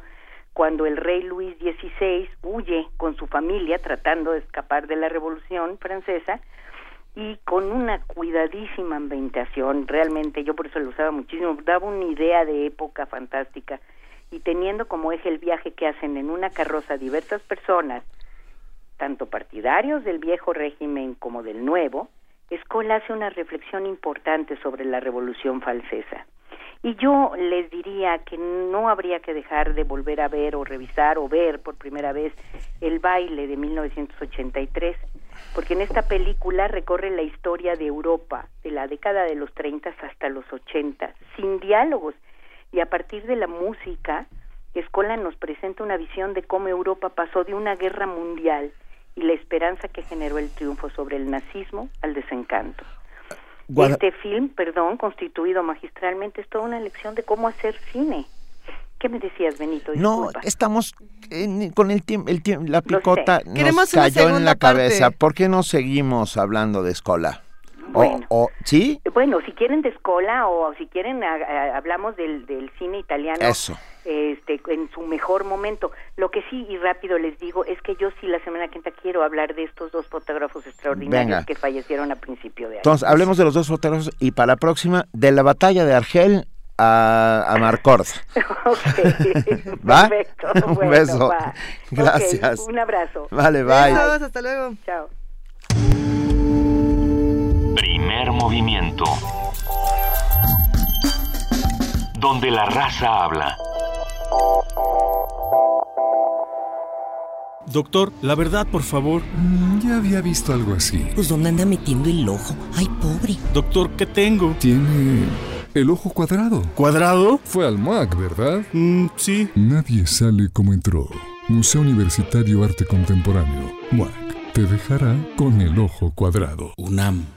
cuando el rey Luis XVI huye con su familia tratando de escapar de la Revolución Francesa y con una cuidadísima ambientación, realmente yo por eso lo usaba muchísimo, daba una idea de época fantástica. Y teniendo como eje el viaje que hacen en una carroza diversas personas, tanto partidarios del viejo régimen como del nuevo, Escola hace una reflexión importante sobre la revolución francesa. Y yo les diría que no habría que dejar de volver a ver o revisar o ver por primera vez el baile de 1983, porque en esta película recorre la historia de Europa de la década de los 30 hasta los 80, sin diálogos, y a partir de la música, Escola nos presenta una visión de cómo Europa pasó de una guerra mundial y la esperanza que generó el triunfo sobre el nazismo al desencanto. Guada- Este film, perdón, constituido magistralmente, es toda una lección de cómo hacer cine. ¿Qué me decías, Benito? No, estamos en- con el tiempo, el tiempo, la picota nos Queremos cayó en la cabeza. ¿Por qué no seguimos hablando de Escola? O- Bueno. o, ¿Sí? Bueno, si quieren de Escola o si quieren a- a- hablamos del, del cine italiano Eso. este, en su mejor momento. Lo que sí y rápido les digo es que yo sí la semana que entra quiero hablar de estos dos fotógrafos extraordinarios Venga. que fallecieron a principio de año. Entonces, hablemos de los dos fotógrafos y para la próxima, de la batalla de Argel a, a Marcord. ¿Va? Perfecto. Un bueno, beso. va. Gracias. Un abrazo. Vale, bye. Besos, hasta luego. Chao. Primer movimiento. Donde la raza habla. Doctor, la verdad, por favor. Mm, Ya había visto algo así. Pues ¿dónde anda metiendo el ojo? Ay, pobre. Doctor, ¿qué tengo? Tiene el ojo cuadrado. ¿Cuadrado? Fue al MAC, ¿verdad? Mm, sí. Nadie sale como entró. Museo Universitario Arte Contemporáneo. MAC. Te dejará con el ojo cuadrado. UNAM.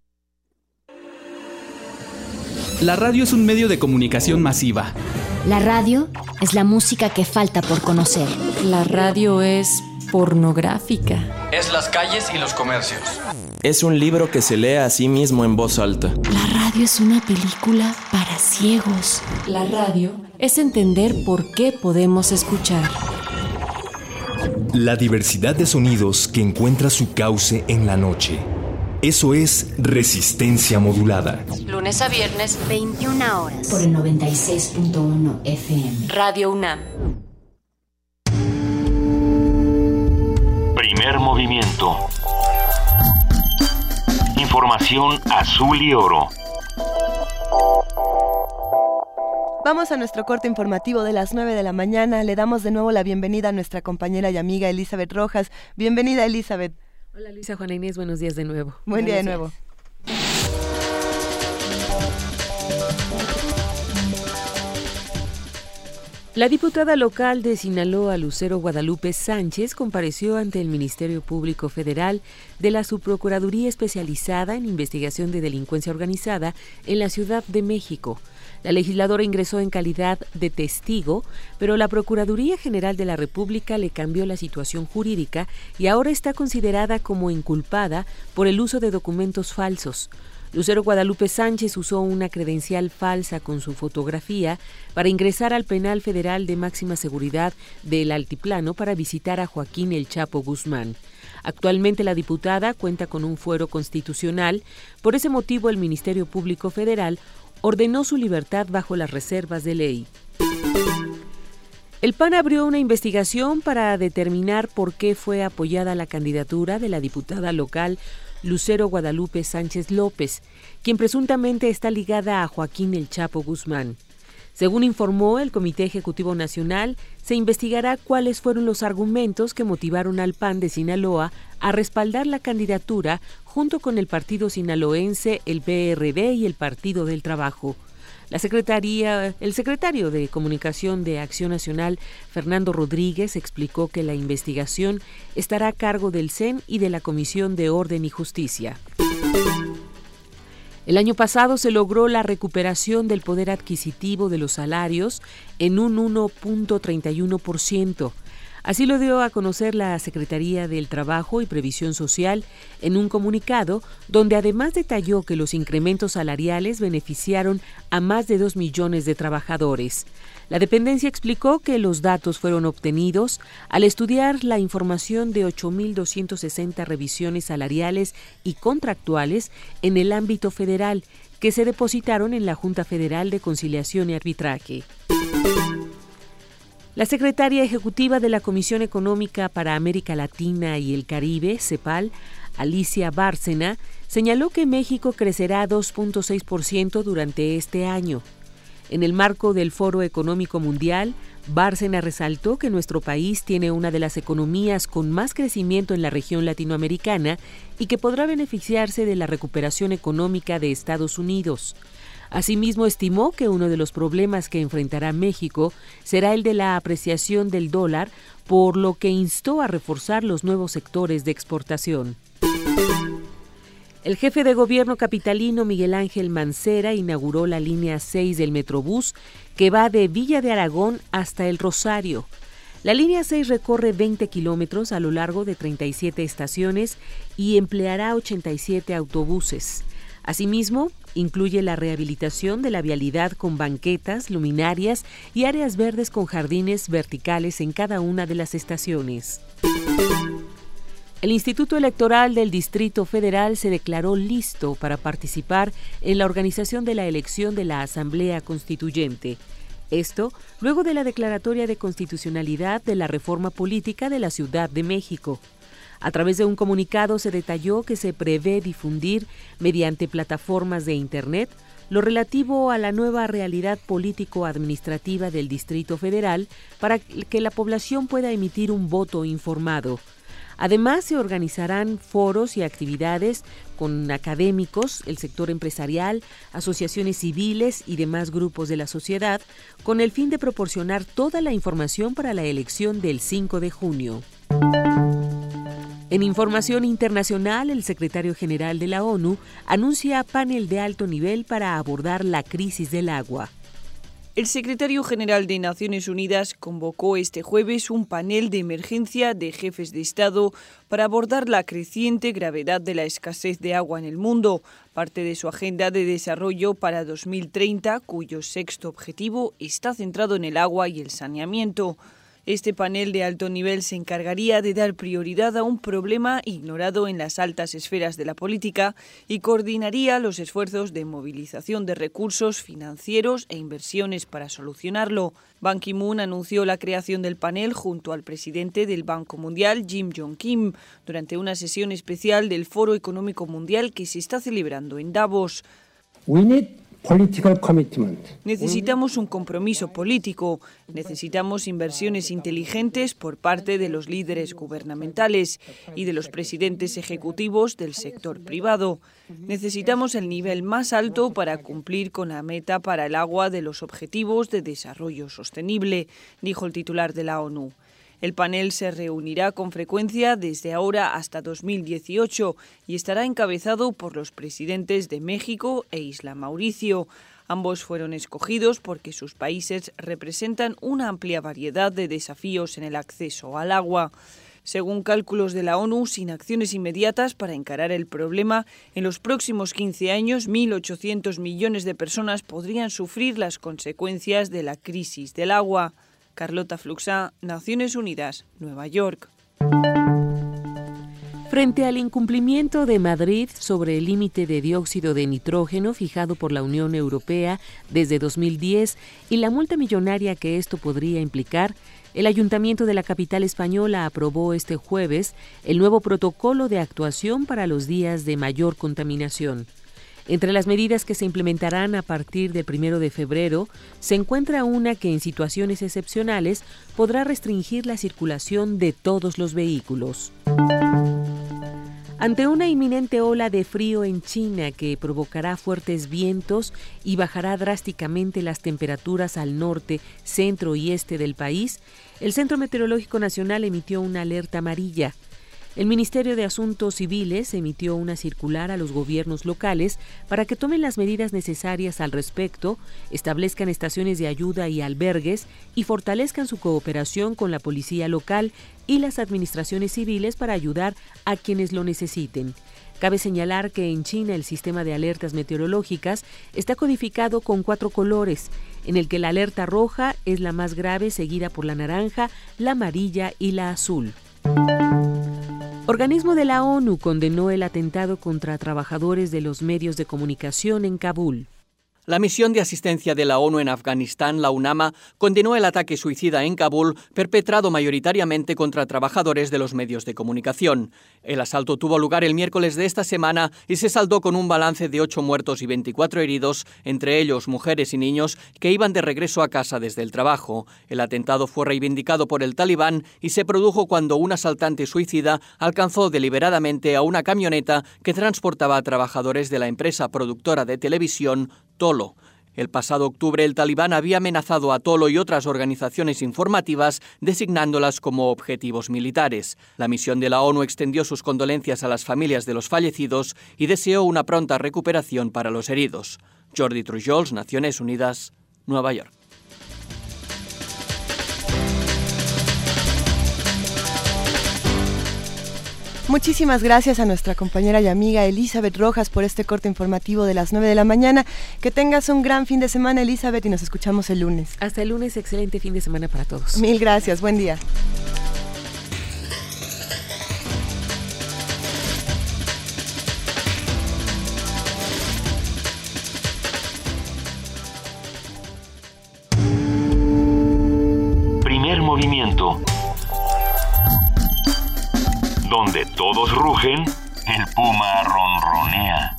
La radio es un medio de comunicación masiva. La radio es la música que falta por conocer. La radio es pornográfica. Es las calles y los comercios. Es un libro que se lee a sí mismo en voz alta. La radio es una película para ciegos. La radio es entender por qué podemos escuchar. La diversidad de sonidos que encuentra su cauce en la noche. Eso es resistencia modulada. Lunes a viernes, 21 horas. Por el 96.1 FM. Radio UNAM. Primer movimiento. Información azul y oro. Vamos a nuestro corte informativo de las 9 de la mañana. Le damos de nuevo la bienvenida a nuestra compañera y amiga Elizabeth Rojas. Bienvenida, Elizabeth. Hola Luisa Juana Inés, buenos días de nuevo. Buen día de nuevo. La diputada local de Sinaloa, Lucero Guadalupe Sánchez, compareció ante el Ministerio Público Federal de la Subprocuraduría Especializada en Investigación de Delincuencia Organizada en la Ciudad de México. La legisladora ingresó en calidad de testigo, pero la Procuraduría General de la República le cambió la situación jurídica y ahora está considerada como inculpada por el uso de documentos falsos. Lucero Guadalupe Sánchez usó una credencial falsa con su fotografía para ingresar al penal federal de máxima seguridad del Altiplano para visitar a Joaquín El Chapo Guzmán. Actualmente la diputada cuenta con un fuero constitucional, por ese motivo el Ministerio Público Federal ordenó su libertad bajo las reservas de ley. El PAN abrió una investigación para determinar por qué fue apoyada la candidatura de la diputada local Lucero Guadalupe Sánchez López, quien presuntamente está ligada a Joaquín El Chapo Guzmán. Según informó el Comité Ejecutivo Nacional, se investigará cuáles fueron los argumentos que motivaron al PAN de Sinaloa a respaldar la candidatura junto con el partido sinaloense, el PRD y el Partido del Trabajo. La secretaría, el secretario de Comunicación de Acción Nacional, Fernando Rodríguez, explicó que la investigación estará a cargo del CEN y de la Comisión de Orden y Justicia. El año pasado se logró la recuperación del poder adquisitivo de los salarios en un 1.31%. Así lo dio a conocer la Secretaría del Trabajo y Previsión Social en un comunicado donde además detalló que los incrementos salariales beneficiaron a más de 2 millones de trabajadores. La dependencia explicó que los datos fueron obtenidos al estudiar la información de 8.260 revisiones salariales y contractuales en el ámbito federal que se depositaron en la Junta Federal de Conciliación y Arbitraje. La secretaria ejecutiva de la Comisión Económica para América Latina y el Caribe, CEPAL, Alicia Bárcena, señaló que México crecerá 2.6% durante este año. En el marco del Foro Económico Mundial, Bárcena resaltó que nuestro país tiene una de las economías con más crecimiento en la región latinoamericana y que podrá beneficiarse de la recuperación económica de Estados Unidos. Asimismo, estimó que uno de los problemas que enfrentará México será el de la apreciación del dólar, por lo que instó a reforzar los nuevos sectores de exportación. El jefe de gobierno capitalino Miguel Ángel Mancera inauguró la línea 6 del Metrobús que va de Villa de Aragón hasta El Rosario. La línea 6 recorre 20 kilómetros a lo largo de 37 estaciones y empleará 87 autobuses. Asimismo, incluye la rehabilitación de la vialidad con banquetas, luminarias y áreas verdes con jardines verticales en cada una de las estaciones. El Instituto Electoral del Distrito Federal se declaró listo para participar en la organización de la elección de la Asamblea Constituyente. Esto luego de la declaratoria de constitucionalidad de la reforma política de la Ciudad de México. A través de un comunicado se detalló que se prevé difundir mediante plataformas de Internet lo relativo a la nueva realidad político-administrativa del Distrito Federal para que la población pueda emitir un voto informado. Además, se organizarán foros y actividades con académicos, el sector empresarial, asociaciones civiles y demás grupos de la sociedad, con el fin de proporcionar toda la información para la elección del 5 de junio. En información internacional, el secretario general de la ONU anuncia panel de alto nivel para abordar la crisis del agua. El secretario general de Naciones Unidas convocó este jueves un panel de emergencia de jefes de Estado para abordar la creciente gravedad de la escasez de agua en el mundo, parte de su agenda de desarrollo para 2030, cuyo sexto objetivo está centrado en el agua y el saneamiento. Este panel de alto nivel se encargaría de dar prioridad a un problema ignorado en las altas esferas de la política y coordinaría los esfuerzos de movilización de recursos financieros e inversiones para solucionarlo. Ban Ki-moon anunció la creación del panel junto al presidente del Banco Mundial, Jim Jong Kim, durante una sesión especial del Foro Económico Mundial que se está celebrando en Davos. Necesitamos un compromiso político, necesitamos inversiones inteligentes por parte de los líderes gubernamentales y de los presidentes ejecutivos del sector privado. Necesitamos el nivel más alto para cumplir con la meta para el agua de los Objetivos de Desarrollo Sostenible, dijo el titular de la ONU. El panel se reunirá con frecuencia desde ahora hasta 2018 y estará encabezado por los presidentes de México e Isla Mauricio. Ambos fueron escogidos porque sus países representan una amplia variedad de desafíos en el acceso al agua. Según cálculos de la ONU, sin acciones inmediatas para encarar el problema, en los próximos 15 años 1.800 millones de personas podrían sufrir las consecuencias de la crisis del agua. Carlota Fluxa, Naciones Unidas, Nueva York. Frente al incumplimiento de Madrid sobre el límite de dióxido de nitrógeno fijado por la Unión Europea desde 2010 y la multa millonaria que esto podría implicar, el Ayuntamiento de la capital española aprobó este jueves el nuevo protocolo de actuación para los días de mayor contaminación. Entre las medidas que se implementarán a partir del primero de febrero se encuentra una que en situaciones excepcionales podrá restringir la circulación de todos los vehículos. Ante una inminente ola de frío en China que provocará fuertes vientos y bajará drásticamente las temperaturas al norte, centro y este del país, el Centro Meteorológico Nacional emitió una alerta amarilla. El Ministerio de Asuntos Civiles emitió una circular a los gobiernos locales para que tomen las medidas necesarias al respecto, establezcan estaciones de ayuda y albergues y fortalezcan su cooperación con la policía local y las administraciones civiles para ayudar a quienes lo necesiten. Cabe señalar que en China el sistema de alertas meteorológicas está codificado con cuatro colores, en el que la alerta roja es la más grave seguida por la naranja, la amarilla y la azul. Organismo de la ONU condenó el atentado contra trabajadores de los medios de comunicación en Kabul. La misión de asistencia de la ONU en Afganistán, la UNAMA, condenó el ataque suicida en Kabul, perpetrado mayoritariamente contra trabajadores de los medios de comunicación. El asalto tuvo lugar el miércoles de esta semana y se saldó con un balance de ocho muertos y 24 heridos, entre ellos mujeres y niños que iban de regreso a casa desde el trabajo. El atentado fue reivindicado por el talibán y se produjo cuando un asaltante suicida alcanzó deliberadamente a una camioneta que transportaba a trabajadores de la empresa productora de televisión El pasado octubre el talibán había amenazado a Tolo y otras organizaciones informativas designándolas como objetivos militares. La misión de la ONU extendió sus condolencias a las familias de los fallecidos y deseó una pronta recuperación para los heridos. Jordi Trujols, Naciones Unidas, Nueva York. Muchísimas gracias a nuestra compañera y amiga Elizabeth Rojas por este corte informativo de las 9 de la mañana. Que tengas un gran fin de semana, Elizabeth, y nos escuchamos el lunes. Hasta el lunes, excelente fin de semana para todos. Mil gracias, buen día. Primer movimiento. Donde todos rugen, el puma ronronea.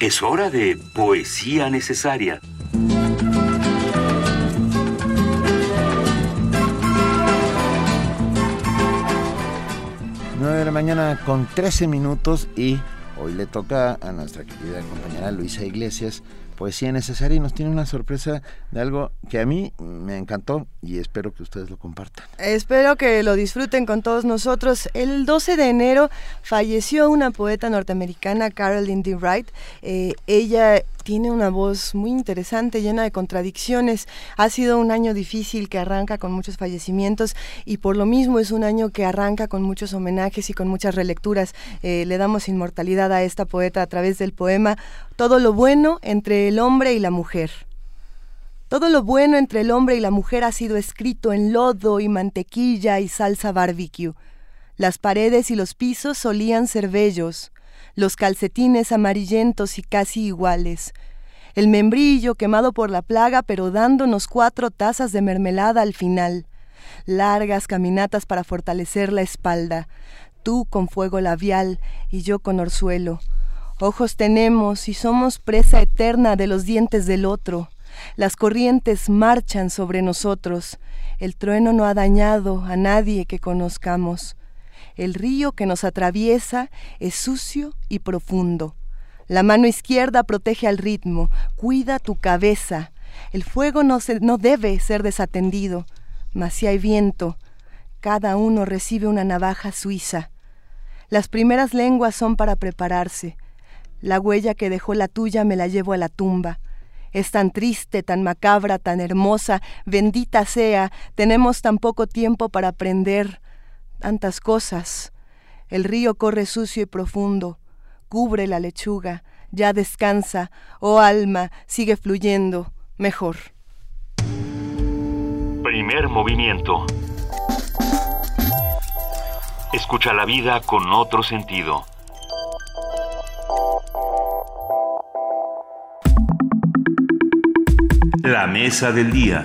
Es hora de poesía necesaria. 9 de la mañana con 13 minutos y hoy le toca a nuestra querida compañera Luisa Iglesias poesía necesaria y nos tiene una sorpresa de algo que a mí me encantó y espero que ustedes lo compartan. Espero que lo disfruten con todos nosotros. El 12 de enero falleció una poeta norteamericana, Carolyn D. Wright. Eh, ella tiene una voz muy interesante, llena de contradicciones. Ha sido un año difícil que arranca con muchos fallecimientos y por lo mismo es un año que arranca con muchos homenajes y con muchas relecturas. Eh, le damos inmortalidad a esta poeta a través del poema Todo lo bueno entre el hombre y la mujer. Todo lo bueno entre el hombre y la mujer ha sido escrito en lodo y mantequilla y salsa barbecue. Las paredes y los pisos solían ser bellos, los calcetines amarillentos y casi iguales, el membrillo quemado por la plaga pero dándonos cuatro tazas de mermelada al final, largas caminatas para fortalecer la espalda, tú con fuego labial y yo con orzuelo. Ojos tenemos y somos presa eterna de los dientes del otro. Las corrientes marchan sobre nosotros. El trueno no ha dañado a nadie que conozcamos. El río que nos atraviesa es sucio y profundo. La mano izquierda protege al ritmo, cuida tu cabeza. El fuego no, se, no debe ser desatendido, mas si hay viento, cada uno recibe una navaja suiza. Las primeras lenguas son para prepararse. La huella que dejó la tuya me la llevo a la tumba. Es tan triste, tan macabra, tan hermosa, bendita sea, tenemos tan poco tiempo para aprender tantas cosas. El río corre sucio y profundo, cubre la lechuga, ya descansa, oh alma, sigue fluyendo, mejor. Primer movimiento. Escucha la vida con otro sentido. La mesa del día.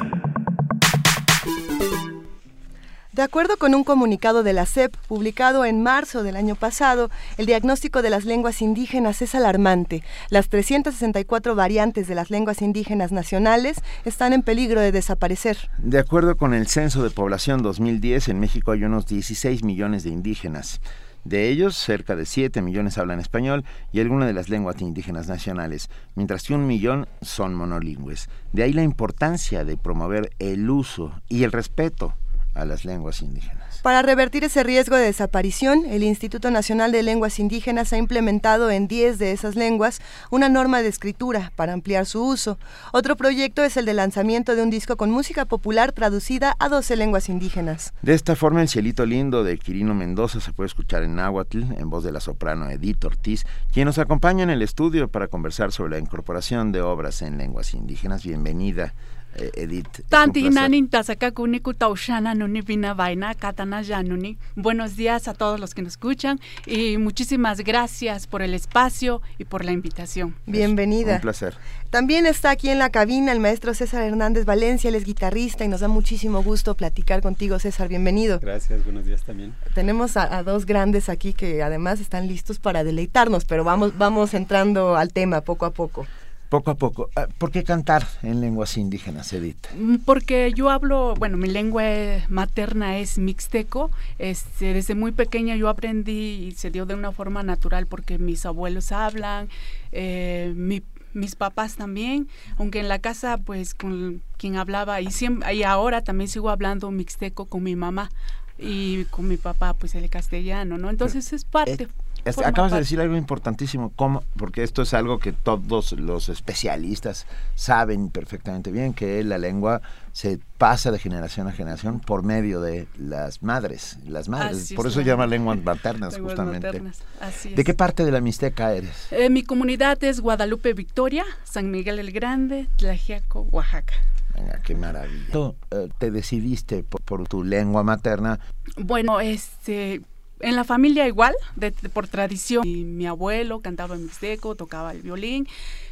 De acuerdo con un comunicado de la CEP publicado en marzo del año pasado, el diagnóstico de las lenguas indígenas es alarmante. Las 364 variantes de las lenguas indígenas nacionales están en peligro de desaparecer. De acuerdo con el Censo de Población 2010, en México hay unos 16 millones de indígenas. De ellos, cerca de 7 millones hablan español y alguna de las lenguas indígenas nacionales, mientras que un millón son monolingües. De ahí la importancia de promover el uso y el respeto a las lenguas indígenas. Para revertir ese riesgo de desaparición, el Instituto Nacional de Lenguas Indígenas ha implementado en 10 de esas lenguas una norma de escritura para ampliar su uso. Otro proyecto es el de lanzamiento de un disco con música popular traducida a 12 lenguas indígenas. De esta forma, el cielito lindo de Quirino Mendoza se puede escuchar en náhuatl, en voz de la soprano Edith Ortiz, quien nos acompaña en el estudio para conversar sobre la incorporación de obras en lenguas indígenas. Bienvenida Edith. Tanti nanin tasakakuni kutaushana nuni vina vaina katana yanuni. Buenos días a todos los que nos escuchan y muchísimas gracias por el espacio y por la invitación. Bienvenida. Un placer. También está aquí en la cabina el maestro César Hernández Valencia, él es guitarrista y nos da muchísimo gusto platicar contigo, César. Bienvenido. Gracias, buenos días también. Tenemos a, a dos grandes aquí que además están listos para deleitarnos, pero vamos, vamos entrando al tema poco a poco. Poco a poco. Ah, ¿Por qué cantar en lenguas indígenas, Edith? Mm, Porque yo hablo, bueno, mi lengua eh, materna es mixteco. Este, desde muy pequeña yo aprendí y se dio de una forma natural porque mis abuelos hablan, eh, mi- mis papás también, aunque en la casa pues con quien hablaba y, siempre, y ahora también sigo hablando mixteco con mi mamá y con mi papá pues el castellano, ¿no? Entonces es parte. Es- forma acabas de decir algo importantísimo, ¿cómo? porque esto es algo que todos los especialistas saben perfectamente bien, que la lengua se pasa de generación a generación por medio de las madres, las madres. Así por es, eso se llama lenguas maternas, Lenguas justamente. maternas, así ¿De es. qué parte de la Mixteca eres? Eh, mi comunidad es Guadalupe Victoria, San Miguel el Grande, Tlaxiaco, Oaxaca. Venga, qué maravilla. Tú eh, te decidiste por, por tu lengua materna. Bueno, este, en la familia igual, de- por tradición. Mi, abuelo cantaba mixteco, tocaba el violín.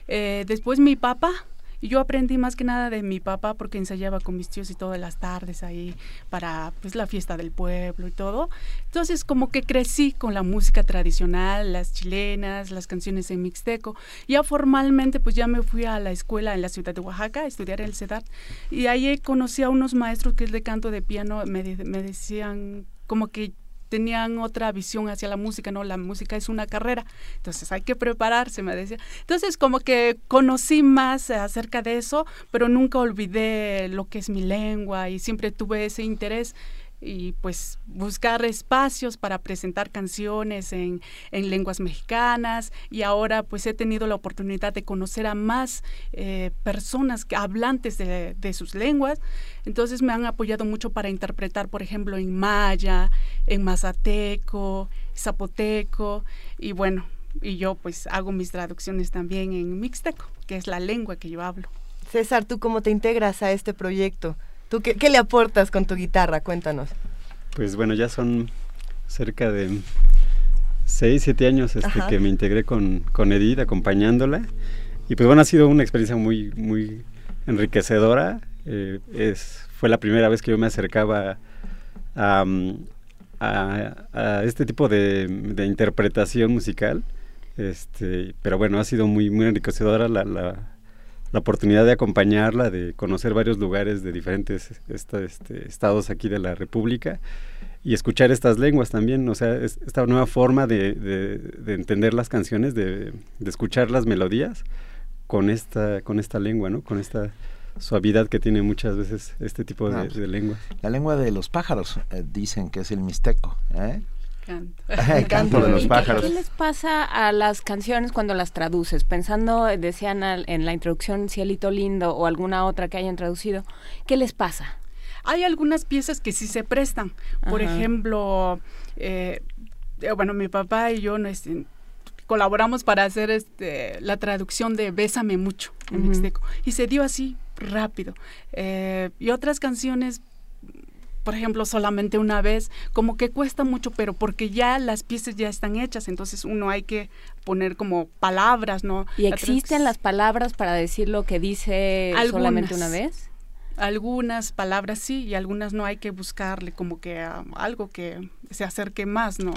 Eh, después mi papá. Yo aprendí más que nada de mi papá porque ensayaba con mis tíos y todas las tardes ahí para pues la fiesta del pueblo y todo. Entonces como que crecí con la música tradicional, las chilenas, las canciones en mixteco. Ya formalmente pues ya me fui a la escuela en la ciudad de Oaxaca a estudiar el CEDAT y ahí conocí a unos maestros que es de canto de piano, me, me decían como que tenían otra visión hacia la música, ¿no? La música es una carrera, entonces hay que prepararse, me decía. Entonces como que conocí más acerca de eso, pero nunca olvidé lo que es mi lengua y siempre tuve ese interés y pues buscar espacios para presentar canciones en, en lenguas mexicanas y ahora pues he tenido la oportunidad de conocer a más eh, personas que, hablantes de, de sus lenguas, entonces me han apoyado mucho para interpretar por ejemplo en maya, en mazateco, zapoteco y bueno, y yo pues hago mis traducciones también en mixteco, que es la lengua que yo hablo. César, ¿tú cómo te integras a este proyecto? ¿Tú qué, qué le aportas con tu guitarra? Cuéntanos. Pues bueno, ya son cerca de 6, 7 años este, Ajá. que me integré con, con Edith acompañándola. Y pues bueno, ha sido una experiencia muy, muy enriquecedora. Eh, es, fue la primera vez que yo me acercaba a, a- a este tipo de, de interpretación musical. Este, pero bueno, ha sido muy, muy enriquecedora la, la- la oportunidad de acompañarla, de conocer varios lugares de diferentes esta- este, estados aquí de la República y escuchar estas lenguas también, o sea, es- esta nueva forma de, de- de entender las canciones, de, de escuchar las melodías con esta, con esta lengua, ¿no? Con esta suavidad que tiene muchas veces este tipo de, No, pues, de lenguas. La lengua de los pájaros, eh, dicen que es el mixteco. ¿eh? Canto. El canto de los ¿Y qué- pájaros. ¿Qué les pasa a las canciones cuando las traduces? Pensando, decían al- en la introducción Cielito Lindo o alguna otra que hayan traducido, ¿qué les pasa? Hay algunas piezas que sí se prestan. Por Ajá. ejemplo, eh, eh, bueno, mi papá y yo no, este, colaboramos para hacer este, la traducción de Bésame mucho en Ujú. mixteco. Y se dio así, rápido. Eh, y otras canciones, por ejemplo, solamente una vez, como que cuesta mucho, pero porque ya las piezas ya están hechas, entonces uno hay que poner como palabras, ¿no? ¿Y existen las palabras para decir lo que dice solamente una vez? Algunas palabras sí y algunas no hay que buscarle como que a algo que se acerque más, ¿no?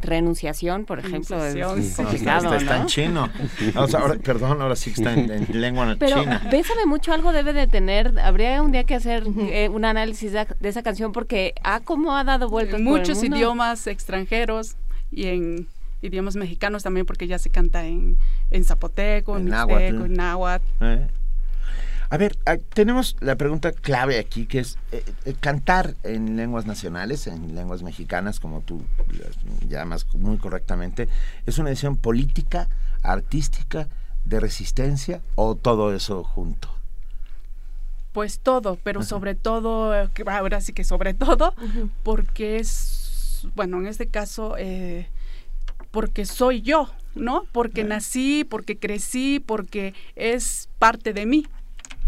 Renunciación, por ejemplo, es Renunciación, sí. complicado, Está, está en ¿no? chino. O sea, ahora- perdón, ahora sí que está en, en lengua Pero china. Bésame mucho algo debe de tener, habría un día que hacer eh, un análisis de, de esa canción porque ah, cómo ha dado vueltas por el muchos mundo. idiomas extranjeros y en idiomas mexicanos también porque ya se canta en, en zapoteco, en, En mixteco, náhuatl. en náhuatl. ¿Eh? A ver, ah, tenemos la pregunta clave aquí, que es eh, eh, cantar en lenguas nacionales, en lenguas mexicanas, como tú las llamas muy correctamente, ¿es una decisión política, artística, de resistencia o todo eso junto? Pues todo, pero sobre todo, ahora sí que sobre todo, porque es, bueno, en este caso, eh, porque soy yo, ¿no? Porque nací, porque crecí, porque es parte de mí.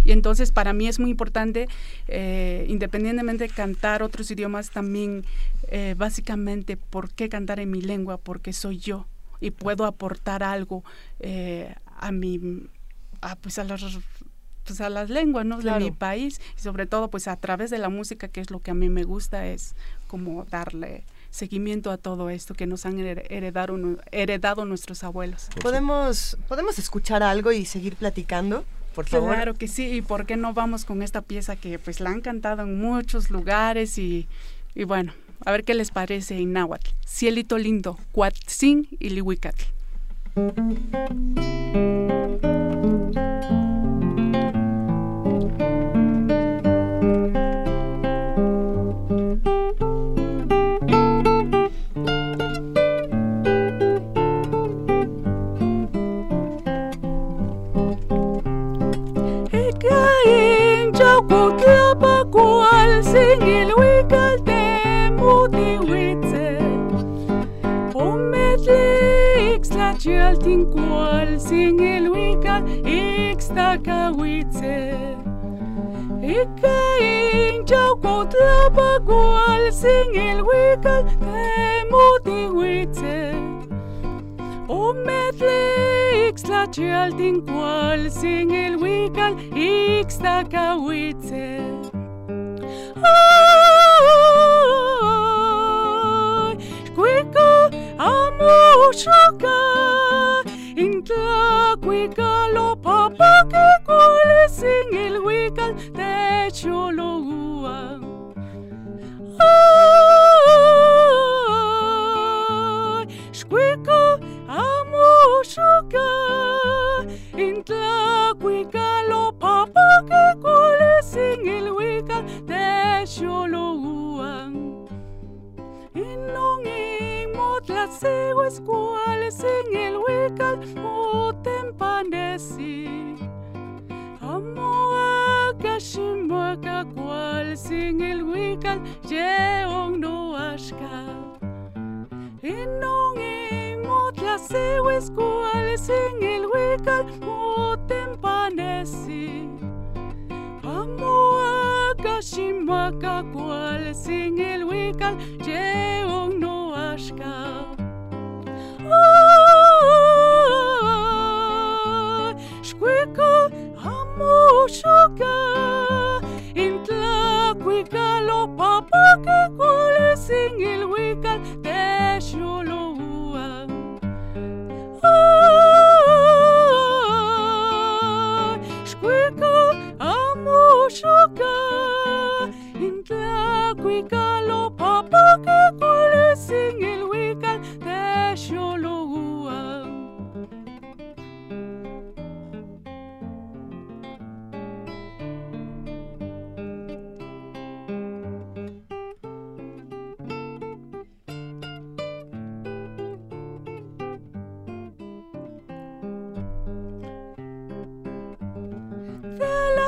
Y entonces para mí es muy importante, eh, independientemente de cantar otros idiomas, también eh, básicamente por qué cantar en mi lengua, porque soy yo y puedo aportar algo eh, a mi, a, pues a las pues a las lenguas ¿no? de mi país y sobre todo pues a través de la música que es lo que a mí me gusta es como darle seguimiento a todo esto que nos han heredado, heredado nuestros abuelos. ¿Podemos, ¿Podemos escuchar algo y seguir platicando? Por favor. Claro que sí, y por qué no vamos con esta pieza que pues la han cantado en muchos lugares y, y bueno, a ver qué les parece en náhuatl. Cielito lindo, Cuatzin y Lihuicatl. Ixla chialtin cual sin el huical ixtacawitze Ikain chaucotlapa cual sin el huical te mutiwitze Ometli ixla chialtin cual sin el huical ixtacawitze Cuica amushoka Intla cuica lo papa que cole sin el huical te chologua Cuica amushoka Intla cuica lo papa que cole sin el huical te chologua Inong imot las segues cuales en el huical moten pandesi Amo akashimaka cual sin el huical yeong no ashka. Inong imot las segues cuales en el huical moten pandesi Amo akashimaka cual sin el huical yeong no ashka. Shkwika amushoka Intla kwika lo papa que cual sin el huical te shulua Shkwika amushoka Intla kwika lo papa que cual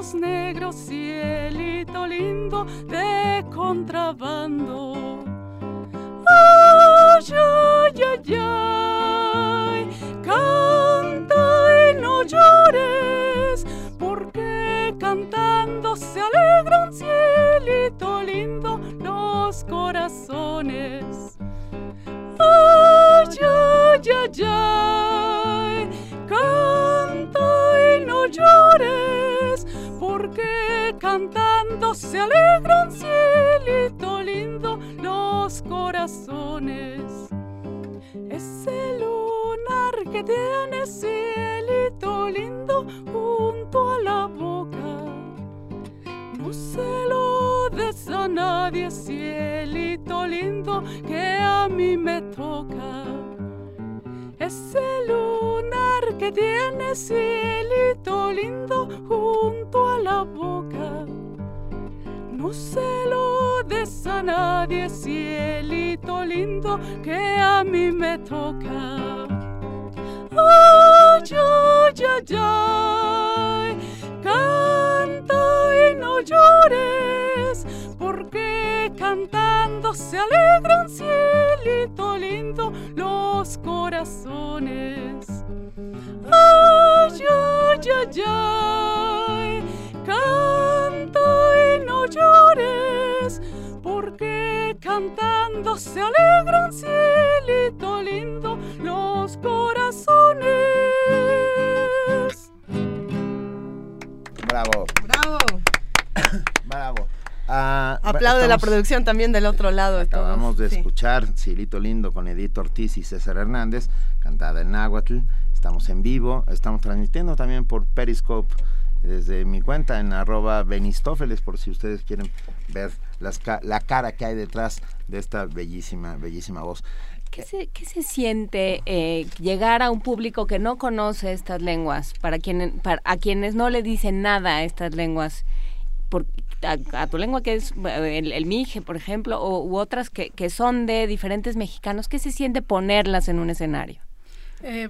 ojitos negros, cielito lindo, de contrabando. Ay, ay, ay, ay, canta y no llores, porque cantando se alegran, cielito lindo, los corazones. Ay, ay, ay, ay, canta y no llores, porque cantando se alegran, cielito lindo, los corazones. Ese lunar que tiene cielito lindo junto a la boca, no se lo des a nadie, cielito lindo, que a mí me toca. Ese lunar que tiene cielito lindo junto la boca, no se lo des a nadie, cielito lindo, que a mí me toca. Ay, ay, ay, ay, canta y no llores, porque cantando se alegran, cielito lindo, los corazones. Ay, ay, ay, ay, canta y no llores, porque cantando se alegran, cielito lindo, los corazones. Bravo. Bravo. Bravo. Ah, Aplaude la producción también del otro lado de todos. Acabamos de Sí. escuchar Cielito Lindo con Edith Ortiz y César Hernández, cantada en náhuatl. Estamos en vivo, estamos transmitiendo también por Periscope desde mi cuenta en arroba Benistófeles, por si ustedes quieren ver las ca- la cara que hay detrás de esta bellísima, bellísima voz. ¿Qué se, qué se siente eh, llegar a un público que no conoce estas lenguas, para, quien, para a quienes no le dicen nada a estas lenguas, por, a, a tu lengua que es eh, el, el mije, por ejemplo, o, u otras que, que son de diferentes mexicanos, ¿qué se siente ponerlas en un escenario? Eh,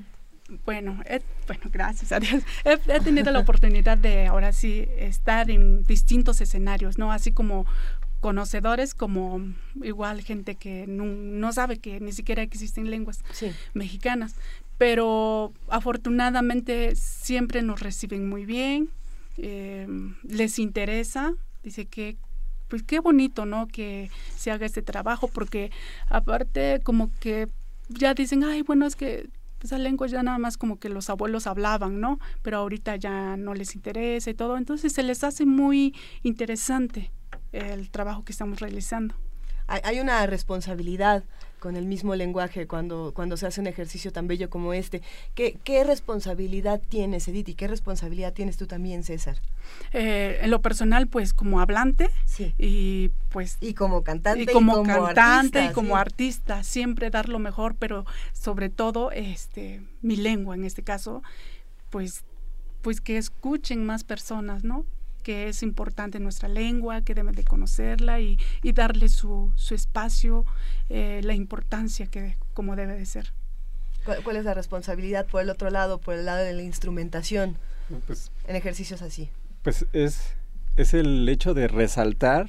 bueno, he- bueno, gracias a Dios. He, he tenido la oportunidad de ahora sí estar en distintos escenarios, ¿no? Así como conocedores, como igual gente que no, no sabe que ni siquiera existen lenguas mexicanas. Pero afortunadamente siempre nos reciben muy bien, eh, les interesa, dice que pues qué bonito, ¿no? Que se haga este trabajo, porque aparte como que ya dicen, ay, bueno, es que esa lengua ya nada más como que los abuelos hablaban, ¿no? Pero ahorita ya no les interesa y todo, entonces se les hace muy interesante el trabajo que estamos realizando. Hay una responsabilidad con el mismo lenguaje cuando, cuando se hace un ejercicio tan bello como este. ¿Qué, qué responsabilidad tienes, Edith, y qué responsabilidad tienes tú también, César? Eh, en lo personal, pues como hablante y pues y como cantante y como, y como cantante artista, y como sí. artista siempre dar lo mejor, pero sobre todo este mi lengua en este caso, pues pues que escuchen más personas, ¿no? Que es importante nuestra lengua, que deben de conocerla y, y darle su, su espacio, eh, la importancia que como debe de ser. ¿Cuál, cuál es la responsabilidad por el otro lado, por el lado de la instrumentación Pues, en ejercicios así? pues es, es el hecho de resaltar,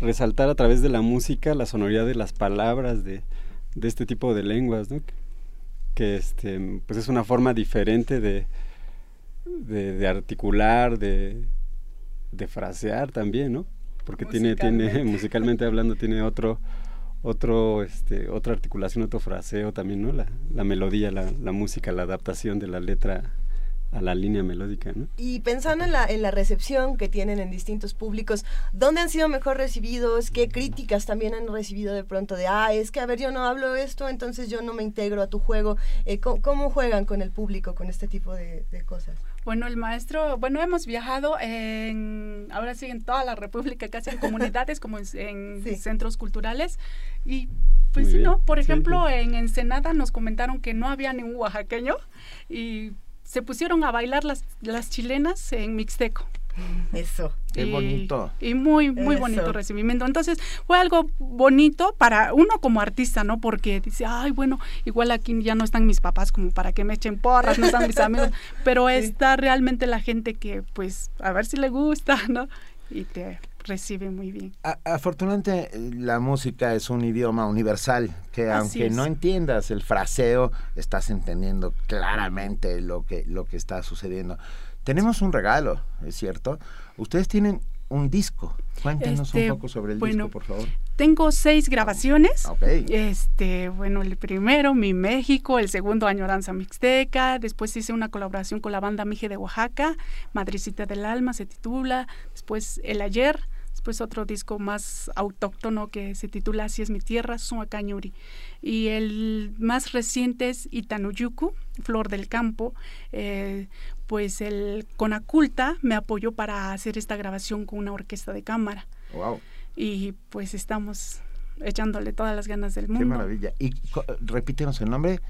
resaltar a través de la música la sonoridad de las palabras de, de este tipo de lenguas, ¿no? Que este, pues es una forma diferente de, de, de articular, de, de frasear también, ¿no? Porque tiene, tiene, Musicalmente. hablando, tiene otro, otro, este, otra articulación, otro fraseo también, ¿no? La, la melodía, la, la música, la adaptación de la letra a la línea melódica, ¿no? Y pensando en la, en la recepción que tienen en distintos públicos, ¿dónde han sido mejor recibidos? ¿Qué críticas también han recibido de pronto de, ah, es que a ver, yo no hablo esto, entonces yo no me integro a tu juego? Eh, ¿cómo, cómo juegan con el público con este tipo de, de cosas? Bueno, el maestro, bueno, hemos viajado en, ahora sí, en toda la República, casi en comunidades, como en, en centros culturales. Y pues sí, ¿no? Por sí, ejemplo, en Ensenada nos comentaron que no había ningún oaxaqueño y se pusieron a bailar las, las chilenas en mixteco. Eso. Qué Y- bonito. Y muy, muy Eso. bonito recibimiento. Entonces, fue algo bonito para uno como artista, ¿no? Porque dice, ay, bueno, igual aquí ya no están mis papás como para que me echen porras, no están mis amigos, pero está realmente la gente que, pues, a ver si le gusta, ¿no? Y te recibe muy bien. A- afortunadamente eh, la música es un idioma universal que Así aunque es. no entiendas el fraseo estás entendiendo claramente lo que lo que está sucediendo. Tenemos un regalo, es cierto. Ustedes tienen un disco. Cuéntenos Este, un poco sobre el bueno, disco, por favor. Tengo seis grabaciones. Ok. Este, bueno, el primero, Mi México, el segundo, Añoranza Mixteca. Después hice una colaboración con la banda Mije de Oaxaca, Madrecita del Alma se titula. Después El Ayer. Después otro disco más autóctono que se titula Así es mi tierra, Suacañuri. Y el más reciente es Itanuyuku, Flor del Campo. Eh, pues el Conaculta me apoyó para hacer esta grabación con una orquesta de cámara Wow, y pues estamos echándole todas las ganas del qué mundo. maravilla. Y repítenos el nombre.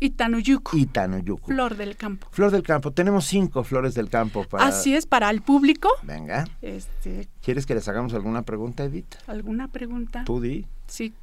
Itanuyuku. Itanuyuku. Flor del campo. Flor del campo. Tenemos cinco flores del campo para... Así es, para el público. Venga. Este, ¿Quieres que les hagamos alguna pregunta, Edith? ¿Alguna pregunta? Tú di. Sí.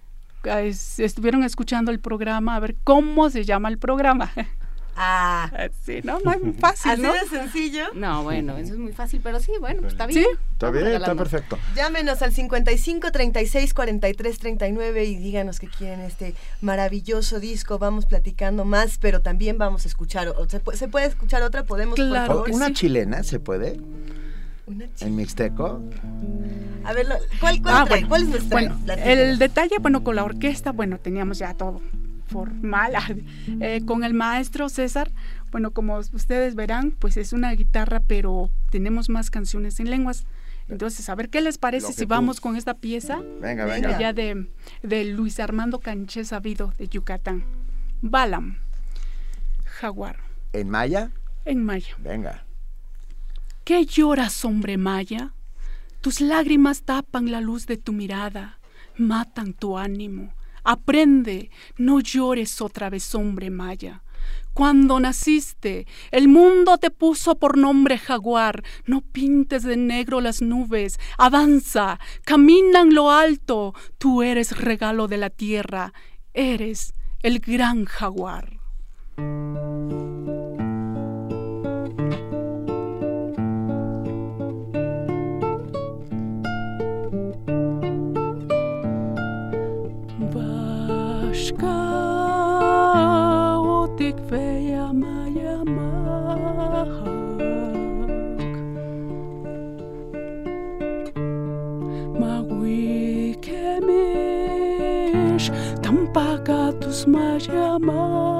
Ah, es- Estuvieron escuchando el programa, a ver cómo se llama el programa. Ah. Sí, no, no es muy fácil, Así ¿no? de sencillo. No, bueno, eso es muy fácil, pero sí, bueno, pues está bien. Sí. Está bien, está regalando. perfecto. Llámenos al 55 36 43 39 y díganos que quieren este maravilloso disco. Vamos platicando más, pero también vamos a escuchar. o- ¿Se, puede, se puede escuchar otra? ¿Podemos? por Claro favor? ¿Una sí. chilena se puede? Una chi- ¿En mixteco? A ver, ¿cuál, cuál Ah, trae? bueno. ¿Cuál es nuestra? Bueno, el detalle, bueno, con la orquesta, bueno, teníamos ya todo formal. Eh, con el maestro César, bueno, como ustedes verán, pues es una guitarra, pero tenemos más canciones en lenguas. Entonces, a ver qué les parece si tú- vamos con esta pieza Venga, Venga. venga. ya de, de Luis Armando Canché Sabido de Yucatán. Balam, Jaguar, ¿En maya? en maya. Venga. ¿Qué lloras, hombre maya? Tus lágrimas tapan la luz de tu mirada, matan tu ánimo. Aprende, no llores otra vez, hombre maya. Cuando naciste, el mundo te puso por nombre jaguar. No pintes de negro las nubes. Avanza, camina en lo alto. Tú eres regalo de la tierra. Eres el gran jaguar. Kaotik fejämäjämaak. Maguikemis tampakatus majamaak.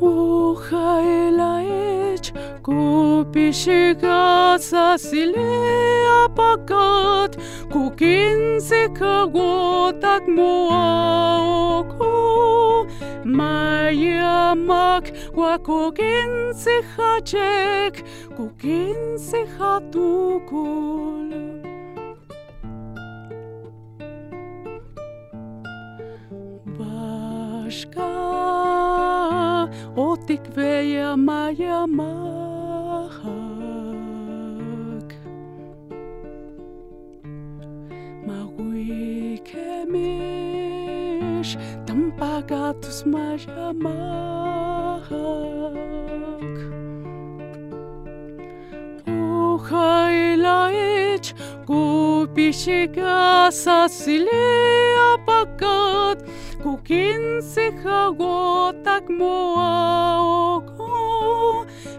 Uhaila Copii și gata silea pagat, cu kinse că gotak moa oco. Maia mac, qua cu kinse hacek, cu kinse. Başka o tikveya maya maya magoe que mesh tampaga tus majamak Haila ech kupishika sasilea pakat kukinse hagotak moaoko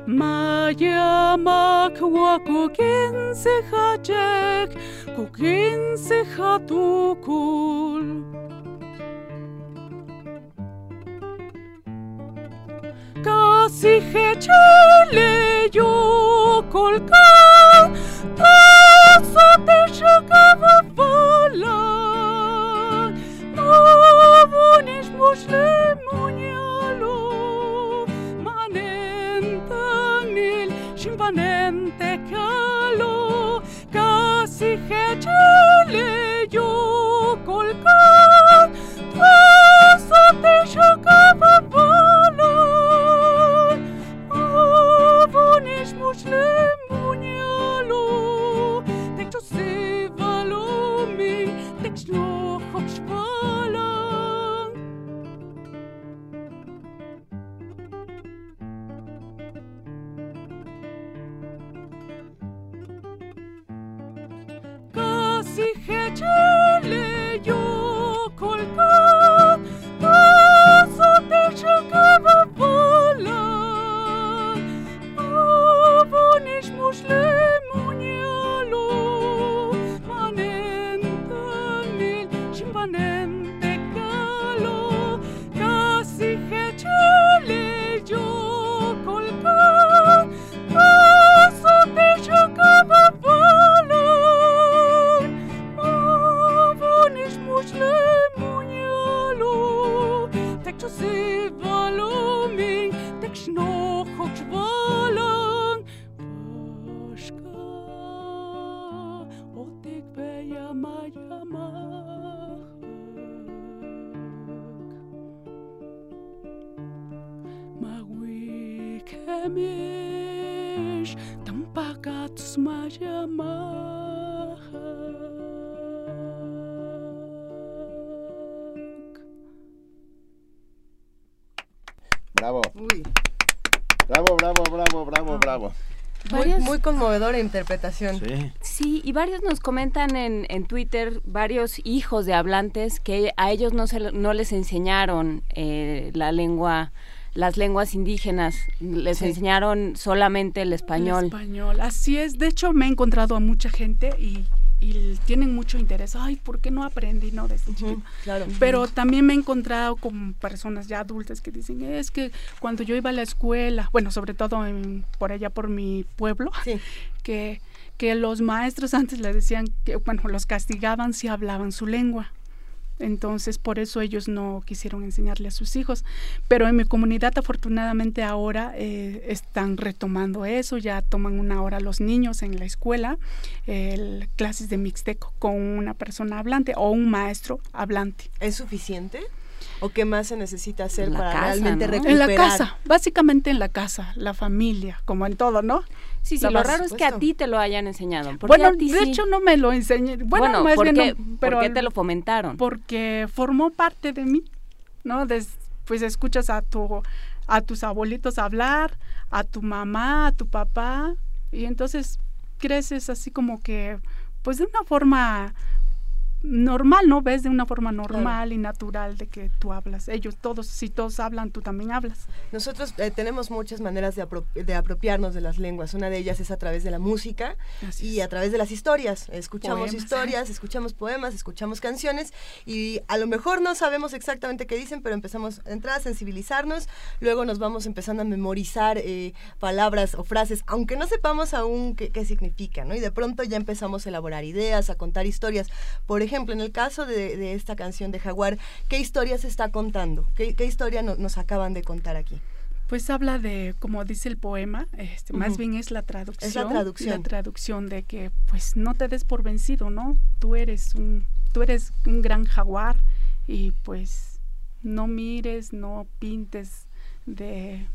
mayamak wakukinse hachek kukinse hatukul. Kasi hechele yo colca, tazo te chocava vola. No bunis musle muñalo, manenta mil, chimpanente calo. Kasi hechele yo colca, tazo te chocava vola. Casi hechele yo colca ich muss. Mish, tampagats majamah. Bravo. Uy. Bravo, bravo, bravo, bravo, ah. Muy, Varios- muy conmovedora interpretación. Sí. Sí, y varios nos comentan en, en Twitter, varios hijos de hablantes, que a ellos no, se, no les enseñaron eh, la lengua, las lenguas indígenas, les Sí. enseñaron solamente el español. El español, así es. De hecho, me he encontrado a mucha gente y, y tienen mucho interés. Ay, ¿por qué no aprendí, no? Desde chiquito? claro. Pero también me he encontrado con personas ya adultas que dicen, es que cuando yo iba a la escuela, bueno, sobre todo en- por allá por mi pueblo, que, que los maestros antes le decían que, bueno, los castigaban si hablaban su lengua. Entonces, por eso ellos no quisieron enseñarle a sus hijos. Pero en mi comunidad, afortunadamente, ahora eh, están retomando eso. Ya toman una hora los niños en la escuela, el- clases de mixteco con una persona hablante o un maestro hablante. ¿Es suficiente? ¿O qué más se necesita hacer para casa, realmente ¿no? recuperar? En la casa, básicamente en la casa, la familia, como en todo, ¿no? Sí, sí, lo raro es que a ti te lo hayan enseñado. ¿Por Bueno, a ti de sí? hecho no me lo enseñé. Bueno, Bueno, más ¿por bien qué- no, por pero qué te lo fomentaron? Porque formó parte de mí, ¿no? Des- pues escuchas a tu a tus abuelitos hablar, a tu mamá, a tu papá y entonces creces así como que pues de una forma normal, ¿no? Ves de una forma normal y natural de que tú hablas. Ellos todos, si todos hablan, tú también hablas. Nosotros eh, tenemos muchas maneras de, apro- de apropiarnos de las lenguas. Una de ellas es a través de la música y a través de las historias. Escuchamos Poemas. historias, escuchamos poemas, escuchamos canciones y a lo mejor no sabemos exactamente qué dicen, pero empezamos a entrar a sensibilizarnos. Luego nos vamos empezando a memorizar eh, palabras o frases, aunque no sepamos aún qué, qué significan, ¿no? Y de pronto ya empezamos a elaborar ideas, a contar historias. Por ejemplo, en el caso de, de esta canción de Jaguar, ¿qué historia se está contando? ¿Qué, qué historia no- nos acaban de contar aquí? Pues habla de, como dice el poema, este, más bien es la traducción. traducción. La traducción de que, pues, no te des por vencido, ¿no? Tú eres un, tú eres un gran jaguar y, pues, no mires, no pintes de,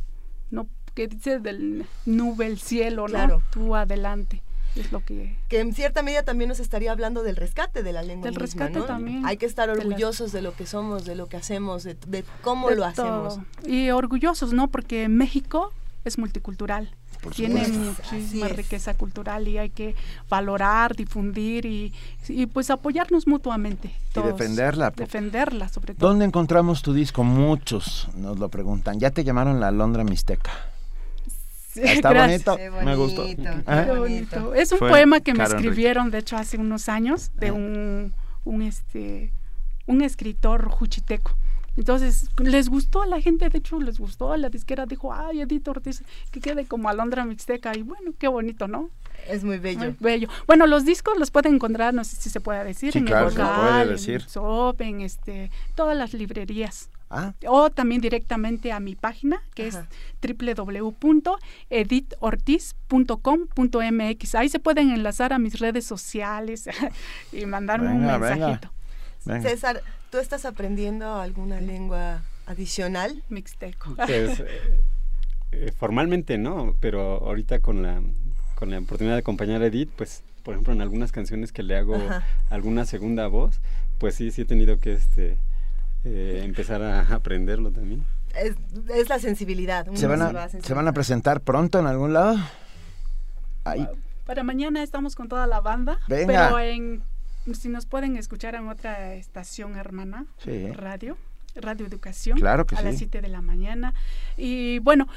no, que dice del nube el cielo, ¿no? Claro. Tú adelante. Es lo que que en cierta medida también nos estaría hablando del rescate de la lengua Del misma, rescate ¿no? también. Hay que estar De la- orgullosos de lo que somos, de lo que hacemos, de, de cómo de lo hacemos. todo. Y orgullosos, ¿no? Porque México es multicultural. Tiene muchísima riqueza cultural y hay que valorar, difundir y, y pues apoyarnos mutuamente. todos. defenderla. Defenderla, sobre todo. ¿Dónde encontramos tu disco? Muchos nos lo preguntan. Ya te llamaron la Alondra Mixteca. Sí, Está gracias. bonito, me gustó. Qué ¿Eh? bonito. Es un Fue poema que me Karen escribieron, de hecho, hace unos años, de un, un, este, un escritor juchiteco. Entonces, les gustó a la gente, de hecho, les gustó. La disquera dijo, ay, Edith Ortiz, que quede como Alondra Mixteca. Y bueno, qué bonito, ¿no? Es muy bello. Muy bello. Bueno, los discos los pueden encontrar, no sé si se puede decir, Sí, en claro, el se local, puede en decir. Shop, en este, todas las librerías. Ah. O también directamente a mi página, que Ajá. es www.editortiz.com.mx. Ahí se pueden enlazar a mis redes sociales y mandarme un Venga, mensajito. Venga. César, ¿tú estás aprendiendo alguna lengua adicional? Mixteco. Pues, eh, eh, formalmente no, pero ahorita con la, con la oportunidad de acompañar a Edith, pues, por ejemplo, en algunas canciones que le hago Ajá. alguna segunda voz, pues sí, sí he tenido que este, eh, empezar a aprenderlo también. Es, es la sensibilidad. ¿Se van, a, ¿Se van a sensibilizar. presentar pronto en algún lado? Ahí. Para mañana estamos con toda la banda, Venga. pero en, si nos pueden escuchar en otra estación hermana, Sí. radio, Radio Educación, Claro que a las sí. 7 de la mañana. Y bueno,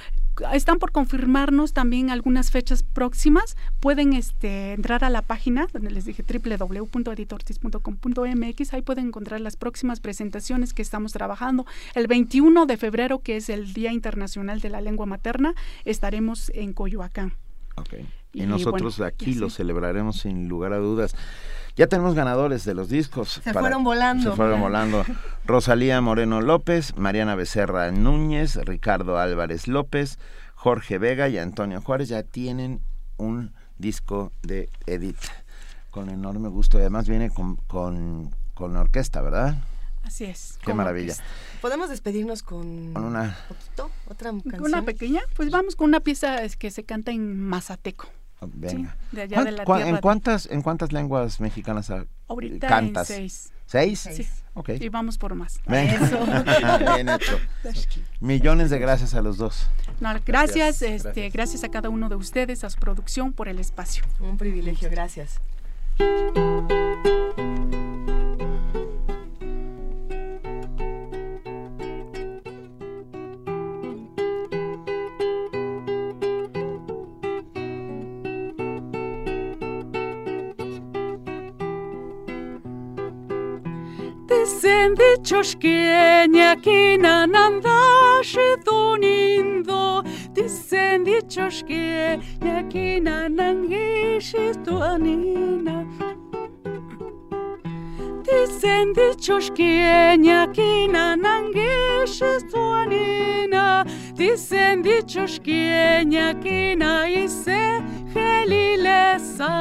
están por confirmarnos también algunas fechas próximas. Pueden este, entrar a la página donde les dije www.editortis.com.mx. Ahí pueden encontrar las próximas presentaciones que estamos trabajando. El 21 de febrero, que es el Día Internacional de la Lengua Materna, estaremos en Coyoacán. Y, Y nosotros bueno, aquí lo celebraremos sin lugar a dudas. Ya tenemos ganadores de los discos. Se fueron volando. Se fueron volando. Rosalía Moreno López, Mariana Becerra Núñez, Ricardo Álvarez López, Jorge Vega y Antonio Juárez ya tienen un disco de Edith. Con enorme gusto. Y además viene con, con, con orquesta, ¿verdad? Así es. Qué maravilla. ¿Podemos despedirnos con, Con una- poquito? ¿Otra canción? Una pequeña, pues vamos con una pieza que se canta en mazateco. Venga. de allá de ¿Cuán- la tierra ¿En de- cuántas, en cuántas lenguas mexicanas ah, Ahorita cantas? en seis. ¿Seis? Sí. Ok. Y vamos por más. Venga. Eso. Bien hecho. Millones de gracias a los dos. No, gracias, este, gracias a cada uno de ustedes, a su producción, por el espacio. Un privilegio, gracias. Dicioschkenia kina nam daše tunindo, ti sen dicioschkenia kina nam giši tuanina. Ti sen dicioschkenia kina nam giši tuanina, ti sen dicioschkenia kina helilesa.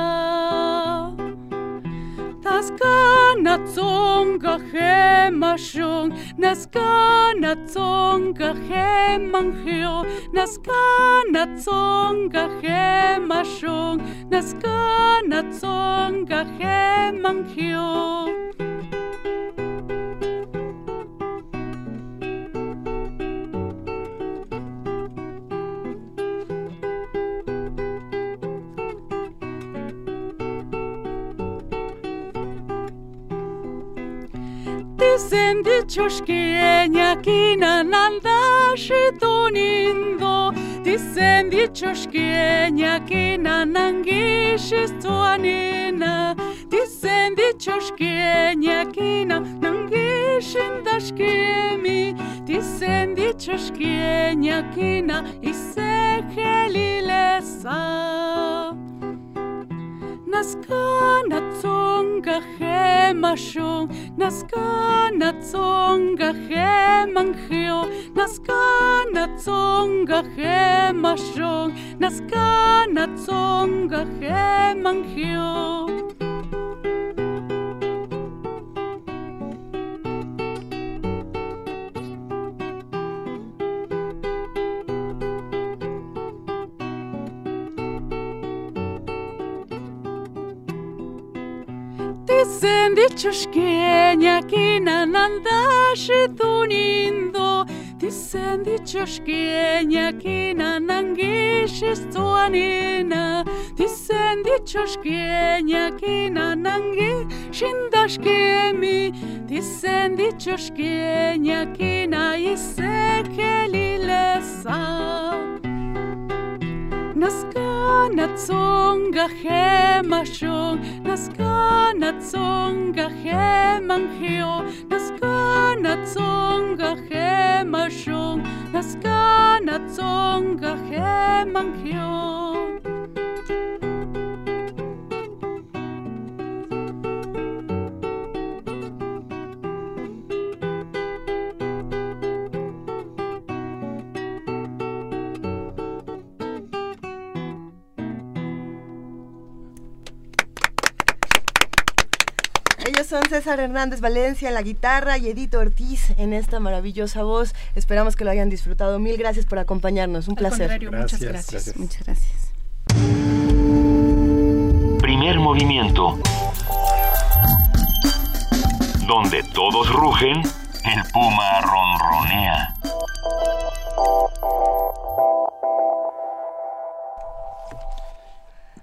Nas kana tsonga he mashung, nas kana tsonga he manghio, nas kana tsonga he mashung, nas kana tsonga he manghio. Dicoşkiyenekin andaşı tunindo Disen dicoşkiyenekin anangişis tuanina Disen dicoşkiyenekin anangişin daşkimi Disen dicoşkiyenekin ise helilesa Müzik Naska na zonga he masho. Naska na zonga he manjo. Naska na Naskanazonga he masho. Naska na hemashon, he hemangio. zen ditxoskeniak inan handasetu nindo. Tizen ditxoskeniak inan angisiz zuan ina Tizen ditxoskeniak inan angisiz daskemi Tizen ditxoskeniak inan izekeli lezak Naskana tsonga hemashon, naskana tsonga hemangio, naskana tsonga hemashon, naskana tsonga hemangio. Son César Hernández Valencia en la guitarra y Edito Ortiz en esta maravillosa voz. Esperamos que lo hayan disfrutado. Mil gracias por acompañarnos. Un Al placer. muchas Gracias. Muchas gracias. Primer movimiento. Donde todos rugen, el puma ronronea.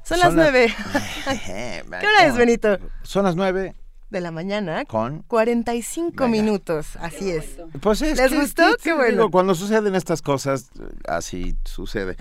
Son las Son las- nueve. ¿Qué hora es, Benito? Son las nueve. De la mañana. Con 45 minutos. Así es. Pues es ¿Les que- gustó? Qué bueno. digo, cuando suceden estas cosas, así sucede.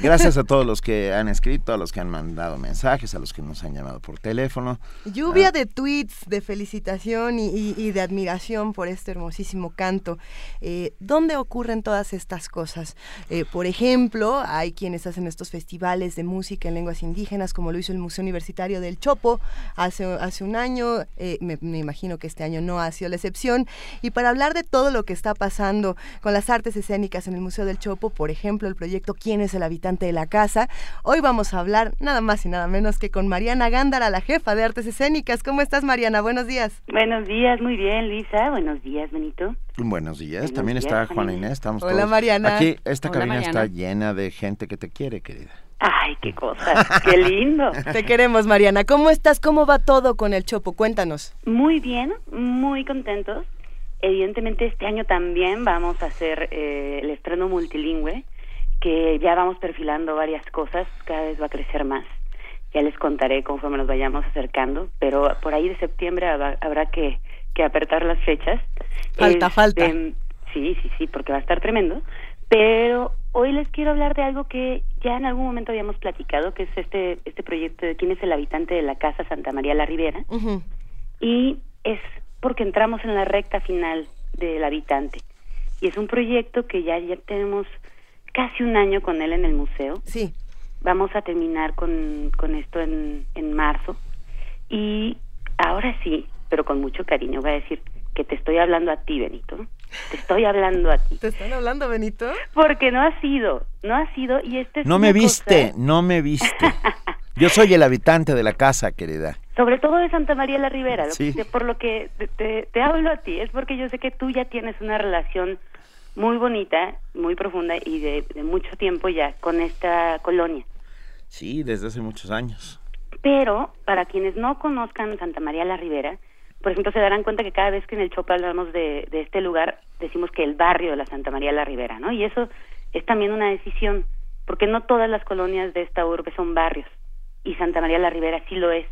Gracias a todos los que han escrito, a los que han mandado mensajes, a los que nos han llamado por teléfono. Lluvia Ah, de tweets de felicitación y, y- y de admiración por este hermosísimo canto. Eh, ¿Dónde ocurren todas estas cosas? Eh, por ejemplo, hay quienes hacen estos festivales de música en lenguas indígenas, como lo hizo el Museo Universitario del Chopo hace, hace un año. eh, me, me imagino que este año no ha sido la excepción. Y para hablar de todo lo que está pasando con las artes escénicas en el Museo del Chopo, por ejemplo, el proyecto ¿Quién es el habitante de la casa? Hoy vamos a hablar nada más y nada menos que con Mariana Gándara, la jefa de artes escénicas. ¿Cómo estás, Mariana? Buenos días. Buenos días, muy bien, Lisa. Buenos días, Benito. Buenos días, Buenos también días, está Juana Inés. Inés, estamos Hola, todos. Mariana. Aquí esta Hola, cabina Mariana. está llena de gente que te quiere, querida. Ay, qué cosa, qué lindo. Te queremos, Mariana. ¿Cómo estás? ¿Cómo va todo con el Chopo? Cuéntanos. Muy bien, muy contentos. Evidentemente este año también vamos a hacer eh, el estreno multilingüe, que ya vamos perfilando varias cosas, cada vez va a crecer más. Ya les contaré conforme nos vayamos acercando, pero por ahí de septiembre habrá, que, que apertar las fechas. Falta, Este, falta. Sí, sí, sí, porque va a estar tremendo. Pero hoy les quiero hablar de algo que ya en algún momento habíamos platicado, que es este, este proyecto de quién es el habitante de la Casa Santa María la Ribera. Y es porque entramos en la recta final del habitante. Y es un proyecto que ya, ya tenemos casi un año con él en el museo. Sí. Vamos a terminar con, con esto en, en marzo. Y ahora sí, pero con mucho cariño, voy a decir que te estoy hablando a ti, Benito. Te estoy hablando a ti. ¿Te están hablando, Benito? Porque no ha sido, no ha sido, y este es No me viste, cosa- no me viste. Yo soy el habitante de la casa, querida. sobre todo de Santa María la Ribera, lo Sí. que- por lo que te, te- te hablo a ti, es porque yo sé que tú ya tienes una relación muy bonita, muy profunda y de, de mucho tiempo ya con esta colonia. Sí, desde hace muchos años. Pero para quienes no conozcan Santa María la Ribera, por ejemplo, se darán cuenta que cada vez que en el Chopa hablamos de, de este lugar, decimos que el barrio de la Santa María la Ribera, ¿no? Y eso es también una decisión, porque no todas las colonias de esta urbe son barrios, y Santa María la Ribera sí lo es,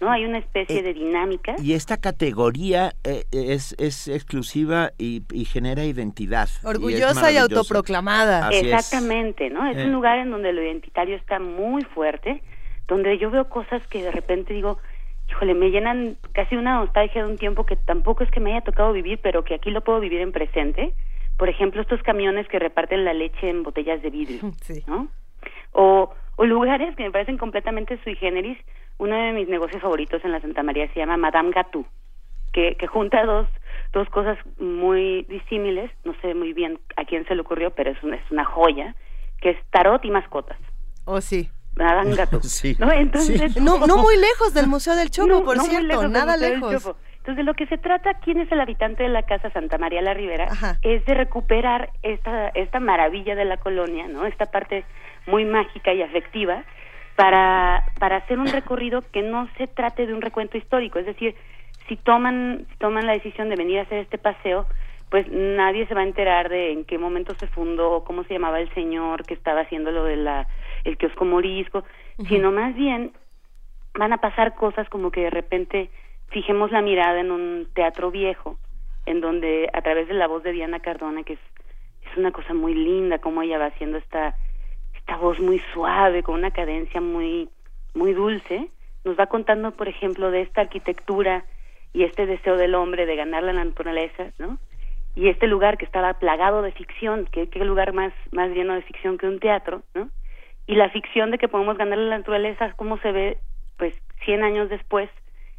¿no? Hay una especie de dinámica. Y esta categoría eh, es, es exclusiva y, y genera identidad. Orgullosa y, autoproclamada. Así es. Exactamente, ¿no? Es Eh. un lugar en donde lo identitario está muy fuerte, donde yo veo cosas que de repente digo, híjole, me llenan casi una nostalgia de un tiempo que tampoco es que me haya tocado vivir, pero que aquí lo puedo vivir en presente. Por ejemplo, estos camiones que reparten la leche en botellas de vidrio, ¿no? O, o lugares que me parecen completamente sui generis. Uno de mis negocios favoritos en la Santa María se llama Madame Gatou, que, que junta dos, dos cosas muy disímiles. No sé muy bien a quién se le ocurrió, pero es una, es una joya, que es tarot y mascotas. Oh, sí. Gatou. ¿no? Entonces, No, no muy lejos del Museo del Chopo, No, por no muy cierto, lejos nada lejos. Entonces, de lo que se trata, ¿quién es el habitante de la casa Santa María la Ribera? Es de recuperar esta, esta maravilla de la colonia, ¿no? Esta parte muy mágica y afectiva para, para hacer un recorrido que no se trate de un recuento histórico. Es decir, si toman, si toman la decisión de venir a hacer este paseo, pues nadie se va a enterar de en qué momento se fundó, cómo se llamaba el señor que estaba haciendo lo de la el kiosco morisco, sino más bien van a pasar cosas como que de repente fijemos la mirada en un teatro viejo, en donde a través de la voz de Diana Cardona, que es, es una cosa muy linda, como ella va haciendo esta, esta voz muy suave, con una cadencia muy, muy dulce, nos va contando, por ejemplo, de esta arquitectura y este deseo del hombre de ganar la naturaleza, ¿no? Y este lugar que estaba plagado de ficción, que qué lugar más, más lleno de ficción que un teatro, ¿no? Y la ficción de que podemos ganar la naturaleza, cómo se ve, pues, 100 años después,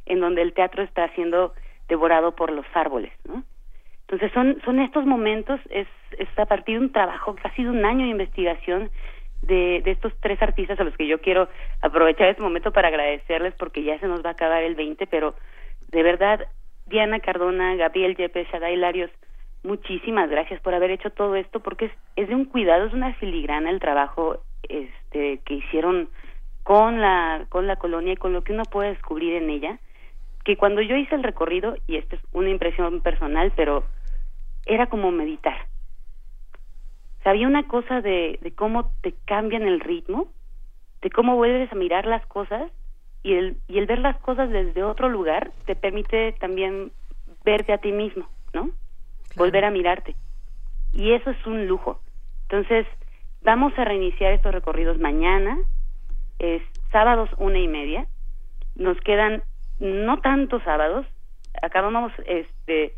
en donde el teatro está siendo devorado por los árboles, ¿no? Entonces son, son estos momentos, es, es a partir de un trabajo, casi de un año de investigación de, de estos tres artistas a los que yo quiero aprovechar este momento para agradecerles porque ya se nos va a acabar el 20, pero de verdad, Diana Cardona, Gabriel Yepes, Shadai Larios, muchísimas gracias por haber hecho todo esto porque es, es de un cuidado, es una filigrana el trabajo este que hicieron con la con la colonia y con lo que uno puede descubrir en ella que cuando yo hice el recorrido y esta es una impresión personal pero era como meditar. O sea, había una cosa de, de cómo te cambian el ritmo de cómo vuelves a mirar las cosas y el y el ver las cosas desde otro lugar te permite también verte a ti mismo no volver a mirarte. Y eso es un lujo. Entonces vamos a reiniciar estos recorridos mañana es sábados una y media nos quedan no tantos sábados acabamos este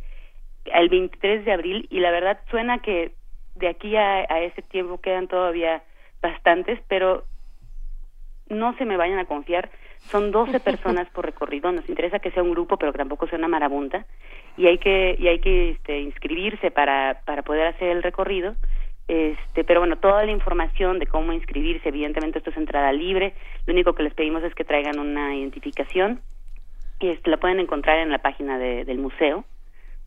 el 23 de abril y la verdad suena que de aquí a, a ese tiempo quedan todavía bastantes pero no se me vayan a confiar Son 12 personas por recorrido. Nos interesa que sea un grupo, pero que tampoco sea una marabunta. Y hay que, y hay que este, inscribirse para, para poder hacer el recorrido. Este, pero bueno, toda la información de cómo inscribirse, evidentemente esto es entrada libre. Lo único que les pedimos es que traigan una identificación. Y este, la pueden encontrar en la página de, del museo,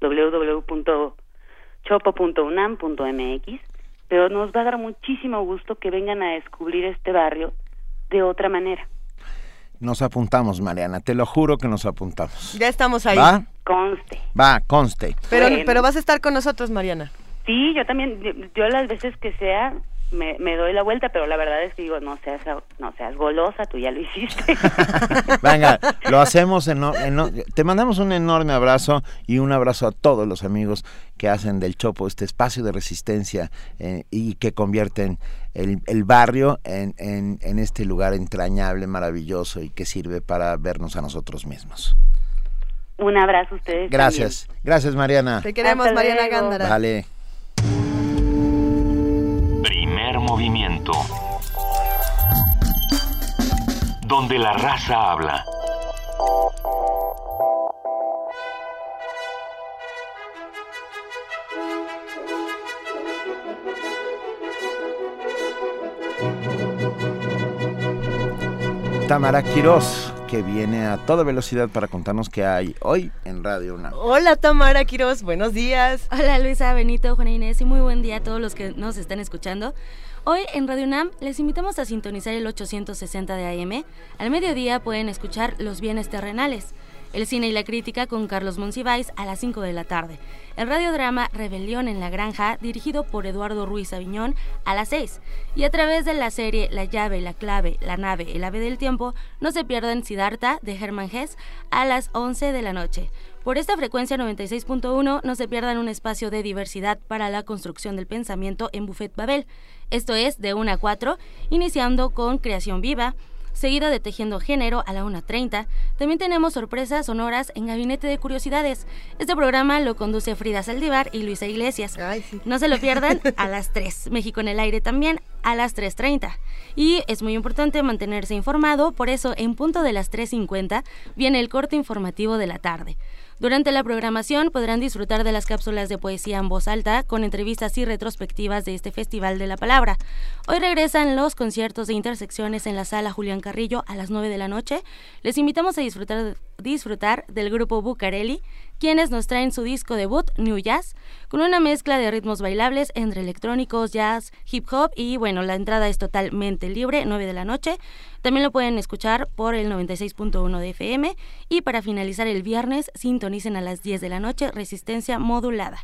www.chopo.unam.mx. Pero nos va a dar muchísimo gusto que vengan a descubrir este barrio de otra manera. Nos apuntamos, Mariana, te lo juro que nos apuntamos. Ya estamos ahí. ¿Va? Conste. Va, conste. Pero, pero vas a estar con nosotros, Mariana. Sí, yo también, yo las veces que sea, me, me, doy la vuelta, pero la verdad es que digo, no seas, no seas golosa, tú ya lo hiciste. Venga, lo hacemos, en, en, te mandamos un enorme abrazo y un abrazo a todos los amigos que hacen del Chopo este espacio de resistencia eh, y que convierten el, el barrio en, en, en, este lugar entrañable, maravilloso y que sirve para vernos a nosotros mismos. Un abrazo a ustedes. Gracias, también. gracias Mariana. Te queremos, Hasta Mariana luego. Gándara. Vale. Movimiento. Donde la raza habla. Tamara Quirós, que viene a toda velocidad para contarnos qué hay hoy en Radio UNAM. Hola Tamara Quiroz, buenos días. Hola Luisa, Benito, Juana Inés y muy buen día a todos los que nos están escuchando. Hoy en Radio UNAM les invitamos a sintonizar el 860 de AM. Al mediodía pueden escuchar Los bienes terrenales, el cine y la crítica con Carlos Monsiváis a las 5 de la tarde. El radiodrama Rebelión en la Granja, dirigido por Eduardo Ruiz Aviñón, a las 6. Y a través de la serie La llave, la clave, la nave, el ave del tiempo, no se pierdan Siddhartha de Hermann Hesse a las 11 de la noche. Por esta frecuencia 96.1 no se pierdan un espacio de diversidad para la construcción del pensamiento en Buffet Babel. Esto es de 1 a 4, iniciando con Creación Viva, seguido de Tejiendo Género a la 1.30. También tenemos sorpresas sonoras en Gabinete de Curiosidades. Este programa lo conduce Frida Saldívar y Luisa Iglesias. Ay, sí. No se lo pierdan a las 3. México en el aire también a las 3.30. Y es muy importante mantenerse informado, por eso en punto de las 3.50 viene el corte informativo de la tarde. Durante la programación podrán disfrutar de las cápsulas de poesía en voz alta con entrevistas y retrospectivas de este Festival de la Palabra. Hoy regresan los conciertos de intersecciones en la sala Julián Carrillo a las 9 de la noche. Les invitamos a disfrutar, disfrutar del grupo Bucareli, quienes nos traen su disco debut, New Jazz, con una mezcla de ritmos bailables entre electrónicos, jazz, hip hop y bueno, la entrada es totalmente libre, 9 de la noche. También lo pueden escuchar por el 96.1 de FM y para finalizar el viernes sintonicen a las 10 de la noche Resistencia Modulada.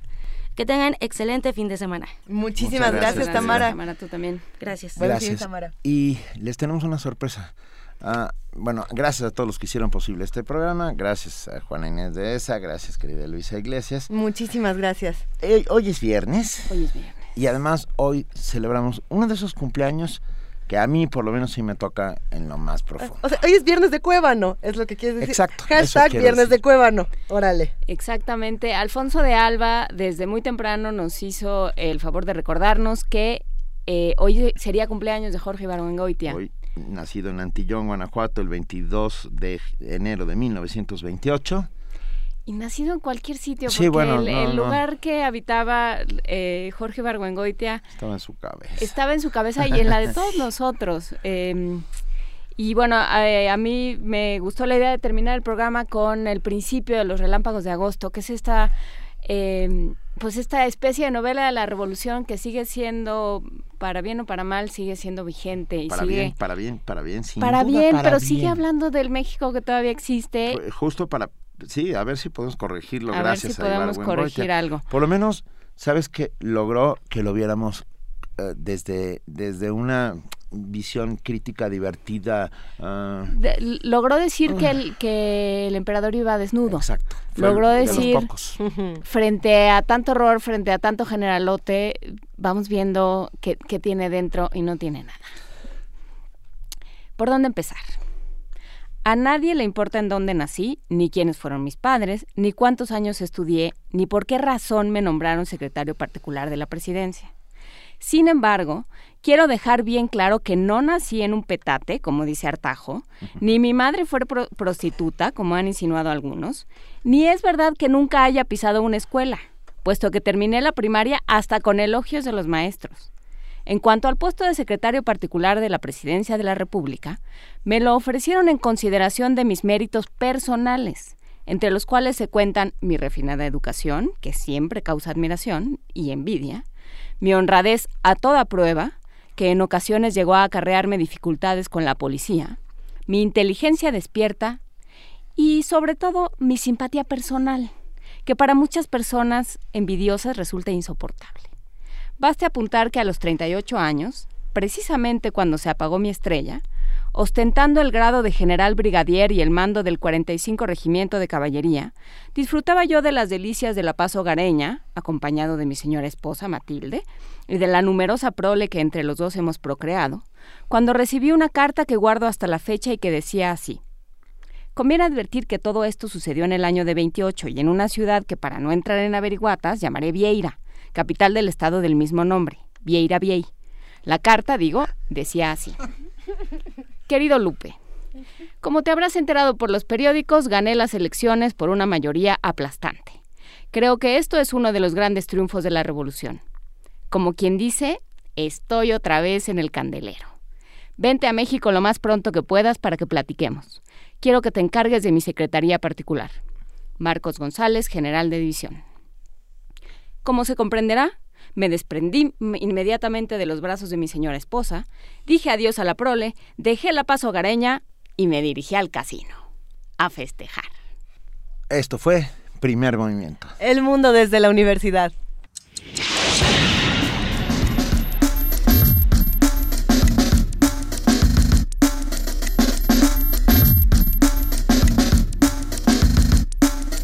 Que tengan excelente fin de semana. Muchísimas gracias, gracias, Tamara. Tamara, tú también. Gracias. Gracias. Fin, Tamara. Y les tenemos una sorpresa. Uh, bueno, gracias a todos los que hicieron posible este programa, gracias a Juana Inés de ESA, gracias querida Luisa Iglesias. Muchísimas gracias. Eh, hoy es viernes. Hoy es viernes. Y además hoy celebramos uno de esos cumpleaños que a mí por lo menos sí me toca en lo más profundo. O sea, hoy es viernes de Cuébano, es lo que quieres decir. Exacto. Hashtag viernes decir. de Cuébano, órale. Exactamente. Alfonso de Alba desde muy temprano nos hizo el favor de recordarnos que eh, hoy sería cumpleaños de Jorge Ibargüengoitia. Hoy, nacido en Antillón, Guanajuato, el 22 de enero de 1928. Y nacido en cualquier sitio, sí, porque bueno, el, no, el no. lugar que habitaba eh, Jorge Barguengoitia estaba en su cabeza. Estaba en su cabeza y en la de todos nosotros. Eh, y bueno, a, a, mí me gustó la idea de terminar el programa con el principio de los relámpagos de agosto, que es esta, eh, pues esta especie de novela de la revolución que sigue siendo, para bien o para mal, sigue siendo vigente. Y para sigue, bien, para bien, para bien, sin Para duda, bien, para pero bien. sigue hablando del México que todavía existe. Justo para sí, a ver si podemos corregirlo. A gracias ver si podemos corregir algo. Por lo menos, ¿sabes que Logró que lo viéramos uh, desde, desde una visión crítica divertida. Uh, de, logró decir que, el, que el emperador iba desnudo. Exacto. Logró de decir, frente a tanto horror, frente a tanto generalote, vamos viendo qué tiene dentro y no tiene nada. ¿Por dónde empezar? A nadie le importa en dónde nací, ni quiénes fueron mis padres, ni cuántos años estudié, ni por qué razón me nombraron secretario particular de la presidencia. Sin embargo, quiero dejar bien claro que no nací en un petate, como dice Artajo, ni mi madre fue prostituta, como han insinuado algunos, ni es verdad que nunca haya pisado una escuela, puesto que terminé la primaria hasta con elogios de los maestros. En cuanto al puesto de secretario particular de la Presidencia de la República, me lo ofrecieron en consideración de mis méritos personales, entre los cuales se cuentan mi refinada educación, que siempre causa admiración y envidia, mi honradez a toda prueba, que en ocasiones llegó a acarrearme dificultades con la policía, mi inteligencia despierta y sobre todo mi simpatía personal, que para muchas personas envidiosas resulta insoportable. Baste apuntar que a los 38 años, precisamente cuando se apagó mi estrella, ostentando el grado de general brigadier y el mando del 45 Regimiento de Caballería, disfrutaba yo de las delicias de la paz hogareña, acompañado de mi señora esposa Matilde, y de la numerosa prole que entre los dos hemos procreado, cuando recibí una carta que guardo hasta la fecha y que decía así. Conviene advertir que todo esto sucedió en el año de 28 y en una ciudad que para no entrar en averiguatas llamaré Vieira, capital del estado del mismo nombre, Vieira Viey. La carta, digo, decía así. Querido Lupe, como te habrás enterado por los periódicos, gané las elecciones por una mayoría aplastante. Creo que esto es uno de los grandes triunfos de la revolución. Como quien dice, estoy otra vez en el candelero. Vente a México lo más pronto que puedas para que platiquemos. Quiero que te encargues de mi secretaría particular. Marcos González, general de división. Como se comprenderá, me desprendí inmediatamente de los brazos de mi señora esposa, dije adiós a la prole, dejé la paz hogareña y me dirigí al casino. A festejar. Esto fue Primer Movimiento. El mundo desde la universidad.